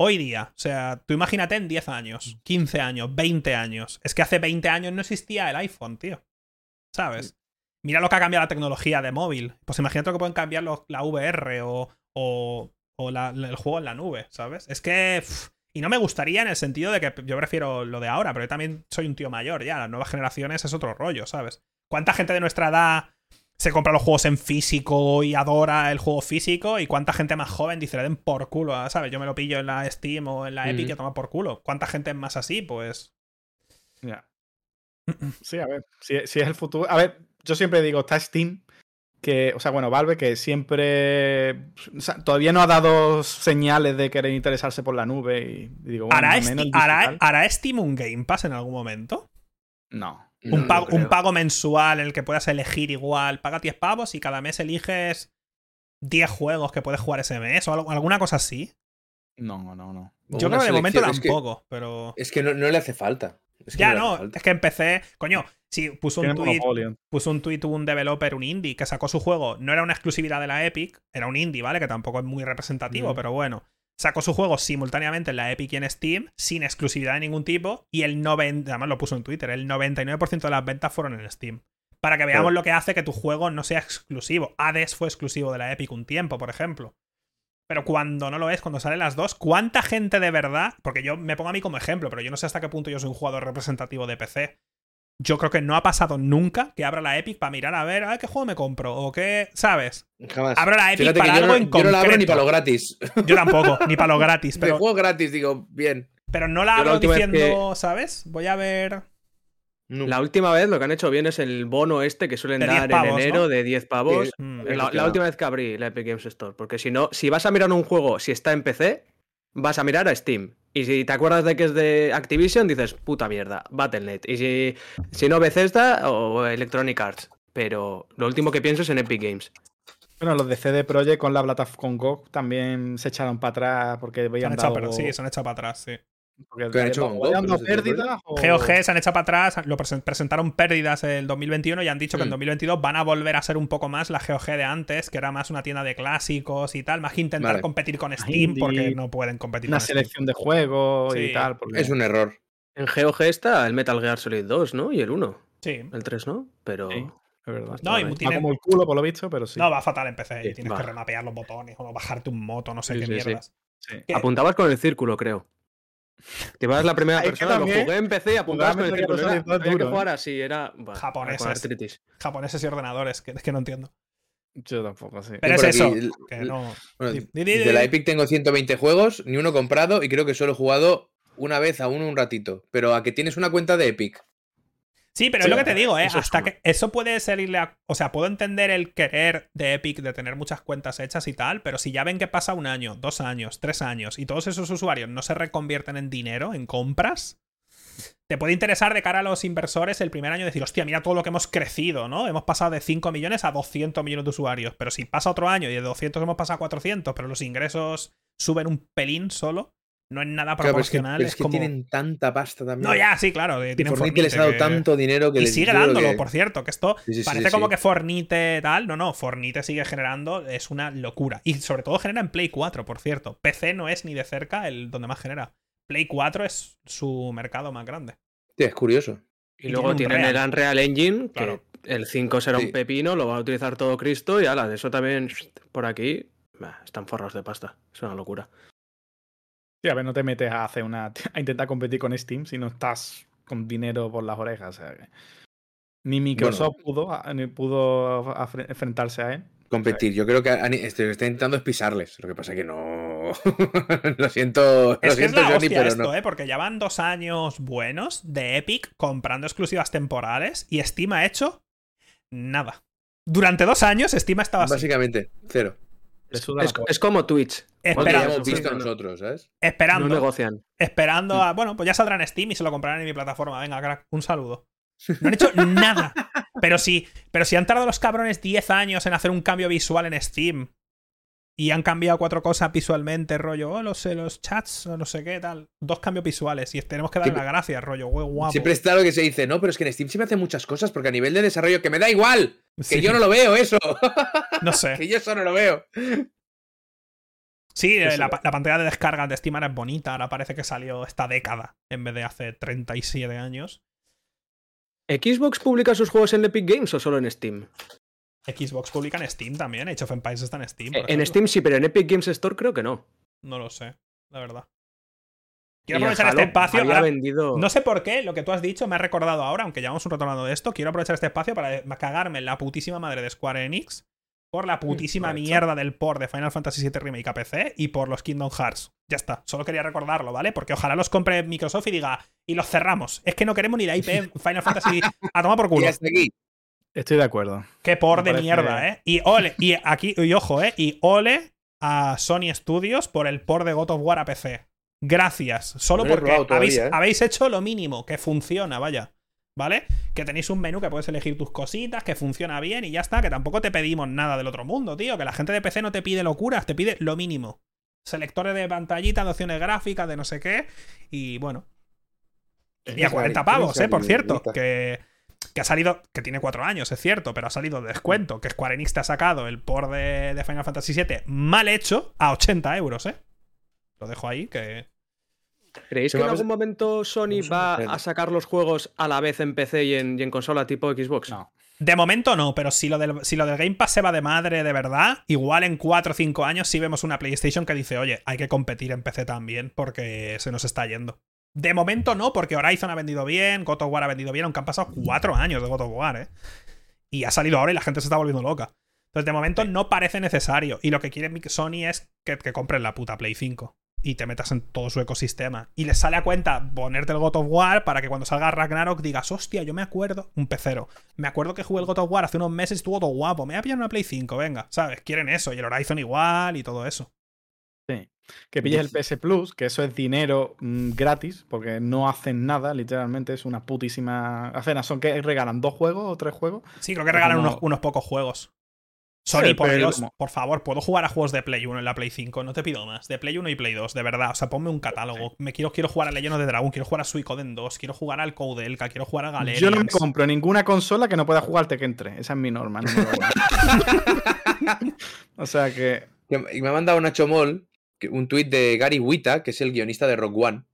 Speaker 1: Hoy día. O sea, tú imagínate en 10 años, 15 años, 20 años. Es que hace 20 años no existía el iPhone, tío. ¿Sabes? Mira lo que ha cambiado la tecnología de móvil. Pues imagínate lo que pueden cambiar la VR o, o o el juego en la nube, ¿sabes? Es que... y no me gustaría en el sentido de que yo prefiero lo de ahora, pero yo también soy un tío mayor ya, las nuevas generaciones es otro rollo, ¿sabes? ¿Cuánta gente de nuestra edad se compra los juegos en físico y adora el juego físico? ¿Y cuánta gente más joven dice, le den por culo, ¿sabes? Yo me lo pillo en la Steam o en la Epic y toma por culo. ¿Cuánta gente es más así? Pues...
Speaker 2: Ya. Sí, a ver, si, si es el futuro... A ver, yo siempre digo, está Steam que, o sea, bueno, Valve que siempre, todavía no ha dado señales de querer interesarse por la nube y, digo,
Speaker 1: bueno, ¿Hará, ¿Hará, Steam un Game Pass en algún momento?
Speaker 2: No.
Speaker 1: Un, pago, un pago mensual en el que puedas elegir igual, paga 10 pavos y cada mes eliges 10 juegos que puedes jugar ese mes o alguna cosa así.
Speaker 2: No, no, no.
Speaker 1: Yo creo que de momento tampoco, pero.
Speaker 4: Es que no, le hace falta.
Speaker 1: ya no, es que empecé. Coño, Sí, puso un, tweet, puso un tweet un developer, un indie, que sacó su juego. No era una exclusividad de la Epic, era un indie, ¿vale? Que tampoco es muy representativo, pero bueno. Sacó su juego simultáneamente en la Epic y en Steam, sin exclusividad de ningún tipo, y el 90, además lo puso en Twitter, el 99% de las ventas fueron en Steam. Para que veamos lo que hace que tu juego no sea exclusivo. Hades fue exclusivo de la Epic un tiempo, por ejemplo. Pero cuando no lo es, cuando salen las dos, ¿cuánta gente de verdad? Porque yo me pongo a mí como ejemplo, pero yo no sé hasta qué punto yo soy un jugador representativo de PC yo creo que no ha pasado nunca que abra la Epic para mirar a ver, a qué juego me compro o qué, ¿sabes?
Speaker 4: Jamás.
Speaker 1: Abro la Epic para algo en concreto. Yo no la abro
Speaker 4: ni para lo gratis.
Speaker 1: Yo tampoco, ni para lo gratis. Pero,
Speaker 4: de juego gratis, digo, bien.
Speaker 1: Pero no la abro diciendo, ¿sabes? Voy a ver.
Speaker 3: La última vez lo que han hecho bien es el bono este que suelen dar en enero de 10 pavos. Mm, la, última vez que abrí la Epic Games Store. Porque si no, si vas a mirar un juego, si está en PC, vas a mirar a Steam. Y si te acuerdas de que es de Activision, dices, puta mierda, Battle.net. Y si, si no, Bethesda o Electronic Arts. Pero lo último que pienso es en Epic Games.
Speaker 2: Bueno, los de CD Projekt con la plataforma con GOG también se echaron para atrás porque veían.
Speaker 1: Sí, se han echado para atrás, sí.
Speaker 4: ¿Qué han hecho
Speaker 1: pérdidas? GOG se han echado para atrás, lo presentaron pérdidas el 2021 y han dicho que en 2022 mm. van a volver a ser un poco más la GOG de antes, que era más una tienda de clásicos y tal, más que intentar competir con Steam porque no pueden competir
Speaker 2: una selección de juegos y tal.
Speaker 4: Es un error.
Speaker 3: En GOG está el Metal Gear Solid 2, ¿no? Y el 1.
Speaker 1: Sí.
Speaker 3: El 3, ¿no? Pero.
Speaker 2: es verdad. No, y va como el culo, por lo visto, pero sí.
Speaker 1: No, va fatal en PC. tienes que remapear los botones o bajarte un moto, no sé qué mierdas.
Speaker 3: Apuntabas con el círculo, creo. Que vas la primera persona, lo jugué en PC y apuntabas con el círculo. Era, que ¿eh? jugar así, era.
Speaker 1: japoneses. Japoneses y ordenadores, que es que no entiendo.
Speaker 2: Yo tampoco, sí.
Speaker 1: Pero es eso. Que no...
Speaker 4: de la Epic tengo 120 juegos, ni uno comprado, y creo que solo he jugado una vez a uno un ratito. Pero a que tienes una cuenta de Epic
Speaker 1: Sí, pero es lo que te digo, ¿eh? Hasta que eso puede serle a... O sea, puedo entender el querer de Epic de tener muchas cuentas hechas y tal, pero si ya ven que pasa un año, dos años, tres años y todos esos usuarios no se reconvierten en dinero, en compras, te puede interesar de cara a los inversores el primer año decir, hostia, mira todo lo que hemos crecido, ¿no? Hemos pasado de 5 millones a 200 millones de usuarios, pero si pasa otro año y de 200 hemos pasado a 400, pero los ingresos suben un pelín solo, no es nada proporcional.
Speaker 4: pero es que, tienen tanta pasta también.
Speaker 1: No, ya, sí, claro.
Speaker 4: Y Fornite les ha dado tanto dinero que
Speaker 1: y sigue dándolo, por cierto. Que esto parece como que Fornite tal. No, no, Fornite sigue generando. Es una locura. Y sobre todo genera en Play 4, por cierto. PC no es ni de cerca el donde más genera. Play 4 es su mercado más grande.
Speaker 4: Sí, es curioso.
Speaker 3: Y, luego tienen el Unreal Engine, que el 5 será un pepino, lo va a utilizar todo Cristo y ala, de eso también por aquí están forros de pasta. Es una locura.
Speaker 2: Sí, a ver, no te metes a hacer una. a intentar competir con Steam si no estás con dinero por las orejas. O sea, ni Microsoft pudo, ni pudo enfrentarse a él.
Speaker 4: Competir. Yo creo que este, lo que está intentando es pisarles. Lo que pasa es que no. lo siento,
Speaker 1: es
Speaker 4: lo siento,
Speaker 1: Johnny, pero esto, no. ¿eh? Porque ya van dos años buenos de Epic comprando exclusivas temporales y Steam ha hecho nada. Durante dos años Steam estaba
Speaker 4: Básicamente, cero.
Speaker 3: Es, como Twitch.
Speaker 1: Esperando,
Speaker 4: nosotros, ¿sabes?
Speaker 1: Esperando.
Speaker 3: No negocian.
Speaker 1: Esperando a. Bueno, pues ya saldrá en Steam y se lo comprarán en mi plataforma. Venga, crack, un saludo. No han hecho nada. Pero si, pero si han tardado los cabrones 10 años en hacer un cambio visual en Steam y han cambiado cuatro cosas visualmente, rollo, oh, los, los chats, o no sé qué, tal. Dos cambios visuales y tenemos que darle la gracia, rollo, guapo.
Speaker 4: Siempre está lo que se dice, no, pero es que en Steam me hacen muchas cosas porque a nivel de desarrollo, que me da igual, que yo no lo veo eso.
Speaker 1: No sé.
Speaker 4: que yo eso no lo veo.
Speaker 1: Sí, la, la, pantalla de descarga de Steam ahora es bonita, ahora parece que salió esta década en vez de hace 37 años.
Speaker 3: ¿Xbox publica sus juegos en Epic Games o solo en Steam?
Speaker 1: Xbox publica en Steam también. Age of Empires está en Steam.
Speaker 3: en Steam sí, pero en Epic Games Store creo que no.
Speaker 1: No lo sé, la verdad. Quiero aprovechar este espacio. No sé por qué, lo que tú has dicho me ha recordado ahora, aunque llevamos un rato hablando de esto. Quiero aprovechar este espacio para cagarme en la putísima madre de Square Enix por la putísima mierda del port de Final Fantasy VII Remake a PC y por los Kingdom Hearts. Ya está, solo quería recordarlo, ¿vale? Porque ojalá los compre Microsoft y diga, y los cerramos. Es que no queremos ni la IP Final Fantasy a tomar por culo.
Speaker 2: Estoy de acuerdo.
Speaker 1: Qué por de mierda, ¿eh? Y ole, y aquí, y ojo, ¿eh? Y ole a Sony Studios por el port de God of War a PC. Gracias. Solo porque habéis, ¿eh? habéis hecho lo mínimo, que funciona, vaya. ¿vale? Que tenéis un menú que puedes elegir tus cositas, que funciona bien y ya está, que tampoco te pedimos nada del otro mundo, tío, que la gente de PC no te pide locuras, te pide lo mínimo. Selectores de pantallita, de opciones gráficas, de no sé qué, y bueno. Y a 40 pavos, eh, por cierto, que, que ha salido, que tiene 4 años, es cierto, pero ha salido de descuento, que Square Enix te ha sacado el port de, de Final Fantasy VII mal hecho a 80 euros, eh. Lo dejo ahí, que
Speaker 3: ¿Creéis que en algún momento Sony va a sacar los juegos a la vez en PC y en, consola tipo Xbox?
Speaker 1: No. De momento no, pero si lo, del, si lo del Game Pass se va de madre de verdad, igual en 4 o 5 años sí vemos una PlayStation que dice, oye, hay que competir en PC también porque se nos está yendo. De momento no, porque Horizon ha vendido bien, God of War ha vendido bien, aunque han pasado 4 años de God of War, ¿eh? Y ha salido ahora y la gente se está volviendo loca. Entonces, de momento no parece necesario. Y lo que quiere Sony es que, que compren la puta Play 5 y te metas en todo su ecosistema. Y les sale a cuenta ponerte el God of War para que cuando salga Ragnarok digas, hostia, yo me acuerdo, un pecero, me acuerdo que jugué el God of War hace unos meses y estuvo todo guapo, me voy a pillar una Play 5, venga, ¿sabes? Quieren eso, y el Horizon igual y todo eso.
Speaker 2: Que pilles el PS Plus, que eso es dinero mm, gratis, porque no hacen nada, literalmente es una putísima cena. ¿Son que regalan dos juegos o tres juegos?
Speaker 1: Sí, creo que regalan unos, unos pocos juegos. Sony, por Dios, por favor, puedo jugar a juegos de Play 1 en la Play 5, no te pido más. De Play 1 y Play 2, de verdad. O sea, ponme un catálogo. Me quiero, quiero jugar a Legend of the Dragon, quiero jugar a Suicoden 2, quiero jugar al Elka, quiero jugar a Galerians.
Speaker 2: Yo no me compro ninguna consola que no pueda jugar que entre. Esa es mi norma. o sea que.
Speaker 4: Y me ha mandado Nacho Moll un tuit de Gary Wita, que es el guionista de Rock One,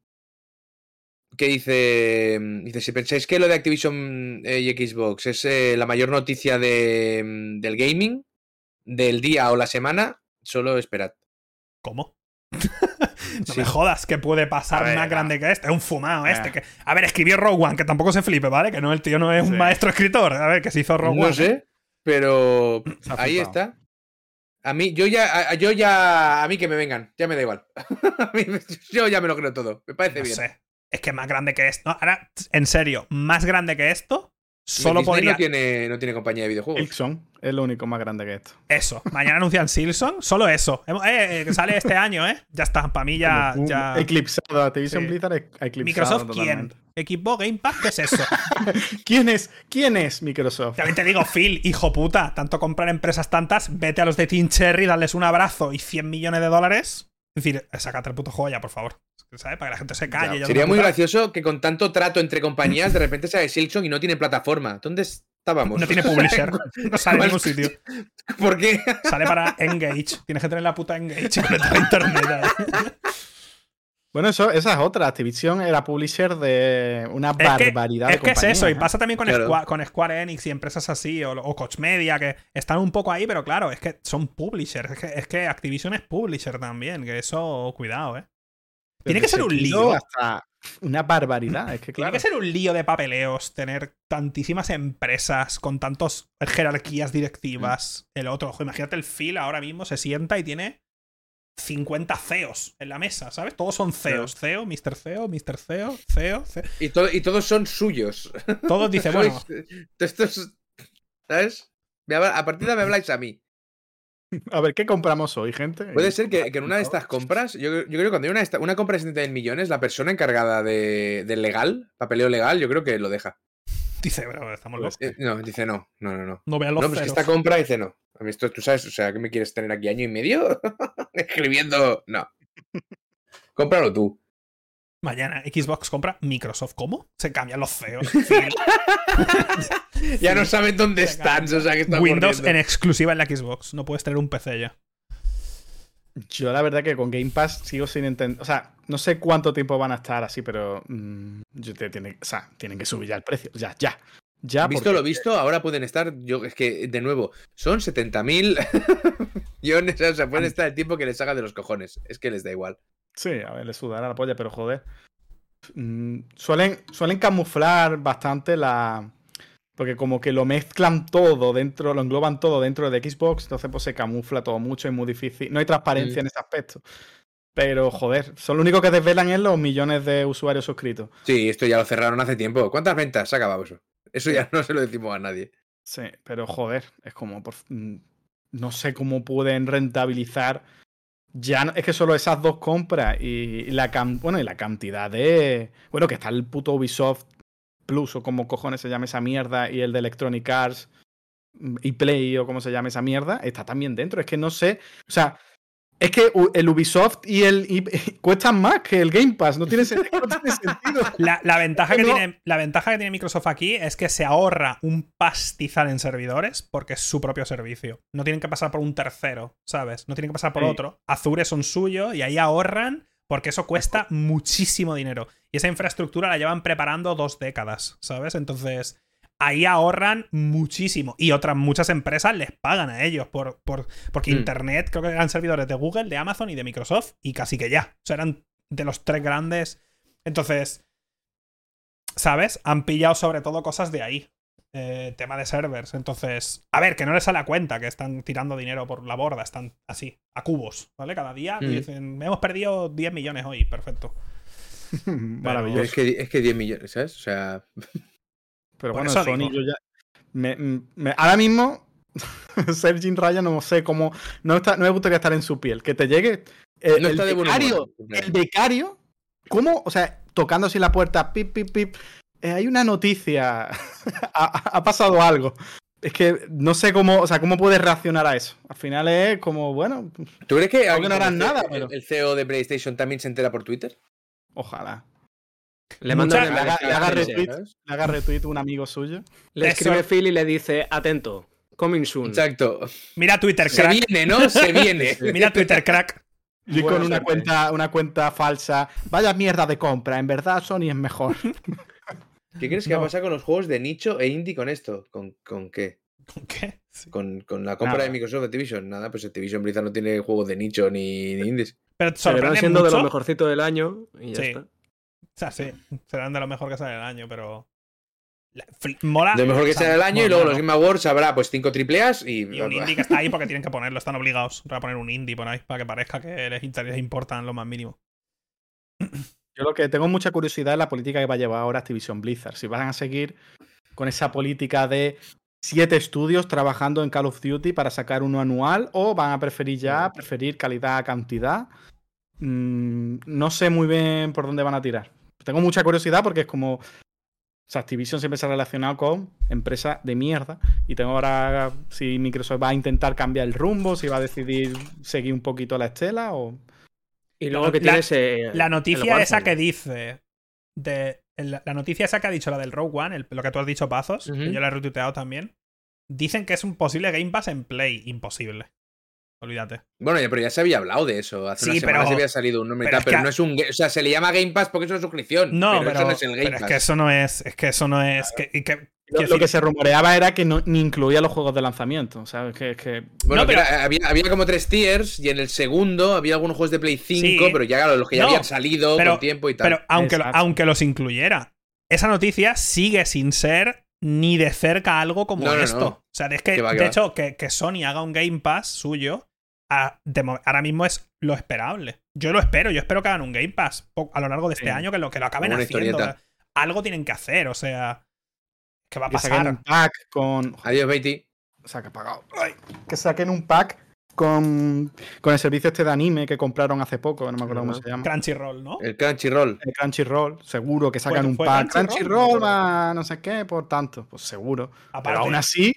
Speaker 4: que dice, dice, si pensáis que lo de Activision eh, y Xbox es eh, la mayor noticia de, mm, del gaming, del día o la semana, solo esperad.
Speaker 1: ¿Cómo? no me jodas que puede pasar más grande que este. Es un fumado este. Que... A ver, escribió Rogue One, que tampoco se flipe, ¿vale? Que no, el tío no es un maestro escritor. A ver, que se hizo Rogue One.
Speaker 4: No sé, pero ahí está. A mí, yo ya, yo ya, a mí que me vengan, ya me da igual. yo ya me lo creo todo, me parece bien. Sé.
Speaker 1: Es que más grande que esto. Ahora, en serio, más grande que esto, Solo podría...
Speaker 4: no, tiene, no tiene compañía de videojuegos.
Speaker 2: Silson es lo único más grande que esto.
Speaker 1: Eso. Mañana anuncian Silson. Solo eso. Eh, eh sale este año, ¿eh? Ya está. Para mí ya. ya...
Speaker 2: Eclipsado. Activision Blizzard eclipsado.
Speaker 1: ¿Microsoft quién? ¿Equipo Game Pass? ¿Qué es eso?
Speaker 2: ¿Quién es? ¿Quién es Microsoft?
Speaker 1: También te digo, Phil, hijo puta. Tanto comprar empresas tantas, vete a los de Team Cherry, darles un abrazo y 100 millones de dólares Es decir, sacate el puto joya, por favor. ¿Sabes? Para que la gente se calle.
Speaker 4: sería muy gracioso que con tanto trato entre compañías de repente sale Silksong y no tiene plataforma. ¿Dónde estábamos?
Speaker 1: No tiene publisher. no sale en ningún sitio.
Speaker 4: ¿Por qué?
Speaker 1: Sale para Engage. Tienes que tener la puta Engage y conectar a internet.
Speaker 2: Bueno, eso, esa es otra. Activision era publisher de una barbaridad
Speaker 1: es que es eso, y ¿eh? pasa también con, Square, Enix y empresas así, o, o Coach Media, que están un poco ahí, pero claro, es que son publishers. Es que, Activision es publisher también, que eso, cuidado, ¿eh? Tiene que ser un lío.
Speaker 2: Hasta una barbaridad. Es que,
Speaker 1: Tiene que ser un lío de papeleos tener tantísimas empresas con tantas jerarquías directivas. Mm. El otro, imagínate el Phil ahora mismo se sienta y tiene 50 CEOs en la mesa, ¿sabes? Todos son CEOs. CEO, Mr. CEO, Mr. CEO, CEO, CEO.
Speaker 4: Y, y todos son suyos.
Speaker 1: Todos dicen, bueno.
Speaker 4: Estos, ¿Sabes? A partir de ahora me habláis a mí.
Speaker 2: A ver, ¿qué compramos hoy, gente?
Speaker 4: Puede ser que, en una de estas compras, yo, creo que cuando hay una, una compra de 70 millones, la persona encargada de, legal, papeleo legal, yo creo que lo deja.
Speaker 1: Dice, bro, estamos locos.
Speaker 4: Eh, no, dice no, no, no. No,
Speaker 1: no vean los
Speaker 4: No, pues esta compra dice no. A mí esto, tú sabes, o sea, ¿qué me quieres tener aquí año y medio? Escribiendo, no. Cómpralo tú.
Speaker 1: Mañana Xbox compra Microsoft. ¿Cómo? Se cambian los CEOs.
Speaker 4: ya no saben dónde están. O sea, que están
Speaker 1: Windows en exclusiva en la Xbox. No puedes tener un PC ya.
Speaker 2: Yo la verdad que con Game Pass sigo sin entender. O sea, no sé cuánto tiempo van a estar así, pero mm, yo te tiene, o sea, tienen que subir ya el precio. Ya, ya. Ya,
Speaker 4: visto lo visto, ahora pueden estar, yo es que de nuevo, son 70.000 millones, o sea, pueden estar el tiempo que les haga de los cojones, es que les da igual.
Speaker 2: Sí, a ver, les sudará la polla, pero joder. Mm, suelen, suelen camuflar bastante la... Porque como que lo mezclan todo dentro, lo engloban todo dentro de Xbox, entonces pues se camufla todo mucho, es muy difícil. No hay transparencia en ese aspecto. Pero, joder, son lo único que desvelan es los millones de usuarios suscritos.
Speaker 4: Sí, esto ya lo cerraron hace tiempo. ¿Cuántas ventas ha acabado eso? Eso ya no se lo decimos a nadie.
Speaker 2: Sí, pero joder, es como. Mm, no sé cómo pueden rentabilizar. Ya es que solo esas dos compras y la, bueno, y la cantidad de. Bueno, que está el puto Ubisoft Plus o como cojones se llama esa mierda y el de Electronic Arts mm, y Play o como se llama esa mierda, está también dentro. Es que no sé. O sea, es que el Ubisoft y el cuestan más que el Game Pass, no tiene, sentido.
Speaker 1: La, ventaja que tiene, la ventaja que tiene Microsoft aquí es que se ahorra un pastizal en servidores porque es su propio servicio. No tienen que pasar por un tercero, ¿sabes? No tienen que pasar por otro. Azure son suyo y ahí ahorran porque eso cuesta muchísimo dinero. Y esa infraestructura la llevan preparando dos décadas, ¿sabes? Entonces, ahí ahorran muchísimo. Y otras muchas empresas les pagan a ellos por, por porque mm. Internet, creo que eran servidores de Google, de Amazon y de Microsoft, y casi que ya. O sea, eran de los tres grandes. Entonces, ¿sabes? Han pillado sobre todo cosas de ahí. Eh, tema de servers. Entonces, a ver, que no les sale a cuenta que están tirando dinero por la borda, están así, a cubos, ¿vale? Cada día mm. dicen, hemos perdido 10 millones hoy, perfecto.
Speaker 2: Maravilloso.
Speaker 4: Es que, es que 10 millones, ¿sabes? O sea.
Speaker 2: Pero bueno, Sony yo ya. ahora mismo, Sergio Raya no sé cómo. No, está, no me gustaría estar en su piel. Que te llegue. El, becario, el becario, ¿cómo? O sea, tocando así la puerta, pip, pip, pip. Eh, hay una noticia. ha, pasado algo. Es que no sé cómo, o sea, cómo puedes reaccionar a eso. Al final es como, bueno.
Speaker 4: ¿Tú crees que, no harán nada? el CEO de PlayStation también se entera por Twitter?
Speaker 2: Ojalá. Le manda le, haga, retweet, un amigo suyo.
Speaker 3: Le escribe Phil y le dice, atento, coming soon.
Speaker 4: Exacto.
Speaker 1: Mira Twitter, crack.
Speaker 4: Se viene, ¿no? Se viene.
Speaker 1: Mira Twitter, crack.
Speaker 2: Y con una cuenta, una cuenta falsa. Vaya mierda de compra, en verdad Sony es mejor.
Speaker 4: ¿Qué crees que va a pasar con los juegos de nicho e indie con esto? ¿Con, con qué?
Speaker 1: ¿Con qué?
Speaker 4: Con, con, la compra de Microsoft de Activision. Nada, pues Activision Blizzard no tiene juegos de nicho ni, ni indies.
Speaker 3: Pero sorprende siendo de lo mejorcito del año y ya está.
Speaker 1: O sea, sí, serán de lo mejor que sale el año, pero. Mola.
Speaker 4: De lo mejor que sale el año y luego los Game Awards habrá pues cinco triple y.
Speaker 1: Y un indie que está ahí porque tienen que ponerlo, están obligados a poner un indie por ahí para que parezca que les, les importan lo más mínimo.
Speaker 2: Yo lo que tengo mucha curiosidad es la política que va a llevar ahora Activision Blizzard. Si van a seguir con esa política de siete estudios trabajando en Call of Duty para sacar uno anual o van a preferir ya, preferir calidad a cantidad. Mm, no sé muy bien por dónde van a tirar tengo mucha curiosidad porque es como. O sea, Activision siempre se ha relacionado con empresa de mierda. Y tengo ahora si Microsoft va a intentar cambiar el rumbo, si va a decidir seguir un poquito la estela o.
Speaker 3: Y luego que tienes. Eh,
Speaker 1: la noticia esa que dice. De, la, noticia esa que ha dicho, la del Rogue One, lo que tú has dicho, Pazos, que yo la he retuiteado también. Dicen que es un posible Game Pass en Play. Imposible. Olvídate.
Speaker 4: Bueno, pero ya se había hablado de eso. Hace sí, unas semanas había salido un nombre pero, pero no es un. O sea, se le llama Game Pass porque es una suscripción.
Speaker 1: No, pero, eso no es el Game Pass. Es que eso no es. Es que eso no es. Que,
Speaker 2: lo, que se rumoreaba era que no, ni incluía los juegos de lanzamiento. O sea, que, que...
Speaker 4: Bueno, pero... había, había, como tres tiers y en el segundo había algunos juegos de Play 5, pero ya los que ya habían salido con tiempo y tal.
Speaker 1: Pero aunque, aunque los incluyera, esa noticia sigue sin ser ni de cerca algo como esto. o sea, es que, de hecho, que, Sony haga un Game Pass suyo, ahora mismo es lo esperable. Yo lo espero, yo espero que hagan un Game Pass a lo largo de este año, que lo, que lo acaben haciendo. Algo tienen que hacer, o sea. ¿Qué va a pasar?
Speaker 2: Que saquen un pack con.
Speaker 4: Adiós, Beatty.
Speaker 2: Se ha apagado. Que saquen un pack con, con el servicio este de anime que compraron hace poco, no me acuerdo cómo se llama.
Speaker 1: Crunchyroll, ¿no?
Speaker 4: El Crunchyroll.
Speaker 2: El Crunchyroll, seguro que sacan un pack. Crunchyroll va no sé qué, por tanto, pues seguro. Pero aún así,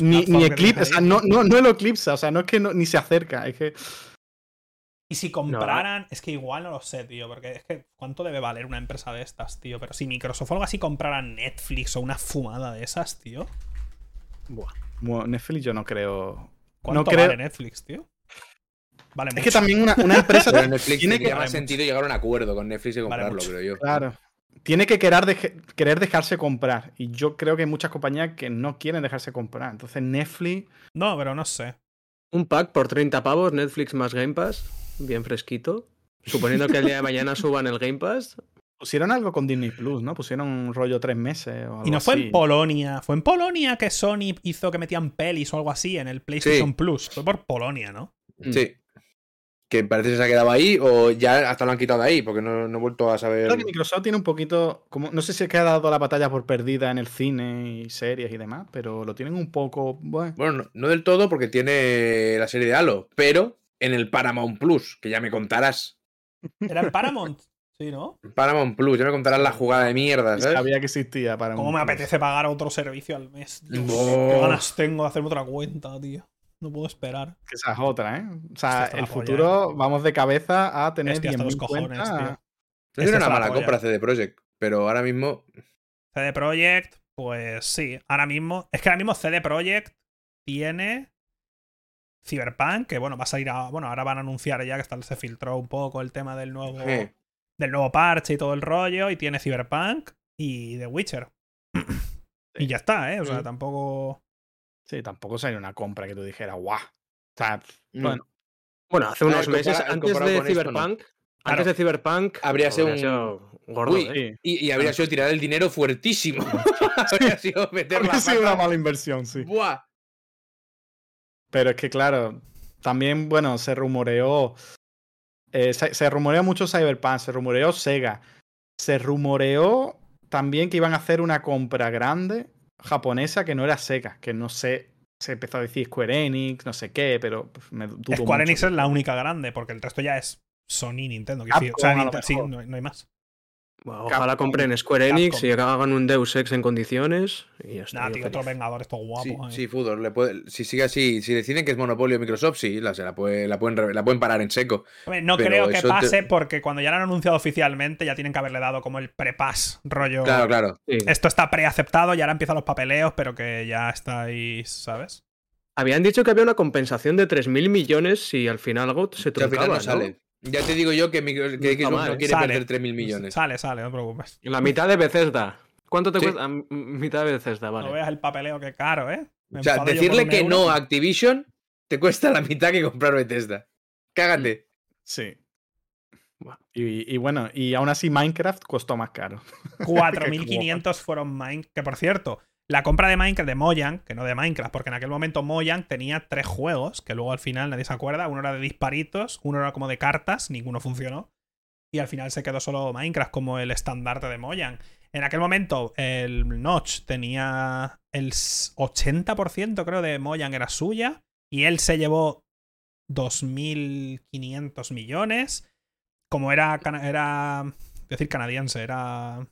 Speaker 2: ni, ni Eclipse, o sea, no, no, no lo eclipsa, o sea, no es que ni se acerca, es que.
Speaker 1: Y si compraran, es que igual no lo sé, tío, porque es que ¿cuánto debe valer una empresa de estas, tío? Pero si Microsoft o algo así comprara Netflix o una fumada de esas, tío.
Speaker 2: Buah. Netflix yo no creo.
Speaker 1: ¿Cuánto vale Netflix, tío?
Speaker 2: Vale es que también una, empresa
Speaker 4: Netflix tiene que más sentido llegar a un acuerdo con Netflix y comprarlo, creo yo.
Speaker 2: Claro. Tiene que querer, querer dejarse comprar. Y yo creo que hay muchas compañías que no quieren dejarse comprar. Entonces Netflix.
Speaker 1: No, pero no sé.
Speaker 3: Un pack por 30 pavos, Netflix más Game Pass bien fresquito. Suponiendo que el día de mañana suban el Game Pass.
Speaker 2: Pusieron algo con Disney Plus, ¿no? Pusieron un rollo tres meses. O algo
Speaker 1: y no fue en Polonia. Fue en Polonia que Sony hizo que metían pelis o algo así en el PlayStation Plus. Fue por Polonia, ¿no?
Speaker 4: Mm. Sí. Que parece que se ha quedado ahí o ya hasta lo han quitado de ahí porque no, no he vuelto a saber.
Speaker 2: Creo que Microsoft tiene un poquito. Como, no sé si es que ha dado la batalla por perdida en el cine y series y demás, pero lo tienen un poco. Bueno,
Speaker 4: bueno no del todo porque tiene la serie de Halo, pero en el Paramount Plus, que ya me contarás.
Speaker 1: Era el Paramount. Sí, ¿no?
Speaker 4: Paramount Plus, ya me contarás la jugada de mierda, ¿sabes?
Speaker 2: Sabía que existía Paramount
Speaker 1: ¿Cómo me apetece pagar otro servicio al mes? Qué ganas tengo de hacerme otra cuenta, tío. No puedo esperar.
Speaker 2: Que esa es otra, ¿eh? O sea, el futuro vamos de cabeza a tener 10.000 cojones, tío.
Speaker 4: No es una mala compra CD Projekt, pero ahora mismo...
Speaker 1: CD Projekt, pues sí. Ahora mismo... Es que ahora mismo CD Projekt tiene Cyberpunk, que bueno, va a salir a, Bueno, ahora van a anunciar ya que se filtró un poco el tema del nuevo. Del nuevo parche y todo el rollo. Y tiene Cyberpunk y The Witcher. y ya está, ¿eh? O sea, tampoco.
Speaker 2: Sí, tampoco sería una compra que tú dijeras, guau. O sea,
Speaker 3: bueno. Bueno, hace unos meses, antes de Cyberpunk. Antes de Cyberpunk.
Speaker 4: Habría sido un. gordo, ¿eh? y, habría sido tirar el dinero fuertísimo. habría sido meter
Speaker 2: la sido una mala inversión, sí.
Speaker 4: Buah.
Speaker 2: Pero es que, claro, también, bueno, se rumoreó. Eh, se, rumoreó mucho Cyberpunk, se rumoreó Sega. Se rumoreó también que iban a hacer una compra grande japonesa que no era Sega, que no sé. Se empezó a decir Square Enix, no sé qué, pero me dudo
Speaker 1: Square Enix es la única grande, porque el resto ya es Sony, Nintendo. Que o sea, sí, no hay más
Speaker 3: ojalá compren Square Enix y hagan un Deus Ex en condiciones y ya está.
Speaker 1: Nah, tío, otro Vengador, esto guapo.
Speaker 4: Sí, fútbol. Le puede, si sigue así, si deciden que es monopolio Microsoft, sí, la, la, pueden, la pueden parar en seco.
Speaker 1: no creo que pase porque cuando ya lo han anunciado oficialmente ya tienen que haberle dado como el prepass rollo.
Speaker 4: Claro, claro.
Speaker 1: Esto está preaceptado y ahora empiezan los papeleos, pero que ya estáis, ¿sabes?
Speaker 3: Habían dicho que había una compensación de 3.000 millones si al final algo se truncaba, no,
Speaker 4: sale. Ya te digo yo que, que, Xbox no quiere perder 3.000 millones.
Speaker 1: Sale, sale, no te preocupes.
Speaker 3: La mitad de Bethesda. ¿Cuánto te cuesta? Mitad de Bethesda, vale.
Speaker 1: No veas el papeleo que caro, ¿eh?
Speaker 4: o sea, decirle que no a Activision te cuesta la mitad que comprar Bethesda. Cágate.
Speaker 2: Sí. Y, y, bueno, y aún así Minecraft costó más caro.
Speaker 1: 4.500 fueron Minecraft. Que por cierto, la compra de Minecraft de Mojang, que no de Minecraft, porque en aquel momento Mojang tenía tres juegos, que luego al final nadie se acuerda. Uno era de disparitos, uno era como de cartas, ninguno funcionó. Y al final se quedó solo Minecraft como el estandarte de Mojang. En aquel momento el Notch tenía el 80% creo de Mojang era suya. Y él se llevó 2.500 millones. Como era, era decir canadiense, era...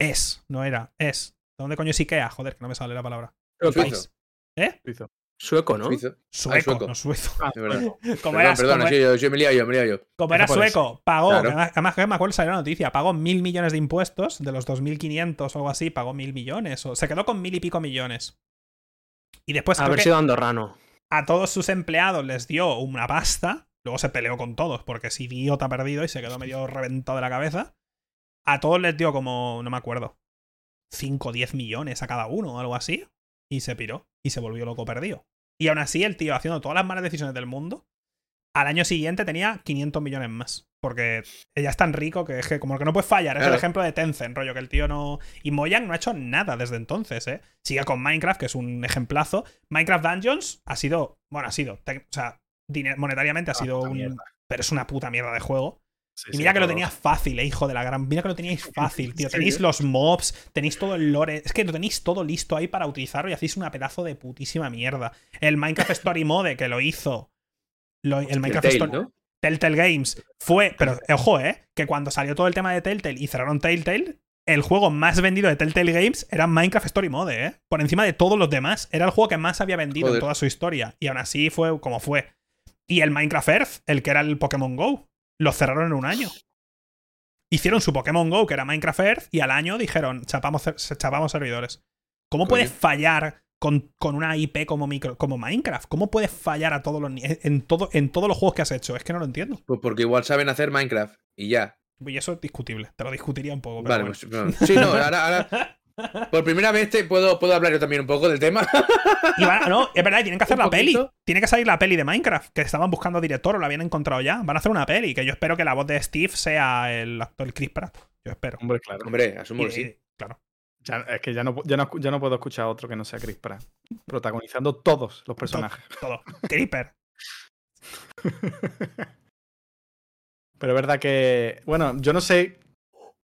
Speaker 1: Es, no era, es. ¿Dónde coño es Ikea? Joder, que no me sale la palabra.
Speaker 4: Suizo.
Speaker 1: ¿Eh?
Speaker 2: Suizo.
Speaker 3: Sueco, ¿no?
Speaker 4: Suizo.
Speaker 1: Sueco,
Speaker 4: Ah, sueco.
Speaker 1: no suizo.
Speaker 2: Ah.
Speaker 1: Como
Speaker 4: Perdón,
Speaker 1: era,
Speaker 4: perdón,
Speaker 1: como-
Speaker 4: sí, yo, yo me he liado yo, me liado yo,
Speaker 1: como era sueco, pagó,
Speaker 4: Claro.
Speaker 1: además que me acuerdo salió la noticia, pagó mil millones de impuestos, de los 2.500 o algo así, pagó mil millones, o se quedó con mil y pico millones. Y después
Speaker 3: Haber sido andorrano.
Speaker 1: a todos sus empleados les dio una pasta, luego se peleó con todos, porque es idiota perdido y se quedó medio reventado de la cabeza. A todos les dio como, no me acuerdo, 5 o 10 millones a cada uno o algo así, y se piró, y se volvió loco perdido. Y aún así, el tío, haciendo todas las malas decisiones del mundo, al año siguiente tenía 500 millones más. Porque ella es tan rico que es que como que no puede fallar. Es el ejemplo de Tencent, rollo, que el tío no... Y Mojang no ha hecho nada desde entonces, ¿eh? Sigue con Minecraft, que es un ejemplazo. Minecraft Dungeons ha sido... Bueno, ha sido... O sea, monetariamente ha sido
Speaker 2: puta
Speaker 1: un...
Speaker 2: mierda.
Speaker 1: Pero es una puta mierda de juego.
Speaker 2: Sí,
Speaker 1: Y
Speaker 2: sí,
Speaker 1: mira que lo tenías fácil, eh, hijo de la gran. Mira que lo teníais fácil, tío. Tenéis los mobs, tenéis todo el lore. Es que lo tenéis todo listo ahí para utilizarlo y hacéis una pedazo de putísima mierda. El Minecraft Story Mode que lo hizo. lo- el Minecraft
Speaker 4: Telltale,
Speaker 1: Story.
Speaker 4: ¿no?
Speaker 1: Telltale Games fue. Pero ojo, eh. Que cuando salió todo el tema de Telltale y cerraron Telltale. El juego más vendido de Telltale Games era Minecraft Story Mode, ¿eh? Por encima de todos los demás. Era el juego que más había vendido en toda su historia. Y aún así fue como fue. Y el Minecraft Earth, el que era el Pokémon Go, lo cerraron en un año. Hicieron su Pokémon Go, que era Minecraft Earth, y al año dijeron, chapamos, chapamos servidores. ¿Cómo puedes fallar con, con una IP como, micro, como Minecraft? ¿Cómo puedes fallar a todos los, en, todo, en todos los juegos que has hecho? Es que no lo entiendo.
Speaker 4: Pues porque igual saben hacer Minecraft y ya.
Speaker 1: Y eso es discutible. Te lo discutiría un poco. Pero
Speaker 4: Vale,
Speaker 1: bueno.
Speaker 4: pues no. Sí, no, ahora, ahora. Por primera vez te puedo, puedo hablar yo también un poco del tema.
Speaker 1: Y van a- no, es verdad, tienen que hacer la peli. Tiene que salir la peli de Minecraft, que estaban buscando director o la habían encontrado ya. Van a hacer una peli, que yo espero que la voz de Steve sea el actor Chris Pratt. Yo espero.
Speaker 2: Hombre, claro.
Speaker 4: Hombre, asumo
Speaker 1: Y-
Speaker 4: que sí.
Speaker 1: claro.
Speaker 2: Ya- es que ya no, ya, no, ya no puedo escuchar a otro que no sea Chris Pratt. Protagonizando todos los personajes.
Speaker 1: Todo. Creeper.
Speaker 2: Pero es verdad que. Bueno, yo no sé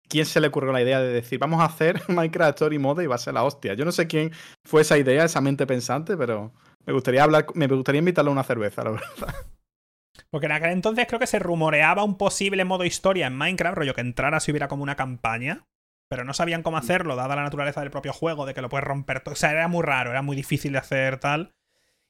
Speaker 2: quién se le ocurrió la idea de decir, vamos a hacer Minecraft Story Mode y va a ser la hostia. Yo no sé quién fue esa idea, esa mente pensante, pero me gustaría hablar, me gustaría invitarle a una cerveza, la verdad.
Speaker 1: Porque en aquel entonces creo que se rumoreaba un posible modo historia en Minecraft, rollo que entrara si hubiera como una campaña. Pero no sabían cómo hacerlo, dada la naturaleza del propio juego, de que lo puedes romper todo. O sea, era muy raro, era muy difícil de hacer tal.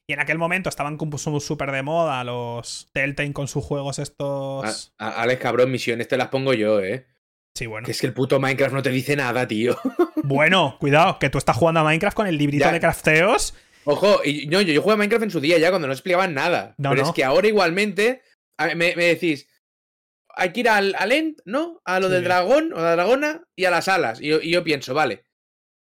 Speaker 1: Y en aquel momento estaban súper de moda los Telltale con sus juegos estos.
Speaker 4: A- a- Alex, cabrón, misiones te las pongo yo, ¿eh?
Speaker 1: Sí, bueno.
Speaker 4: Que es que el puto Minecraft no te dice nada, tío.
Speaker 1: Bueno, cuidado, que tú estás jugando a Minecraft con el librito
Speaker 4: Ya.
Speaker 1: de crafteos.
Speaker 4: Ojo, y no, yo, yo jugué a Minecraft en su día ya cuando no explicaban nada.
Speaker 1: No,
Speaker 4: pero
Speaker 1: no.
Speaker 4: es que ahora igualmente me, me decís, hay que ir al, al End, ¿no? A lo
Speaker 1: Sí.
Speaker 4: del dragón o la dragona y a las alas. Y yo, y yo pienso, vale,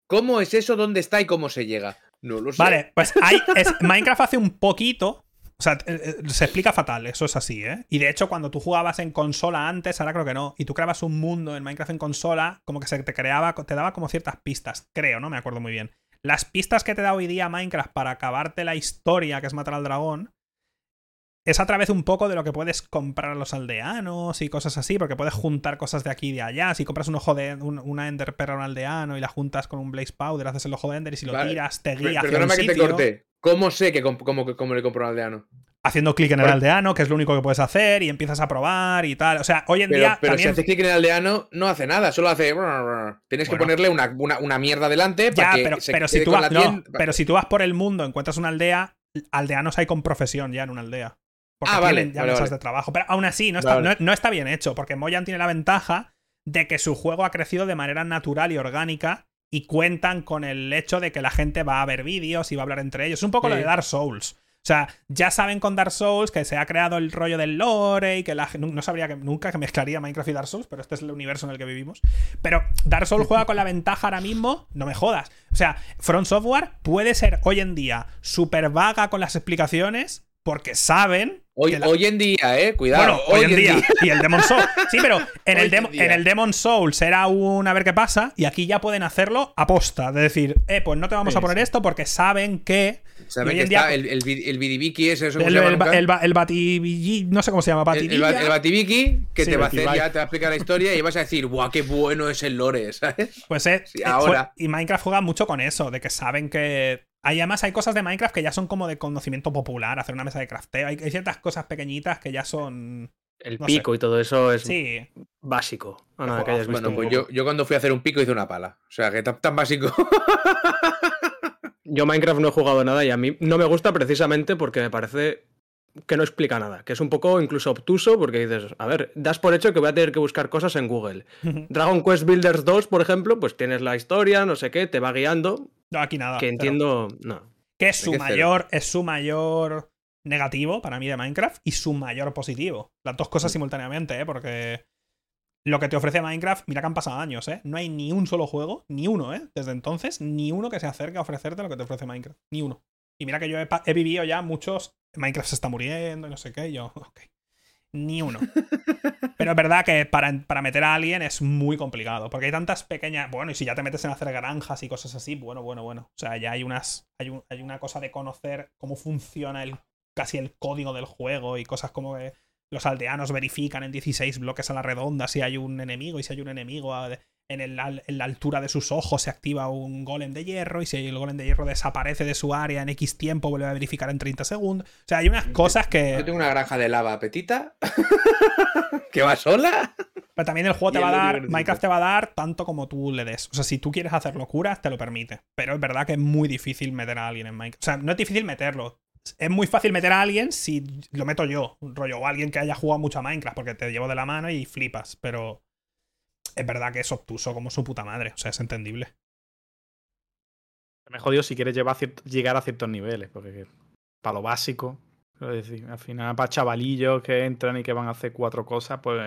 Speaker 4: ¿cómo es eso? ¿Dónde está y cómo se llega? No lo sé.
Speaker 1: Vale, pues hay, es- Minecraft hace un poquito. O sea, eh, eh, se explica fatal, eso es así, ¿eh? Y de hecho, cuando tú jugabas en consola antes, ahora creo que no, y tú creabas un mundo en Minecraft en consola, como que se te creaba, te daba como ciertas pistas, creo, no me acuerdo muy bien. Las pistas que te da hoy día Minecraft para acabarte la historia, que es matar al dragón, es a través un poco de lo que puedes comprar a los aldeanos y cosas así, porque puedes juntar cosas de aquí y de allá. Si compras un ojo de un- una Ender a un aldeano y la juntas con un Blaze Powder, haces el ojo de Ender y si lo
Speaker 4: Vale.
Speaker 1: tiras, te guía hacia un
Speaker 4: que te corté. ¿Cómo sé que comp- cómo, cómo le compro un aldeano?
Speaker 1: haciendo clic en el
Speaker 4: Bueno.
Speaker 1: aldeano, que es lo único que puedes hacer, y empiezas a probar y tal. O sea, hoy en
Speaker 4: Pero,
Speaker 1: día
Speaker 4: pero si
Speaker 1: también.
Speaker 4: haces clic en el aldeano, no hace nada, solo hace. Tienes que ponerle una, una, una mierda delante
Speaker 1: Ya,
Speaker 4: para que
Speaker 1: pero,
Speaker 4: se
Speaker 1: pero si
Speaker 4: quede
Speaker 1: tú
Speaker 4: con
Speaker 1: vas,
Speaker 4: la
Speaker 1: no, pero si tú vas por el mundo, encuentras una aldea, aldeanos hay con profesión ya en una aldea. Porque
Speaker 4: Ah, vale,
Speaker 1: ya
Speaker 4: vale, vale.
Speaker 1: de trabajo. Pero aún así, no está, no, no está bien hecho, porque Moyan tiene la ventaja de que su juego ha crecido de manera natural y orgánica y cuentan con el hecho de que la gente va a ver vídeos y va a hablar entre ellos. Es un poco lo de Dark Souls. O sea, ya saben con Dark Souls que se ha creado el rollo del lore y que la gen- no sabría que nunca que mezclaría Minecraft y Dark Souls, pero este es el universo en el que vivimos. Pero Dark Souls juega con la ventaja ahora mismo, no me jodas. O sea, Front Software puede ser hoy en día súper vaga con las explicaciones porque saben
Speaker 4: Hoy,
Speaker 1: que la-
Speaker 4: hoy en día, eh, cuidado.
Speaker 1: bueno, hoy, en día. Y el Demon Souls. Sí, pero en el, Demo- en el Demon Souls era un a ver qué pasa. Y aquí ya pueden hacerlo a posta. De decir, eh, pues no te vamos
Speaker 2: Sí,
Speaker 1: a poner
Speaker 2: sí.
Speaker 1: esto porque saben que.
Speaker 4: Saben
Speaker 1: hoy
Speaker 4: que
Speaker 1: en día-
Speaker 4: está el, el, bidibiki ese, eso ¿cómo
Speaker 1: El, el, el, el Bativilli- no sé cómo se llama,
Speaker 4: El- el, el batibiki que
Speaker 1: Sí,
Speaker 4: te va a hacer ya, te va a explicar la historia y vas a decir, ¡buah, qué bueno es el lore! ¿sabes?
Speaker 1: Pues eh,
Speaker 4: Sí,
Speaker 1: eh,
Speaker 4: ahora.
Speaker 1: jue- y Minecraft juega mucho con eso, de que saben que. Hay, además, hay cosas de Minecraft que ya son como de conocimiento popular, hacer una mesa de crafteo. Hay, hay ciertas cosas pequeñitas que ya son.
Speaker 3: El
Speaker 1: No sé.
Speaker 3: pico y todo eso es
Speaker 1: Sí.
Speaker 3: básico. A nada
Speaker 1: Ojo,
Speaker 3: que hayas visto
Speaker 4: Bueno, pues yo, yo cuando fui a hacer un pico hice una pala. O sea, que tan, tan básico.
Speaker 3: Yo Minecraft no he jugado nada y a mí no me gusta precisamente porque me parece que no explica nada, que es un poco incluso obtuso porque dices, a ver, das por hecho que voy a tener que buscar cosas en Google. Dragon Quest Builders 2, por ejemplo, pues tienes la historia, no sé qué, te va guiando.
Speaker 1: No, aquí nada.
Speaker 3: Que entiendo, no.
Speaker 1: Que es su mayor, es su mayor negativo para mí de Minecraft y su mayor positivo. Las dos cosas mm. simultáneamente, ¿eh? Porque lo que te ofrece Minecraft, mira que han pasado años, ¿eh? No hay ni un solo juego, ni uno, ¿eh? Desde entonces, ni uno que se acerque a ofrecerte lo que te ofrece Minecraft. Ni uno. Y mira que yo he, vivido ya muchos. Minecraft se está muriendo y no sé qué. Y yo, ok. Ni uno. Pero es verdad que para, para, meter a alguien es muy complicado. Porque hay tantas pequeñas. Bueno, y si ya te metes en hacer granjas y cosas así, bueno, bueno, bueno. O sea, ya hay unas. Hay, hay una cosa de conocer cómo funciona el casi el código del juego y cosas como que los aldeanos verifican en 16 bloques a la redonda si hay un enemigo y si hay un enemigo en, la altura de sus ojos se activa un golem de hierro y si el golem de hierro desaparece de su área en X tiempo vuelve a verificar en 30 segundos. O sea, hay unas cosas que...
Speaker 4: Yo tengo una granja de lava petita que va sola.
Speaker 1: Pero también el juego te va a dar, Minecraft te va a dar tanto como tú le des. O sea, si tú quieres hacer locuras, te lo permite. Pero es verdad que es muy difícil meter a alguien en Minecraft. O sea, no es difícil meterlo es muy fácil meter a alguien si lo meto yo, rollo, o alguien que haya jugado mucho a Minecraft, porque te llevo de la mano y flipas, pero es verdad que es obtuso como su puta madre, o sea, es entendible.
Speaker 2: Me jodido si quieres llegar a ciertos niveles, porque para lo básico, decir, al final, para chavalillos que entran y que van a hacer cuatro cosas, pues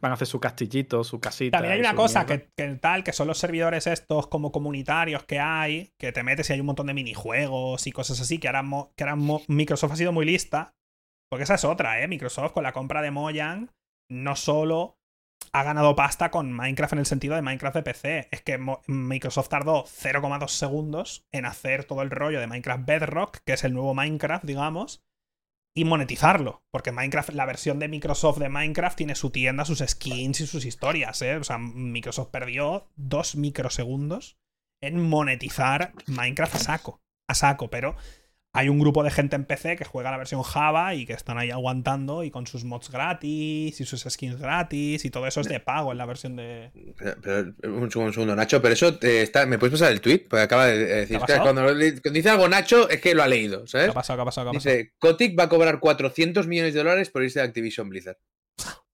Speaker 2: van a hacer su castillito, su casita.
Speaker 1: También hay una cosa que, tal, que son los servidores estos como comunitarios que hay, que te metes y hay un montón de minijuegos y cosas así, que ahora, que ahora Microsoft ha sido muy lista. Porque esa es otra, ¿eh? Microsoft con la compra de Mojang no solo ha ganado pasta con Minecraft en el sentido de Minecraft de PC. Es que Microsoft tardó 0,2 segundos en hacer todo el rollo de Minecraft Bedrock, que es el nuevo Minecraft, digamos, y monetizarlo. Porque Minecraft, la versión de Microsoft de Minecraft tiene su tienda, sus skins y sus historias. ¿eh? O sea, Microsoft perdió dos microsegundos en monetizar Minecraft a saco. A saco, pero hay un grupo de gente en PC que juega la versión Java y que están ahí aguantando y con sus mods gratis y sus skins gratis y todo eso es de pago en la versión de.
Speaker 4: Pero, un, segundo, Nacho, pero eso está, me puedes pasar el tweet porque acaba de decir que cuando, dice algo Nacho es que lo ha leído, ¿sabes?
Speaker 1: ¿Qué ha pasado? ¿Qué ha pasado?
Speaker 4: Dice: Kotick va a cobrar 400 millones de dólares por irse de Activision Blizzard.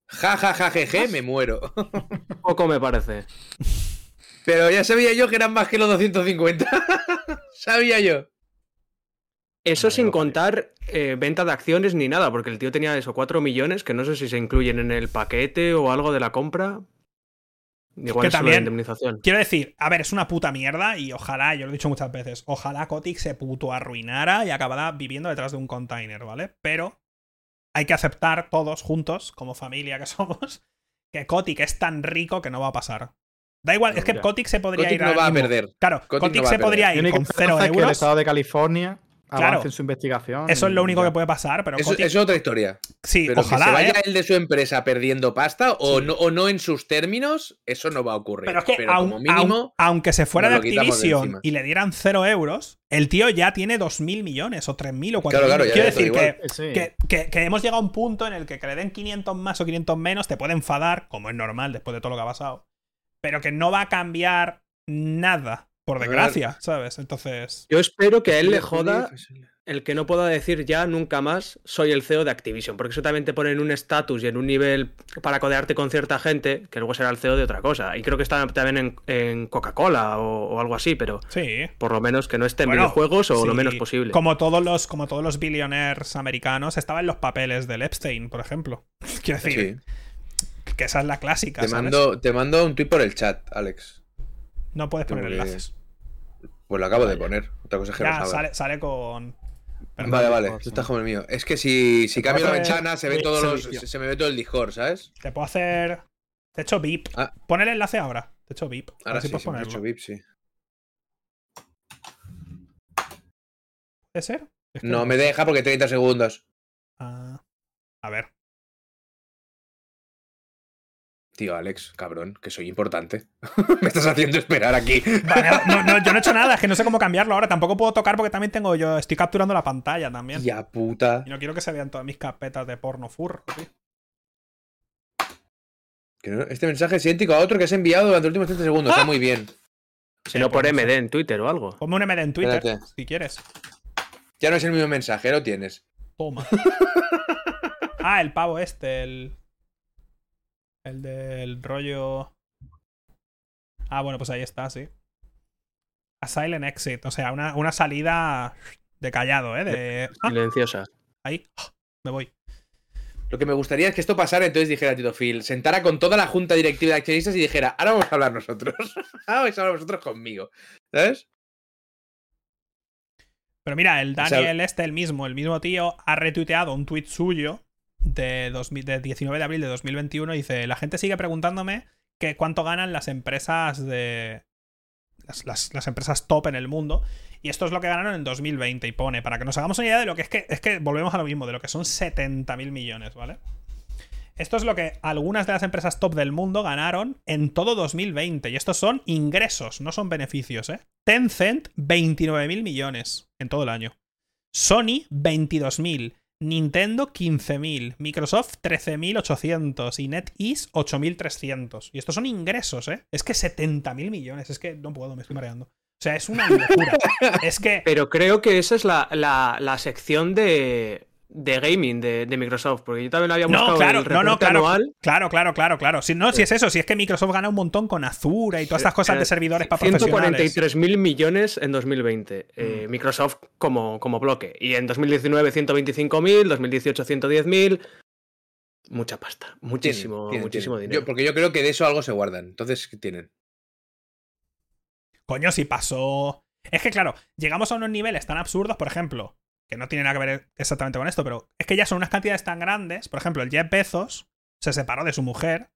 Speaker 4: Ja, ja, ja, je, me muero.
Speaker 3: Poco me parece.
Speaker 4: Pero ya sabía yo que eran más que los 250. sabía yo.
Speaker 3: Eso sin contar eh, venta de acciones ni nada, porque el tío tenía eso, 4 millones, que no sé si se incluyen en el paquete o algo de la compra.
Speaker 1: Igual que es también, indemnización. Quiero decir, a ver, es una puta mierda y ojalá, yo lo he dicho muchas veces, ojalá Kotick se puto arruinara y acabara viviendo detrás de un container, ¿vale? Pero hay que aceptar todos juntos, como familia que somos, que Kotick es tan rico que no va a pasar. Da igual, es que Kotick se podría ir
Speaker 4: no va a perder.
Speaker 1: Claro, Kotick, se podría ir con cero euros.
Speaker 2: el estado de California claro, su investigación.
Speaker 1: Eso es lo único que puede pasar, pero
Speaker 4: eso, es otra historia.
Speaker 1: Sí,
Speaker 4: pero
Speaker 1: ojalá.
Speaker 4: Que se vaya ¿eh? el de su empresa perdiendo pasta o, no, o no en sus términos, eso no va a ocurrir.
Speaker 1: Pero es que, como mínimo, aunque se fuera de Activision y le dieran cero euros, el tío ya tiene 2.000 millones o 3.000 o 4.000. Claro, claro, Quiero decir que, que, que, hemos llegado a un punto en el que que le den 500 más o 500 menos te puede enfadar, como es normal después de todo lo que ha pasado. Pero que no va a cambiar nada, por desgracia, ¿sabes? Entonces.
Speaker 3: Yo espero que a él le joda el que no pueda decir ya nunca más soy el CEO de Activision, porque eso también te pone en un estatus y en un nivel para codearte con cierta gente que luego será el CEO de otra cosa. Y creo que está también en, Coca-Cola o, algo así, pero
Speaker 1: sí.
Speaker 3: por lo menos que no esté en videojuegos o lo menos posible.
Speaker 1: Como todos los, como todos los billionaires americanos, estaba en los papeles del Epstein, por ejemplo. Quiero decir que esa es la clásica.
Speaker 4: Te mando, te mando un tweet por el chat, Alex.
Speaker 1: No puedes poner enlaces.
Speaker 4: Pues lo acabo de poner. Otra cosa es que
Speaker 1: ya, sale, sale con
Speaker 4: vale, vale, esto está como el mío. Es que si, si cambio la ventana se ve todos los, se, me ve todo el Discord, ¿sabes?
Speaker 1: Te puedo hacer. Te he hecho VIP. Ah. Pon el enlace ahora. Te he hecho VIP.
Speaker 4: Ahora sí, sí, sí he hecho VIP, sí.
Speaker 1: ¿Puede ser?
Speaker 4: no, me deja porque 30 segundos.
Speaker 1: Ah, a ver.
Speaker 4: Tío, Alex, cabrón, que soy importante. Me estás haciendo esperar aquí.
Speaker 1: Vale, no, yo no he hecho nada, es que no sé cómo cambiarlo ahora. Tampoco puedo tocar porque también tengo yo. Estoy capturando la pantalla también.
Speaker 4: Ya puta.
Speaker 1: Y no quiero que se vean todas mis carpetas de porno furro, tío.
Speaker 4: Este mensaje es idéntico a otro que has enviado durante los últimos 30 segundos. Está ¡Ah! muy bien.
Speaker 3: Si no, por MD en Twitter o algo.
Speaker 1: Ponme un MD en Twitter, si quieres.
Speaker 4: Ya no es el mismo mensaje, lo tienes.
Speaker 1: Toma. ah, el pavo este, el. El del rollo. Ah, bueno, pues ahí está, sí. A silent exit, o sea, una, una salida de callado, ¿eh? De...
Speaker 3: Ah, Silenciosa.
Speaker 1: ahí, me voy.
Speaker 4: Lo que me gustaría es que esto pasara, entonces dijera Tito Phil, sentara con toda la junta directiva de accionistas y dijera, ahora vamos a hablar nosotros. ahora vais a hablar vosotros conmigo. ¿Sabes?
Speaker 1: Pero mira, el Daniel este, el mismo, el mismo tío, ha retuiteado un tuit suyo de, 19 de abril de 2021. Dice, la gente sigue preguntándome que cuánto ganan las empresas de... Las, las, empresas top en el mundo. Y esto es lo que ganaron en 2020. Y pone, para que nos hagamos una idea de lo que es que. Es que volvemos a lo mismo, de lo que son 70 mil millones, ¿vale? Esto es lo que algunas de las empresas top del mundo ganaron en todo 2020. Y estos son ingresos, no son beneficios, ¿eh? Tencent, 29.000 millones en todo el año. Sony, 22.000. Nintendo, 15.000. Microsoft, 13.800. Y NetEase, 8.300. Y estos son ingresos, ¿eh? Es que 70.000 millones. Es que no puedo, me estoy mareando. O sea, es una locura. es que.
Speaker 3: Pero creo que esa es la, la sección de, de gaming de, Microsoft, porque yo también lo había buscado
Speaker 1: no, claro,
Speaker 3: el
Speaker 1: no, no, claro,
Speaker 3: anual.
Speaker 1: Claro, claro, claro, claro. Si, no, si es eso, si es que Microsoft gana un montón con Azura y todas estas cosas de servidores para profesionales.
Speaker 3: 143 mil millones en 2020. Eh, mm. Microsoft como, como bloque. Y en 2019 125 mil, 2018 110 mil. Mucha pasta. Muchísimo, muchísimo dinero.
Speaker 4: porque yo creo que de eso algo se guardan. Entonces, ¿qué tienen?
Speaker 1: Coño, si pasó. Es que claro, llegamos a unos niveles tan absurdos, por ejemplo, que no tiene nada que ver exactamente con esto, pero es que ya son unas cantidades tan grandes. Por ejemplo, el Jeff Bezos se separó de su mujer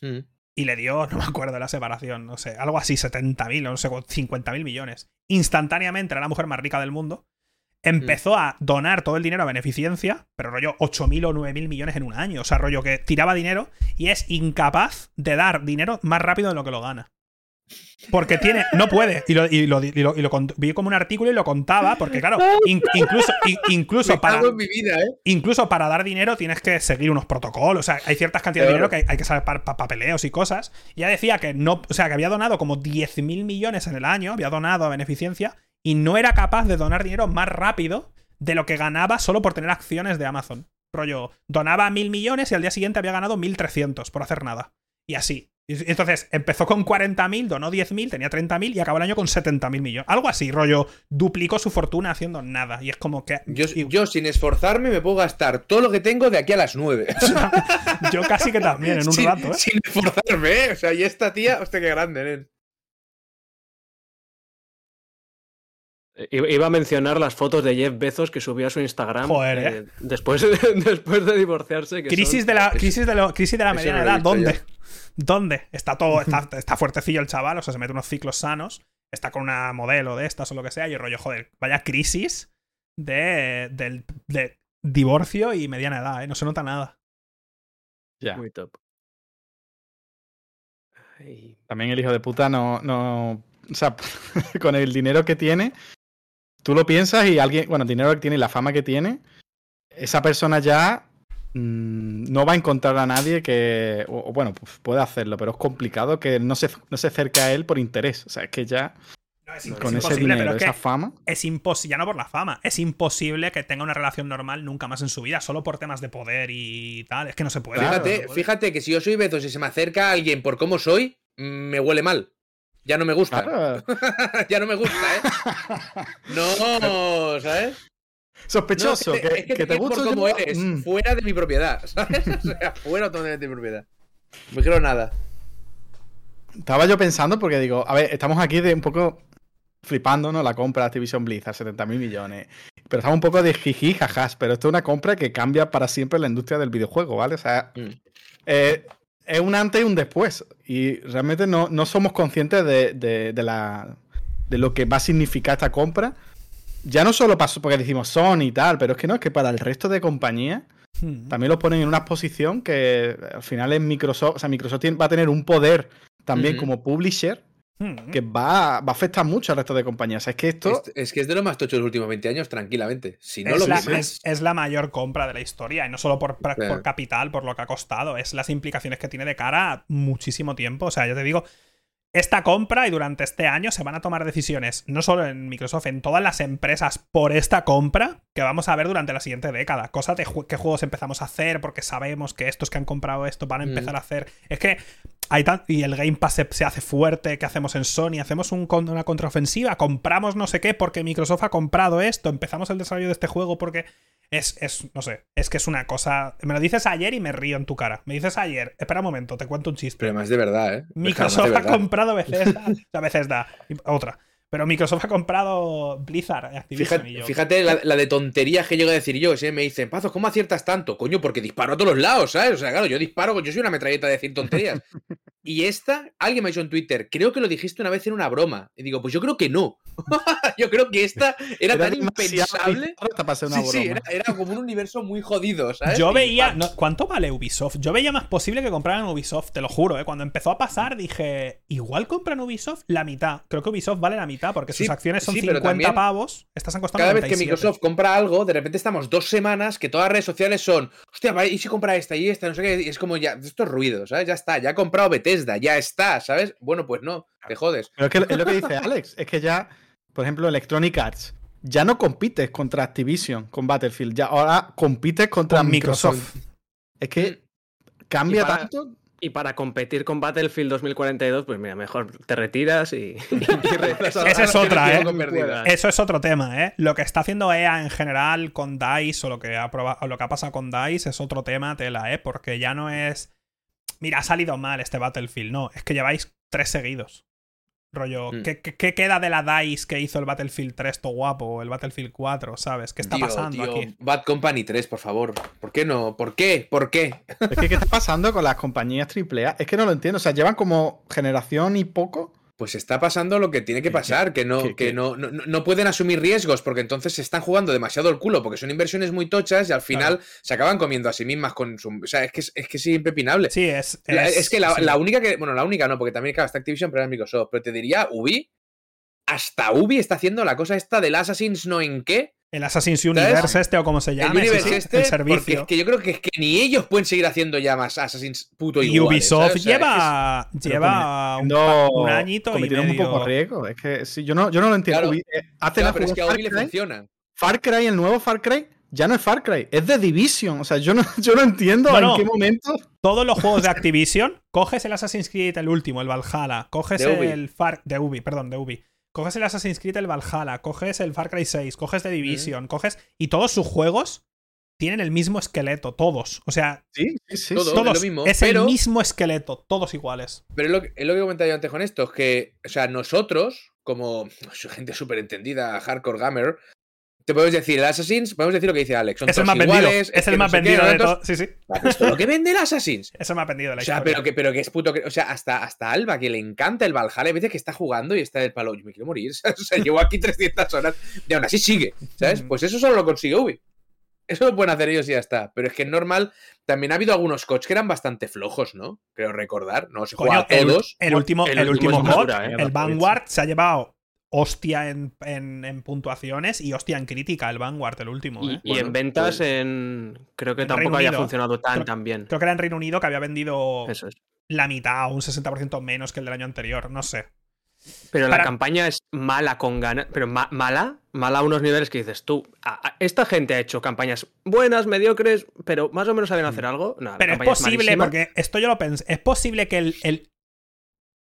Speaker 4: hmm.
Speaker 1: y le dio, no me acuerdo de la separación, no sé, algo así, 70.000 no sé, 50.000 millones. Instantáneamente era la mujer más rica del mundo. Empezó a donar todo el dinero a beneficencia, pero rollo 8.000 o 9.000 millones en un año. O sea, rollo que tiraba dinero y es incapaz de dar dinero más rápido de lo que lo gana. Porque tiene, no puede. Y lo, y lo, y lo, vi como un artículo y lo contaba, porque claro, incluso, incluso, para,
Speaker 4: ¿eh?
Speaker 1: incluso para dar dinero tienes que seguir unos protocolos. O sea, hay ciertas cantidades de dinero que hay, que saber para papeleos y cosas. Y ya decía que no, o sea, que había donado como 10.000 millones en el año, había donado a beneficencia, y no era capaz de donar dinero más rápido de lo que ganaba solo por tener acciones de Amazon. Rollo, donaba mil millones y al día siguiente había ganado 1.300 por hacer nada. Y así. Entonces empezó con 40.000, donó 10.000, tenía 30.000 y acabó el año con 70.000 millones. Algo así, rollo, duplicó su fortuna haciendo nada. Y es como que.
Speaker 4: Yo, sin esforzarme me puedo gastar todo lo que tengo de aquí a las 9.
Speaker 1: yo casi que también, en un rato, ¿eh?
Speaker 4: Sin esforzarme, ¿eh? O sea, y esta tía, hostia, qué grande, ¿eh?
Speaker 3: Iba a mencionar las fotos de Jeff Bezos que subió a su Instagram
Speaker 1: Joder, ¿eh?
Speaker 3: eh después, después de divorciarse.
Speaker 1: crisis, de la, crisis, de lo, crisis de la mediana edad, ¿dónde? ¿Dónde? Está todo, está, fuertecillo el chaval, o sea, se mete unos ciclos sanos, está con una modelo de estas o lo que sea, y el rollo, joder, vaya crisis de, de, divorcio y mediana edad, ¿eh? No se nota nada.
Speaker 3: Ya. Muy top.
Speaker 2: También el hijo de puta no, no. O sea, con el dinero que tiene, tú lo piensas y alguien, bueno, el dinero que tiene y la fama que tiene, esa persona ya Mm, no va a encontrar a nadie que, o, bueno, pues puede hacerlo, pero es complicado que no se, no se acerque a él por interés. O sea, es que ya con ese dinero, esa fama.
Speaker 1: Es imposible, ya no por la fama, es imposible que tenga una relación normal nunca más en su vida, solo por temas de poder y tal. Es que no se puede.
Speaker 4: Fíjate, fíjate que si yo soy Bezos y se me acerca a alguien por cómo soy, me huele mal. Ya no me gusta. ya no me gusta, ¿eh? No, ¿sabes?
Speaker 2: Sospechoso,
Speaker 4: que, te, te gusta como eres, mm. fuera de mi propiedad, ¿sabes? O sea, fuera totalmente de mi propiedad. No quiero nada.
Speaker 2: Estaba yo pensando porque digo, a ver, estamos aquí de un poco flipando, ¿no? La compra de Activision Blizzard, 70 mil millones. Pero estamos un poco de jiji, jajas, pero esto es una compra que cambia para siempre la industria del videojuego, ¿vale? O sea, mm. eh, es un antes y un después. Y realmente no, no somos conscientes de, de, la, de lo que va a significar esta compra ya no solo pasó porque decimos Sony y tal, pero es que no, es que para el resto de compañías hmm. también lo ponen en una posición que al final es Microsoft, o sea, Microsoft va a tener un poder también como publisher hmm. que va, va, a afectar mucho al resto de compañías. Es que esto.
Speaker 4: Es, que es de lo más tocho de los últimos 20 años, tranquilamente. Si no
Speaker 1: es,
Speaker 4: lo
Speaker 1: la, es, la mayor compra de la historia, y no solo por, por, capital, por lo que ha costado, es las implicaciones que tiene de cara a muchísimo tiempo. O sea, ya te digo, esta compra y durante este año se van a tomar decisiones, no solo en Microsoft, en todas las empresas por esta compra que vamos a ver durante la siguiente década. Cosa de qué juegos empezamos a hacer, porque sabemos que estos que han comprado esto van a empezar a hacer. Es que hay tan... y el Game Pass se, hace fuerte, ¿qué hacemos en Sony? Hacemos un, una contraofensiva, compramos no sé qué porque Microsoft ha comprado esto, empezamos el desarrollo de este juego porque es, es, no sé, es que es una cosa. Me lo dices ayer y me río en tu cara. Me dices ayer, espera un momento, te cuento un chiste.
Speaker 4: Pero más de verdad, ¿eh?
Speaker 1: Microsoft ha comprado Bethesda, o sea, da otra. Pero Microsoft ha comprado Blizzard.
Speaker 4: fíjate, fíjate la, de tonterías que llego a decir yo. Me dicen, Pazos, ¿cómo aciertas tanto? Coño, porque disparo a todos los lados, ¿sabes? O sea, claro, yo disparo, yo soy una metralleta de decir tonterías. y esta, alguien me ha dicho en Twitter, creo que lo dijiste una vez en una broma. Y digo, pues yo creo que no. yo creo que esta era, tan impensable. sí, sí, era, como un universo muy jodido, ¿sabes?
Speaker 1: Yo veía. ¿Cuánto vale Ubisoft? Yo veía más posible que compraran Ubisoft, te lo juro, ¿eh? Cuando empezó a pasar dije, igual compran Ubisoft la mitad. Creo que Ubisoft vale la mitad porque sus acciones son 50 pavos. Estas han costado
Speaker 4: Cada vez que Microsoft compra algo, de repente estamos dos semanas que todas las redes sociales son, hostia, ¿y si compra esta y esta? No sé qué. Y es como ya, estos ruidos, ¿sabes? Ya está, ya ha comprado Bethesda, ya está, ¿sabes? Bueno, pues no, te jodes.
Speaker 2: Pero es, que, es lo que dice Alex, es que ya por ejemplo, Electronic Arts, ya no compites contra Activision con Battlefield, ya ahora compites contra Microsoft. Es que cambia tanto.
Speaker 3: Y para competir con Battlefield 2042, pues mira, mejor te retiras y.
Speaker 1: Esa es otra, ¿eh? Eso es otro tema, ¿eh? Lo que está haciendo EA en general con DICE o lo que ha, o lo que ha pasado con DICE es otro tema, tela, ¿eh? Porque ya no es. Mira, ha salido mal este Battlefield. No, es que lleváis tres seguidos. Rollo, mm. ¿qué, queda de la DICE que hizo el Battlefield 3 to guapo o el Battlefield 4? ¿Sabes? ¿Qué está pasando aquí?
Speaker 4: Bad Company 3, por favor. ¿Por qué no? ¿Por qué? ¿Por qué?
Speaker 2: Es que, ¿qué está pasando con las compañías AAA? Es que no lo entiendo. O sea, llevan como generación y poco
Speaker 4: pues está pasando lo que tiene que pasar, que no, que no, no, pueden asumir riesgos porque entonces se están jugando demasiado el culo porque son inversiones muy tochas y al final se acaban comiendo a sí mismas con su... O sea, es que es, que es impepinable.
Speaker 1: Sí, es...
Speaker 4: Es, que la, única que... Bueno, la única no, porque también está Activision, pero es Microsoft. Pero te diría, Ubi, hasta Ubi está haciendo la cosa esta del Assassin's no en qué,
Speaker 1: el Assassin's Universe este o como se llama.
Speaker 4: El Universe este, el servicio. es que yo creo que, es que ni ellos pueden seguir haciendo ya más Assassin's puto.
Speaker 1: Y Ubisoft lleva, lleva un, un, añito y medio.
Speaker 2: un poco riesgo. Es que sí, yo, no, yo no lo entiendo.
Speaker 4: Claro, eh, hace claro, pero es que a Ubi le funciona.
Speaker 2: Far Cry, el nuevo Far Cry, ya no es Far Cry, es de Division. O sea, yo no, yo no entiendo en qué momento.
Speaker 1: Todos los juegos de Activision, coges el Assassin's Creed, el último, el Valhalla, coges el Far. De Ubi, perdón, de Ubi coges el Assassin's Creed, el Valhalla, coges el Far Cry 6, coges The Division, coges. Y todos sus juegos tienen el mismo esqueleto, todos. O sea,
Speaker 2: sí, sí, sí,
Speaker 1: todos, es, lo mismo, es el mismo esqueleto, todos iguales.
Speaker 4: Pero es lo, es lo que comentaba yo antes con esto, es que, o sea, nosotros, como gente súper entendida, hardcore gamer, te podemos decir el Assassin's, podemos decir lo que dice Alex.
Speaker 1: es el más vendido. Es, el más vendido de todo. Sí, sí.
Speaker 4: Esto lo que vende el Assassin's.
Speaker 1: Es el más vendido de la
Speaker 4: o sea, pero que, pero que es puto. O sea, hasta, hasta Alba, que le encanta el Valhalla, a veces que está jugando y está del palo. Yo me quiero morir. O sea, llevo aquí 300 horas y aún así sigue. ¿Sabes? Pues eso solo lo consigue Ubi. Eso lo pueden hacer ellos y ya está. Pero es que es normal. También ha habido algunos coches que eran bastante flojos, ¿no? Creo recordar. No se juega a todos.
Speaker 1: El, último, el, último, ¿eh? el Vanguard, se ha llevado hostia en, puntuaciones y hostia en crítica el Vanguard, el último.
Speaker 3: Y, ¿eh? en ventas, pues en creo que tampoco había funcionado tan, tan bien.
Speaker 1: Creo que era en Reino Unido que había vendido la mitad o un 60% menos que el del año anterior, no sé.
Speaker 3: Pero la campaña es mala con ganas, pero mala, mala a unos niveles que dices tú, esta gente ha hecho campañas buenas, mediocres, pero más o menos saben hacer algo.
Speaker 1: pero es posible, porque esto yo lo pensé, es posible que el, el,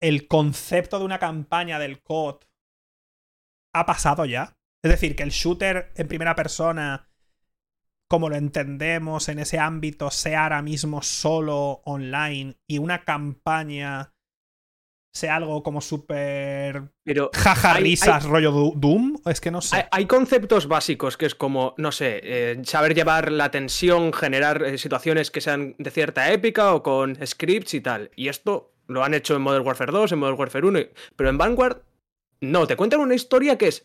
Speaker 1: el concepto de una campaña del COD ha pasado ya. Es decir, que el shooter en primera persona, como lo entendemos en ese ámbito, sea ahora mismo solo online y una campaña sea algo como súper
Speaker 3: pero
Speaker 1: jaja risas rollo Doom es que no sé
Speaker 3: hay, conceptos básicos que es como no sé eh, saber llevar la tensión generar eh, situaciones que sean de cierta épica o con scripts y tal y esto lo han hecho en Modern Warfare 2 en Modern Warfare 1 pero en Vanguard no, te cuentan una historia que es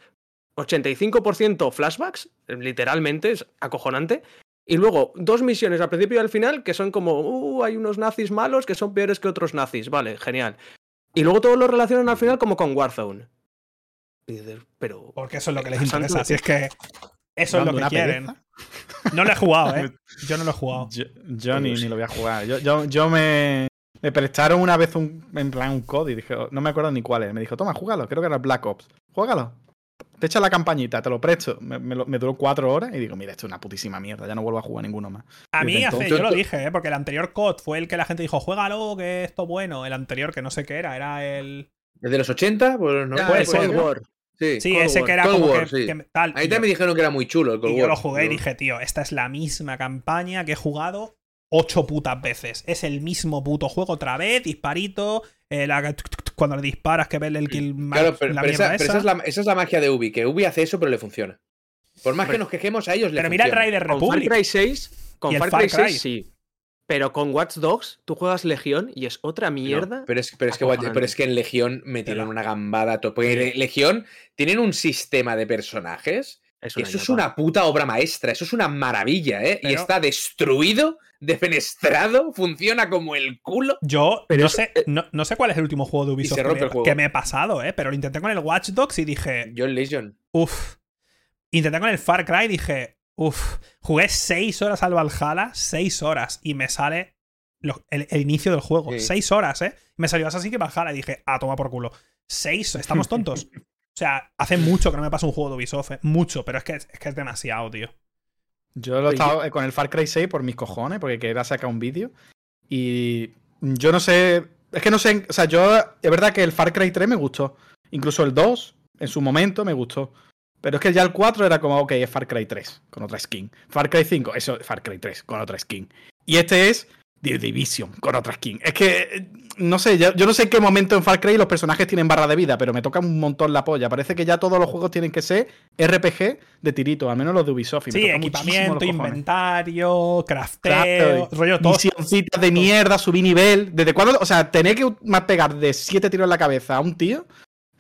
Speaker 3: 85% flashbacks, literalmente, es acojonante. Y luego dos misiones al principio y al final que son como, uh, hay unos nazis malos que son peores que otros nazis. Vale, genial. Y luego todo lo relacionan al final como con Warzone. pero.
Speaker 1: Porque eso es lo que les interesa. Así es que. Eso es lo que quieren. No lo he jugado, ¿eh? Yo no lo he jugado.
Speaker 2: Yo, ni, lo voy a jugar. Yo, yo, yo me, me prestaron una vez un, en plan un code y dije, no me acuerdo ni cuál es. Me dijo, toma, júgalo, creo que era Black Ops. Juégalo. Te echa la campañita, te lo presto. Me, me, duró cuatro horas y digo, mira, esto es una putísima mierda, ya no vuelvo a jugar ninguno más.
Speaker 1: A mí, hace, yo lo dije, ¿eh? porque el anterior COD fue el que la gente dijo, juégalo, que esto bueno. El anterior, que no sé qué era, era el.
Speaker 4: ¿El de los 80? Pues no
Speaker 1: puede ser. War. Sí, sí ese que era como que,
Speaker 4: tal. Ahí también me dijeron que era muy chulo el
Speaker 1: Cold y Yo lo jugué y dije, tío, esta es la misma campaña que he jugado ocho putas veces. Es el mismo puto juego otra vez, disparito, eh, cuando le disparas que ves el kill
Speaker 4: Claro, pero, esa, es la, magia de Ubi, que Ubi hace eso pero le funciona. Por más que nos quejemos a ellos, le
Speaker 1: Pero mira el Raider Republic.
Speaker 3: Con Far Cry 6, con Far Cry 6 sí. Pero con Watch Dogs tú juegas Legión y es otra mierda.
Speaker 4: pero, es, que, pero es que en Legión metieron una gambada. Porque Legión tienen un sistema de personajes. eso es una puta obra maestra. Eso es una maravilla, ¿eh? Y está destruido defenestrado, funciona como el culo.
Speaker 1: Yo no, sé, eh, no, sé cuál es el último juego de Ubisoft que, me, he pasado, ¿eh? Pero lo intenté con el Watch Dogs y dije.
Speaker 4: Yo en Legion.
Speaker 1: Uf. Intenté con el Far Cry y dije. Uf. Jugué 6 horas al Valhalla, 6 horas, y me sale el, inicio del juego. 6 horas, ¿eh? Me salió así que Valhalla y dije, ah, toma por culo. 6, estamos tontos. o sea, hace mucho que no me pasa un juego de Ubisoft, ¿eh? mucho, pero es que, es que es demasiado, tío.
Speaker 2: Yo lo he estado con el Far Cry 6 por mis cojones, porque quería sacar un vídeo. Y yo no sé. Es que no sé. O sea, yo. Es verdad que el Far Cry 3 me gustó. Incluso el 2, en su momento, me gustó. Pero es que ya el 4 era como, ok, es Far Cry 3, con otra skin. Far Cry 5, eso, Far Cry 3, con otra skin. Y este es The Division, con otra skin. Es que no sé, yo, no sé en qué momento en Far Cry los personajes tienen barra de vida, pero me toca un montón la polla. Parece que ya todos los juegos tienen que ser RPG de tirito, al menos los de Ubisoft.
Speaker 1: sí, equipamiento, inventario, crafteo, rollo todo.
Speaker 2: Misioncitas de mierda, subir nivel. ¿Desde cuándo? O sea, tener que más pegar de siete tiros en la cabeza a un tío.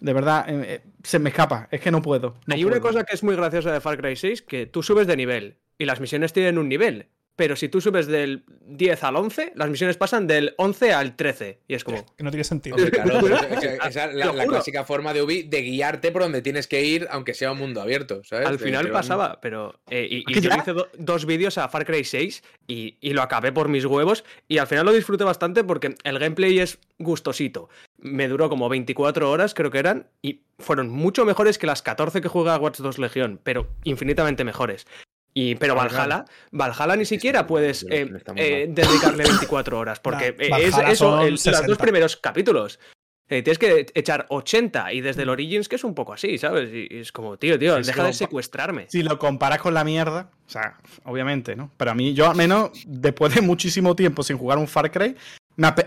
Speaker 2: De verdad, eh, eh, se me escapa. Es que no puedo.
Speaker 3: Hay una cosa que es muy graciosa de Far Cry 6, que tú subes de nivel y las misiones tienen un nivel pero si tú subes del 10 al 11, las misiones pasan del 11 al 13. Y es como.
Speaker 1: Que no tiene sentido.
Speaker 4: esa es la, clásica forma de Ubi de guiarte por donde tienes que ir, aunque sea un mundo abierto. ¿sabes?
Speaker 3: Al final pasaba, pero. Eh, y, yo hice dos vídeos a Far Cry 6 y, y, lo acabé por mis huevos. Y al final lo disfruté bastante porque el gameplay es gustosito. Me duró como 24 horas, creo que eran, y fueron mucho mejores que las 14 que juega Watch 2 Legión, pero infinitamente mejores. Y, pero Valhalla, Valhalla ni siquiera puedes eh, eh, dedicarle 24 horas, porque es eso, los dos primeros capítulos. Eh, tienes que echar 80 y desde el Origins, que es un poco así, ¿sabes? Y, es como, tío, tío, deja de secuestrarme.
Speaker 2: Si lo comparas con la mierda, o sea, obviamente, ¿no? Pero a mí, yo al menos, después de muchísimo tiempo sin jugar un Far Cry,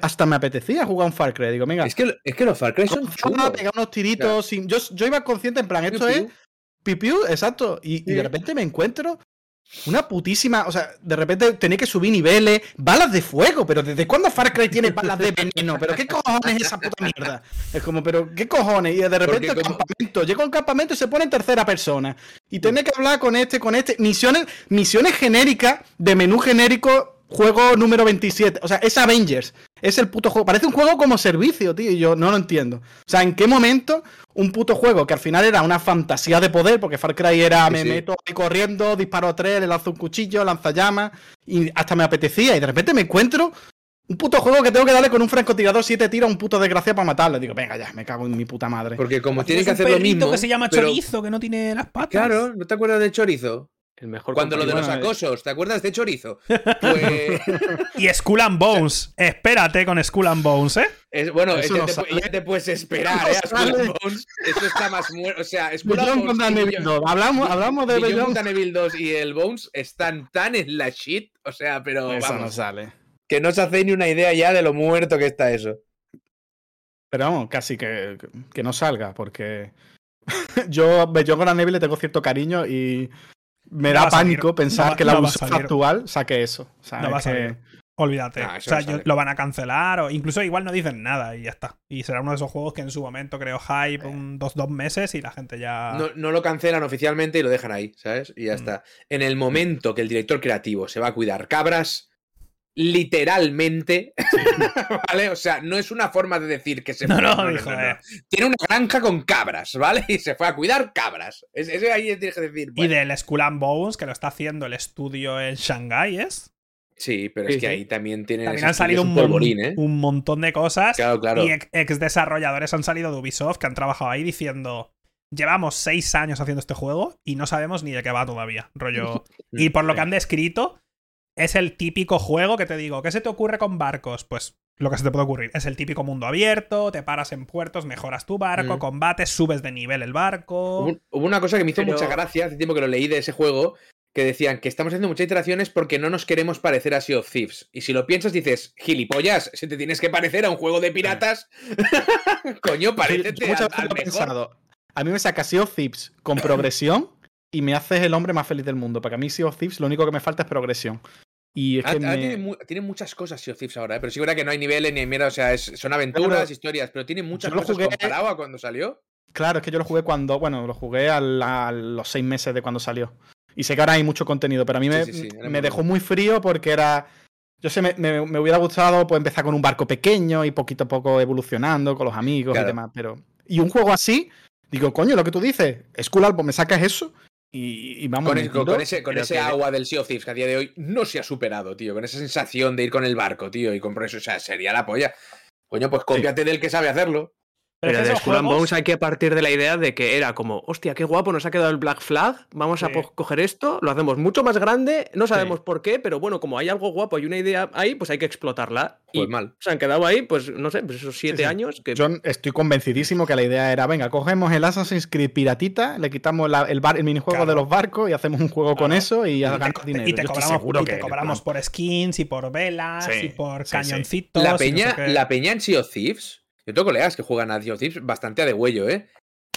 Speaker 2: hasta me apetecía jugar un Far Cry. Digo, venga.
Speaker 4: Es que, es que los Far Cry son chulos.
Speaker 2: pegar unos tiritos. yo, yo, iba consciente, en plan, esto es. Pipiu, exacto. y, de repente me encuentro una putísima. O sea, de repente tenéis que subir niveles. Balas de fuego, pero ¿desde cuándo Far Cry tiene balas de veneno? ¿Pero qué cojones es esa puta mierda? Es como, ¿pero qué cojones? Y de repente el campamento. Llega un campamento y se pone en tercera persona. Y tiene que hablar con este, con este. Misiones, misiones genéricas de menú genérico juego número 27. O sea, es Avengers. Es el puto juego. Parece un juego como servicio, tío. Y yo no lo entiendo. O sea, ¿en qué momento un puto juego que al final era una fantasía de poder? Porque Far Cry era me meto ahí corriendo, disparo a tres, le lanzo un cuchillo, lanza llamas. Y hasta me apetecía. Y de repente me encuentro un puto juego que tengo que darle con un francotirador siete tiros a un puto desgraciado para matarle. Digo, venga ya, me cago en mi puta madre.
Speaker 4: Porque como tiene que hacer lo mismo.
Speaker 1: que se llama chorizo, que no tiene las patas.
Speaker 4: Claro, ¿no te acuerdas de chorizo? El mejor Cuando lo de los acosos, ¿te acuerdas de Chorizo? Pues...
Speaker 1: y Skull and Bones. Espérate con Skull and Bones,
Speaker 4: ¿eh? bueno, ya, te, puedes esperar, ¿eh? Skull and Bones. Eso está más muerto. O sea, Skull and
Speaker 2: Bones. Hablamos, hablamos de
Speaker 4: Beyond Evil 2 y el Bones están tan en la shit. O sea, pero.
Speaker 2: Eso no sale.
Speaker 4: Que no se hace ni una idea ya de lo muerto que está eso.
Speaker 2: Pero vamos, casi que, que no salga, porque. yo, yo con la Neville le tengo cierto cariño y me da pánico pensar que la Ubisoft actual saque eso.
Speaker 1: no va a salir. Olvídate. o sea, lo van a cancelar o incluso igual no dicen nada y ya está. Y será uno de esos juegos que en su momento creó hype eh. un, dos, dos meses y la gente ya...
Speaker 4: No, lo cancelan oficialmente y lo dejan ahí, ¿sabes? Y ya mm. está. En el momento que el director creativo se va a cuidar cabras, literalmente, ¿vale? O sea, no es una forma de decir que se...
Speaker 1: No, no, no, eh.
Speaker 4: Tiene una granja con cabras, ¿vale? Y se fue a cuidar cabras. Ese ahí tienes que decir...
Speaker 1: Y del Skull and Bones, que lo está haciendo el estudio en Shanghai, ¿es?
Speaker 4: Sí, pero es que ahí también tienen.
Speaker 1: También han salido un,
Speaker 4: ¿eh?
Speaker 1: un, montón de cosas.
Speaker 4: Claro, claro.
Speaker 1: Y ex desarrolladores han salido de Ubisoft que han trabajado ahí diciendo. Llevamos seis años haciendo este juego y no sabemos ni de qué va todavía. Rollo. y por lo que han descrito, es el típico juego que te digo, ¿qué se te ocurre con barcos? Pues lo que se te puede ocurrir. Es el típico mundo abierto, te paras en puertos, mejoras tu barco, combates, subes de nivel el barco.
Speaker 4: Hubo, una cosa que me hizo mucha gracia hace tiempo que lo leí de ese juego, que decían que estamos haciendo muchas iteraciones porque no nos queremos parecer a Sea of Thieves. Y si lo piensas, dices, gilipollas, si te tienes que parecer a un juego de piratas, coño, parece al,
Speaker 2: Pensado. A mí me saca Sea of Thieves con progresión y me haces el hombre más feliz del mundo. Porque a mí Sea of Thieves lo único que me falta es progresión. Y es ah, que
Speaker 4: ah, tiene, muchas cosas Sea of Thieves ahora, ¿eh? pero sí verdad que no hay niveles ni mira, o sea, son aventuras, historias, pero tiene muchas cosas jugué... comparado a cuando salió.
Speaker 2: Claro, es que yo lo jugué cuando, bueno, lo jugué a, los seis meses de cuando salió. Y sé que ahora hay mucho contenido, pero a mí me, dejó muy frío porque era. Yo sé, me, hubiera gustado pues, empezar con un barco pequeño y poquito a poco evolucionando con los amigos y demás. Pero. Y un juego así, digo, coño, lo que tú dices, es cool, pues me sacas eso. Y, vamos
Speaker 4: con, ese, con ese agua del Sea of Thieves que a día de hoy no se ha superado, tío. Con esa sensación de ir con el barco, tío. Y con eso, o sea, sería la polla. Coño, pues cómpiate del que sabe hacerlo.
Speaker 3: Pero, de Skull and Bones hay que partir de la idea de que era como, hostia, qué guapo, nos ha quedado el Black Flag, vamos a coger esto, lo hacemos mucho más grande, no sabemos por qué, pero bueno, como hay algo guapo y una idea ahí, pues hay que explotarla.
Speaker 4: Pues
Speaker 3: y
Speaker 4: mal.
Speaker 3: Se han quedado ahí, pues no sé, pues esos siete años. Que...
Speaker 2: Yo estoy convencidísimo que la idea era, venga, cogemos el Assassin's Creed piratita, le quitamos el, bar, el minijuego de los barcos y hacemos un juego con eso y, ganamos dinero.
Speaker 1: Y te cobramos, y te cobramos por skins y por velas y por cañoncitos.
Speaker 4: La peña, la peña en Sea of Thieves yo tengo colegas que juegan a Sea of Thieves bastante a de huello, ¿eh?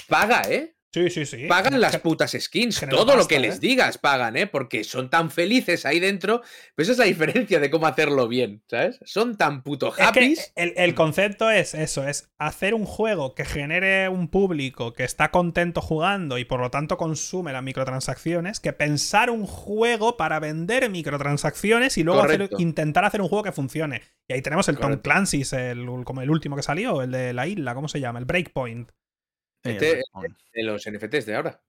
Speaker 4: Paga, ¿eh?
Speaker 1: Sí, sí, sí.
Speaker 4: Pagan las putas skins. Todo lo que les ¿eh? digas pagan, ¿eh? Porque son tan felices ahí dentro. Pero esa es la diferencia de cómo hacerlo bien, ¿sabes? Son tan puto happy.
Speaker 1: el, concepto es eso: es hacer un juego que genere un público que está contento jugando y por lo tanto consume las microtransacciones, que pensar un juego para vender microtransacciones y luego intentar hacer un juego que funcione. Y ahí tenemos el Tom Clancy's, el, como el último que salió, el de la isla, ¿cómo se llama? El Breakpoint.
Speaker 4: Este, de los NFTs de ahora.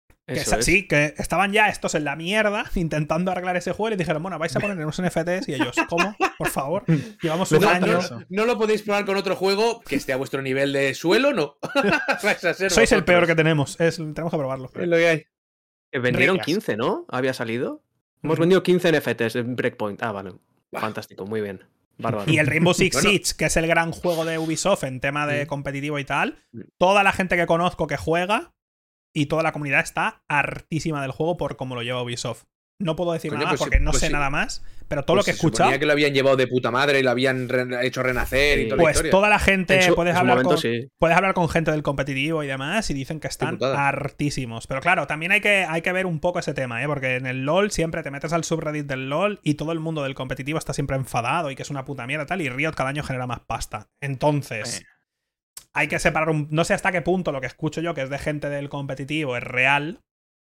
Speaker 1: Sí, que estaban ya estos en la mierda intentando arreglar ese juego y dijeron, bueno, vais a poner unos NFTs y ellos, ¿cómo? Por favor, llevamos un año.
Speaker 4: No, lo podéis probar con otro juego que esté a vuestro nivel de suelo, no.
Speaker 1: Sois el peor que tenemos, es, tenemos que probarlo.
Speaker 3: Es lo que hay. vendieron 15, ¿no? Había salido. Hemos vendido 15 NFTs en Breakpoint. Ah, vale. Fantástico, muy bien.
Speaker 1: Y el Rainbow Six Siege, que es el gran juego de Ubisoft en tema de competitivo y tal, toda la gente que conozco que juega y toda la comunidad está hartísima del juego por cómo lo lleva Ubisoft. No puedo decir nada pues porque no pues sé nada más, pero todo lo pues que he escuchado.
Speaker 4: que lo habían llevado de puta madre y lo habían hecho renacer y toda
Speaker 1: Pues toda la gente, puedes, hablar con, puedes hablar con gente del competitivo y demás y dicen que están hartísimos. Pero claro, también hay que, hay que ver un poco ese tema, ¿eh? porque en el LOL siempre te metes al subreddit del LOL y todo el mundo del competitivo está siempre enfadado y que es una puta mierda tal, y Riot cada año genera más pasta. Entonces. Hay que separar un. No sé hasta qué punto lo que escucho yo, que es de gente del competitivo, es real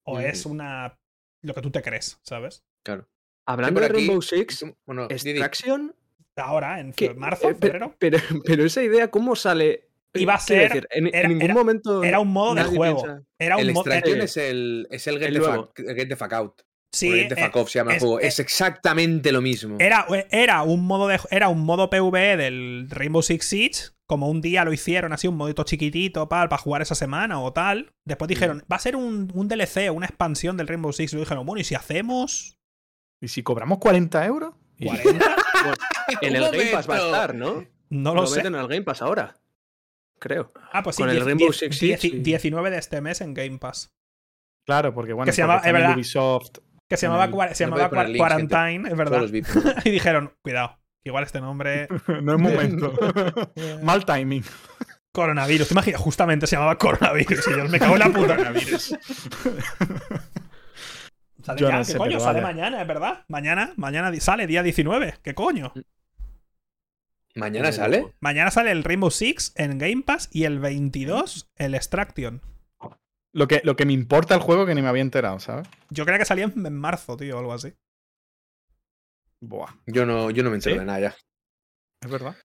Speaker 1: o es una lo que tú te crees, ¿sabes?
Speaker 4: Claro.
Speaker 3: Hablando de Rainbow Six, bueno, Extraction.
Speaker 1: Ahora, en marzo,
Speaker 3: eh,
Speaker 1: febrero.
Speaker 3: Pero, pero, esa idea, ¿cómo sale?
Speaker 1: Iba a ser.
Speaker 3: en, ningún momento.
Speaker 1: Era un modo de juego. Era un
Speaker 4: el Extraction es el, es el Get, the fuck, Out. Sí, Get the Fuck Off se llama el juego. Es, exactamente lo mismo.
Speaker 1: Era, era, un modo de, era un modo PvE del Rainbow Six Siege como un día lo hicieron así, un modito chiquitito para jugar esa semana o tal. Después mm. dijeron, va a ser un, un DLC, una expansión del Rainbow Six. Y lo dijeron, bueno, ¿y si hacemos?
Speaker 2: ¿Y si cobramos 40 euros?
Speaker 3: ¿40? en el Game Pass va a estar, ¿no?
Speaker 1: No lo, sé.
Speaker 3: en el Game Pass ahora. Creo.
Speaker 1: Ah, pues sí, Con el Rainbow Six 19 de este mes en Game Pass.
Speaker 2: Claro, porque bueno,
Speaker 1: que se llama, Ubisoft. Que se llamaba, se llamaba Quarantine, es verdad. y dijeron, cuidado, Igual este nombre.
Speaker 2: no es momento. Mal timing.
Speaker 1: Coronavirus. ¿Te imaginas? Justamente se llamaba coronavirus. Y yo me cago en la puta. Coronavirus. ¿Sale ya? ¿Qué coño? Sale mañana, es verdad. Mañana, mañana sale, día 19. ¿Qué coño?
Speaker 4: ¿Mañana sale?
Speaker 1: Mañana sale el Rainbow Six en Game Pass y el 22 el Extraction.
Speaker 2: Lo que, lo que me importa el juego que ni me había enterado, ¿sabes?
Speaker 1: Yo creía que salía en marzo, tío, o algo así.
Speaker 2: Buah.
Speaker 4: Yo no, yo no me entero de nada ya.
Speaker 2: Es verdad.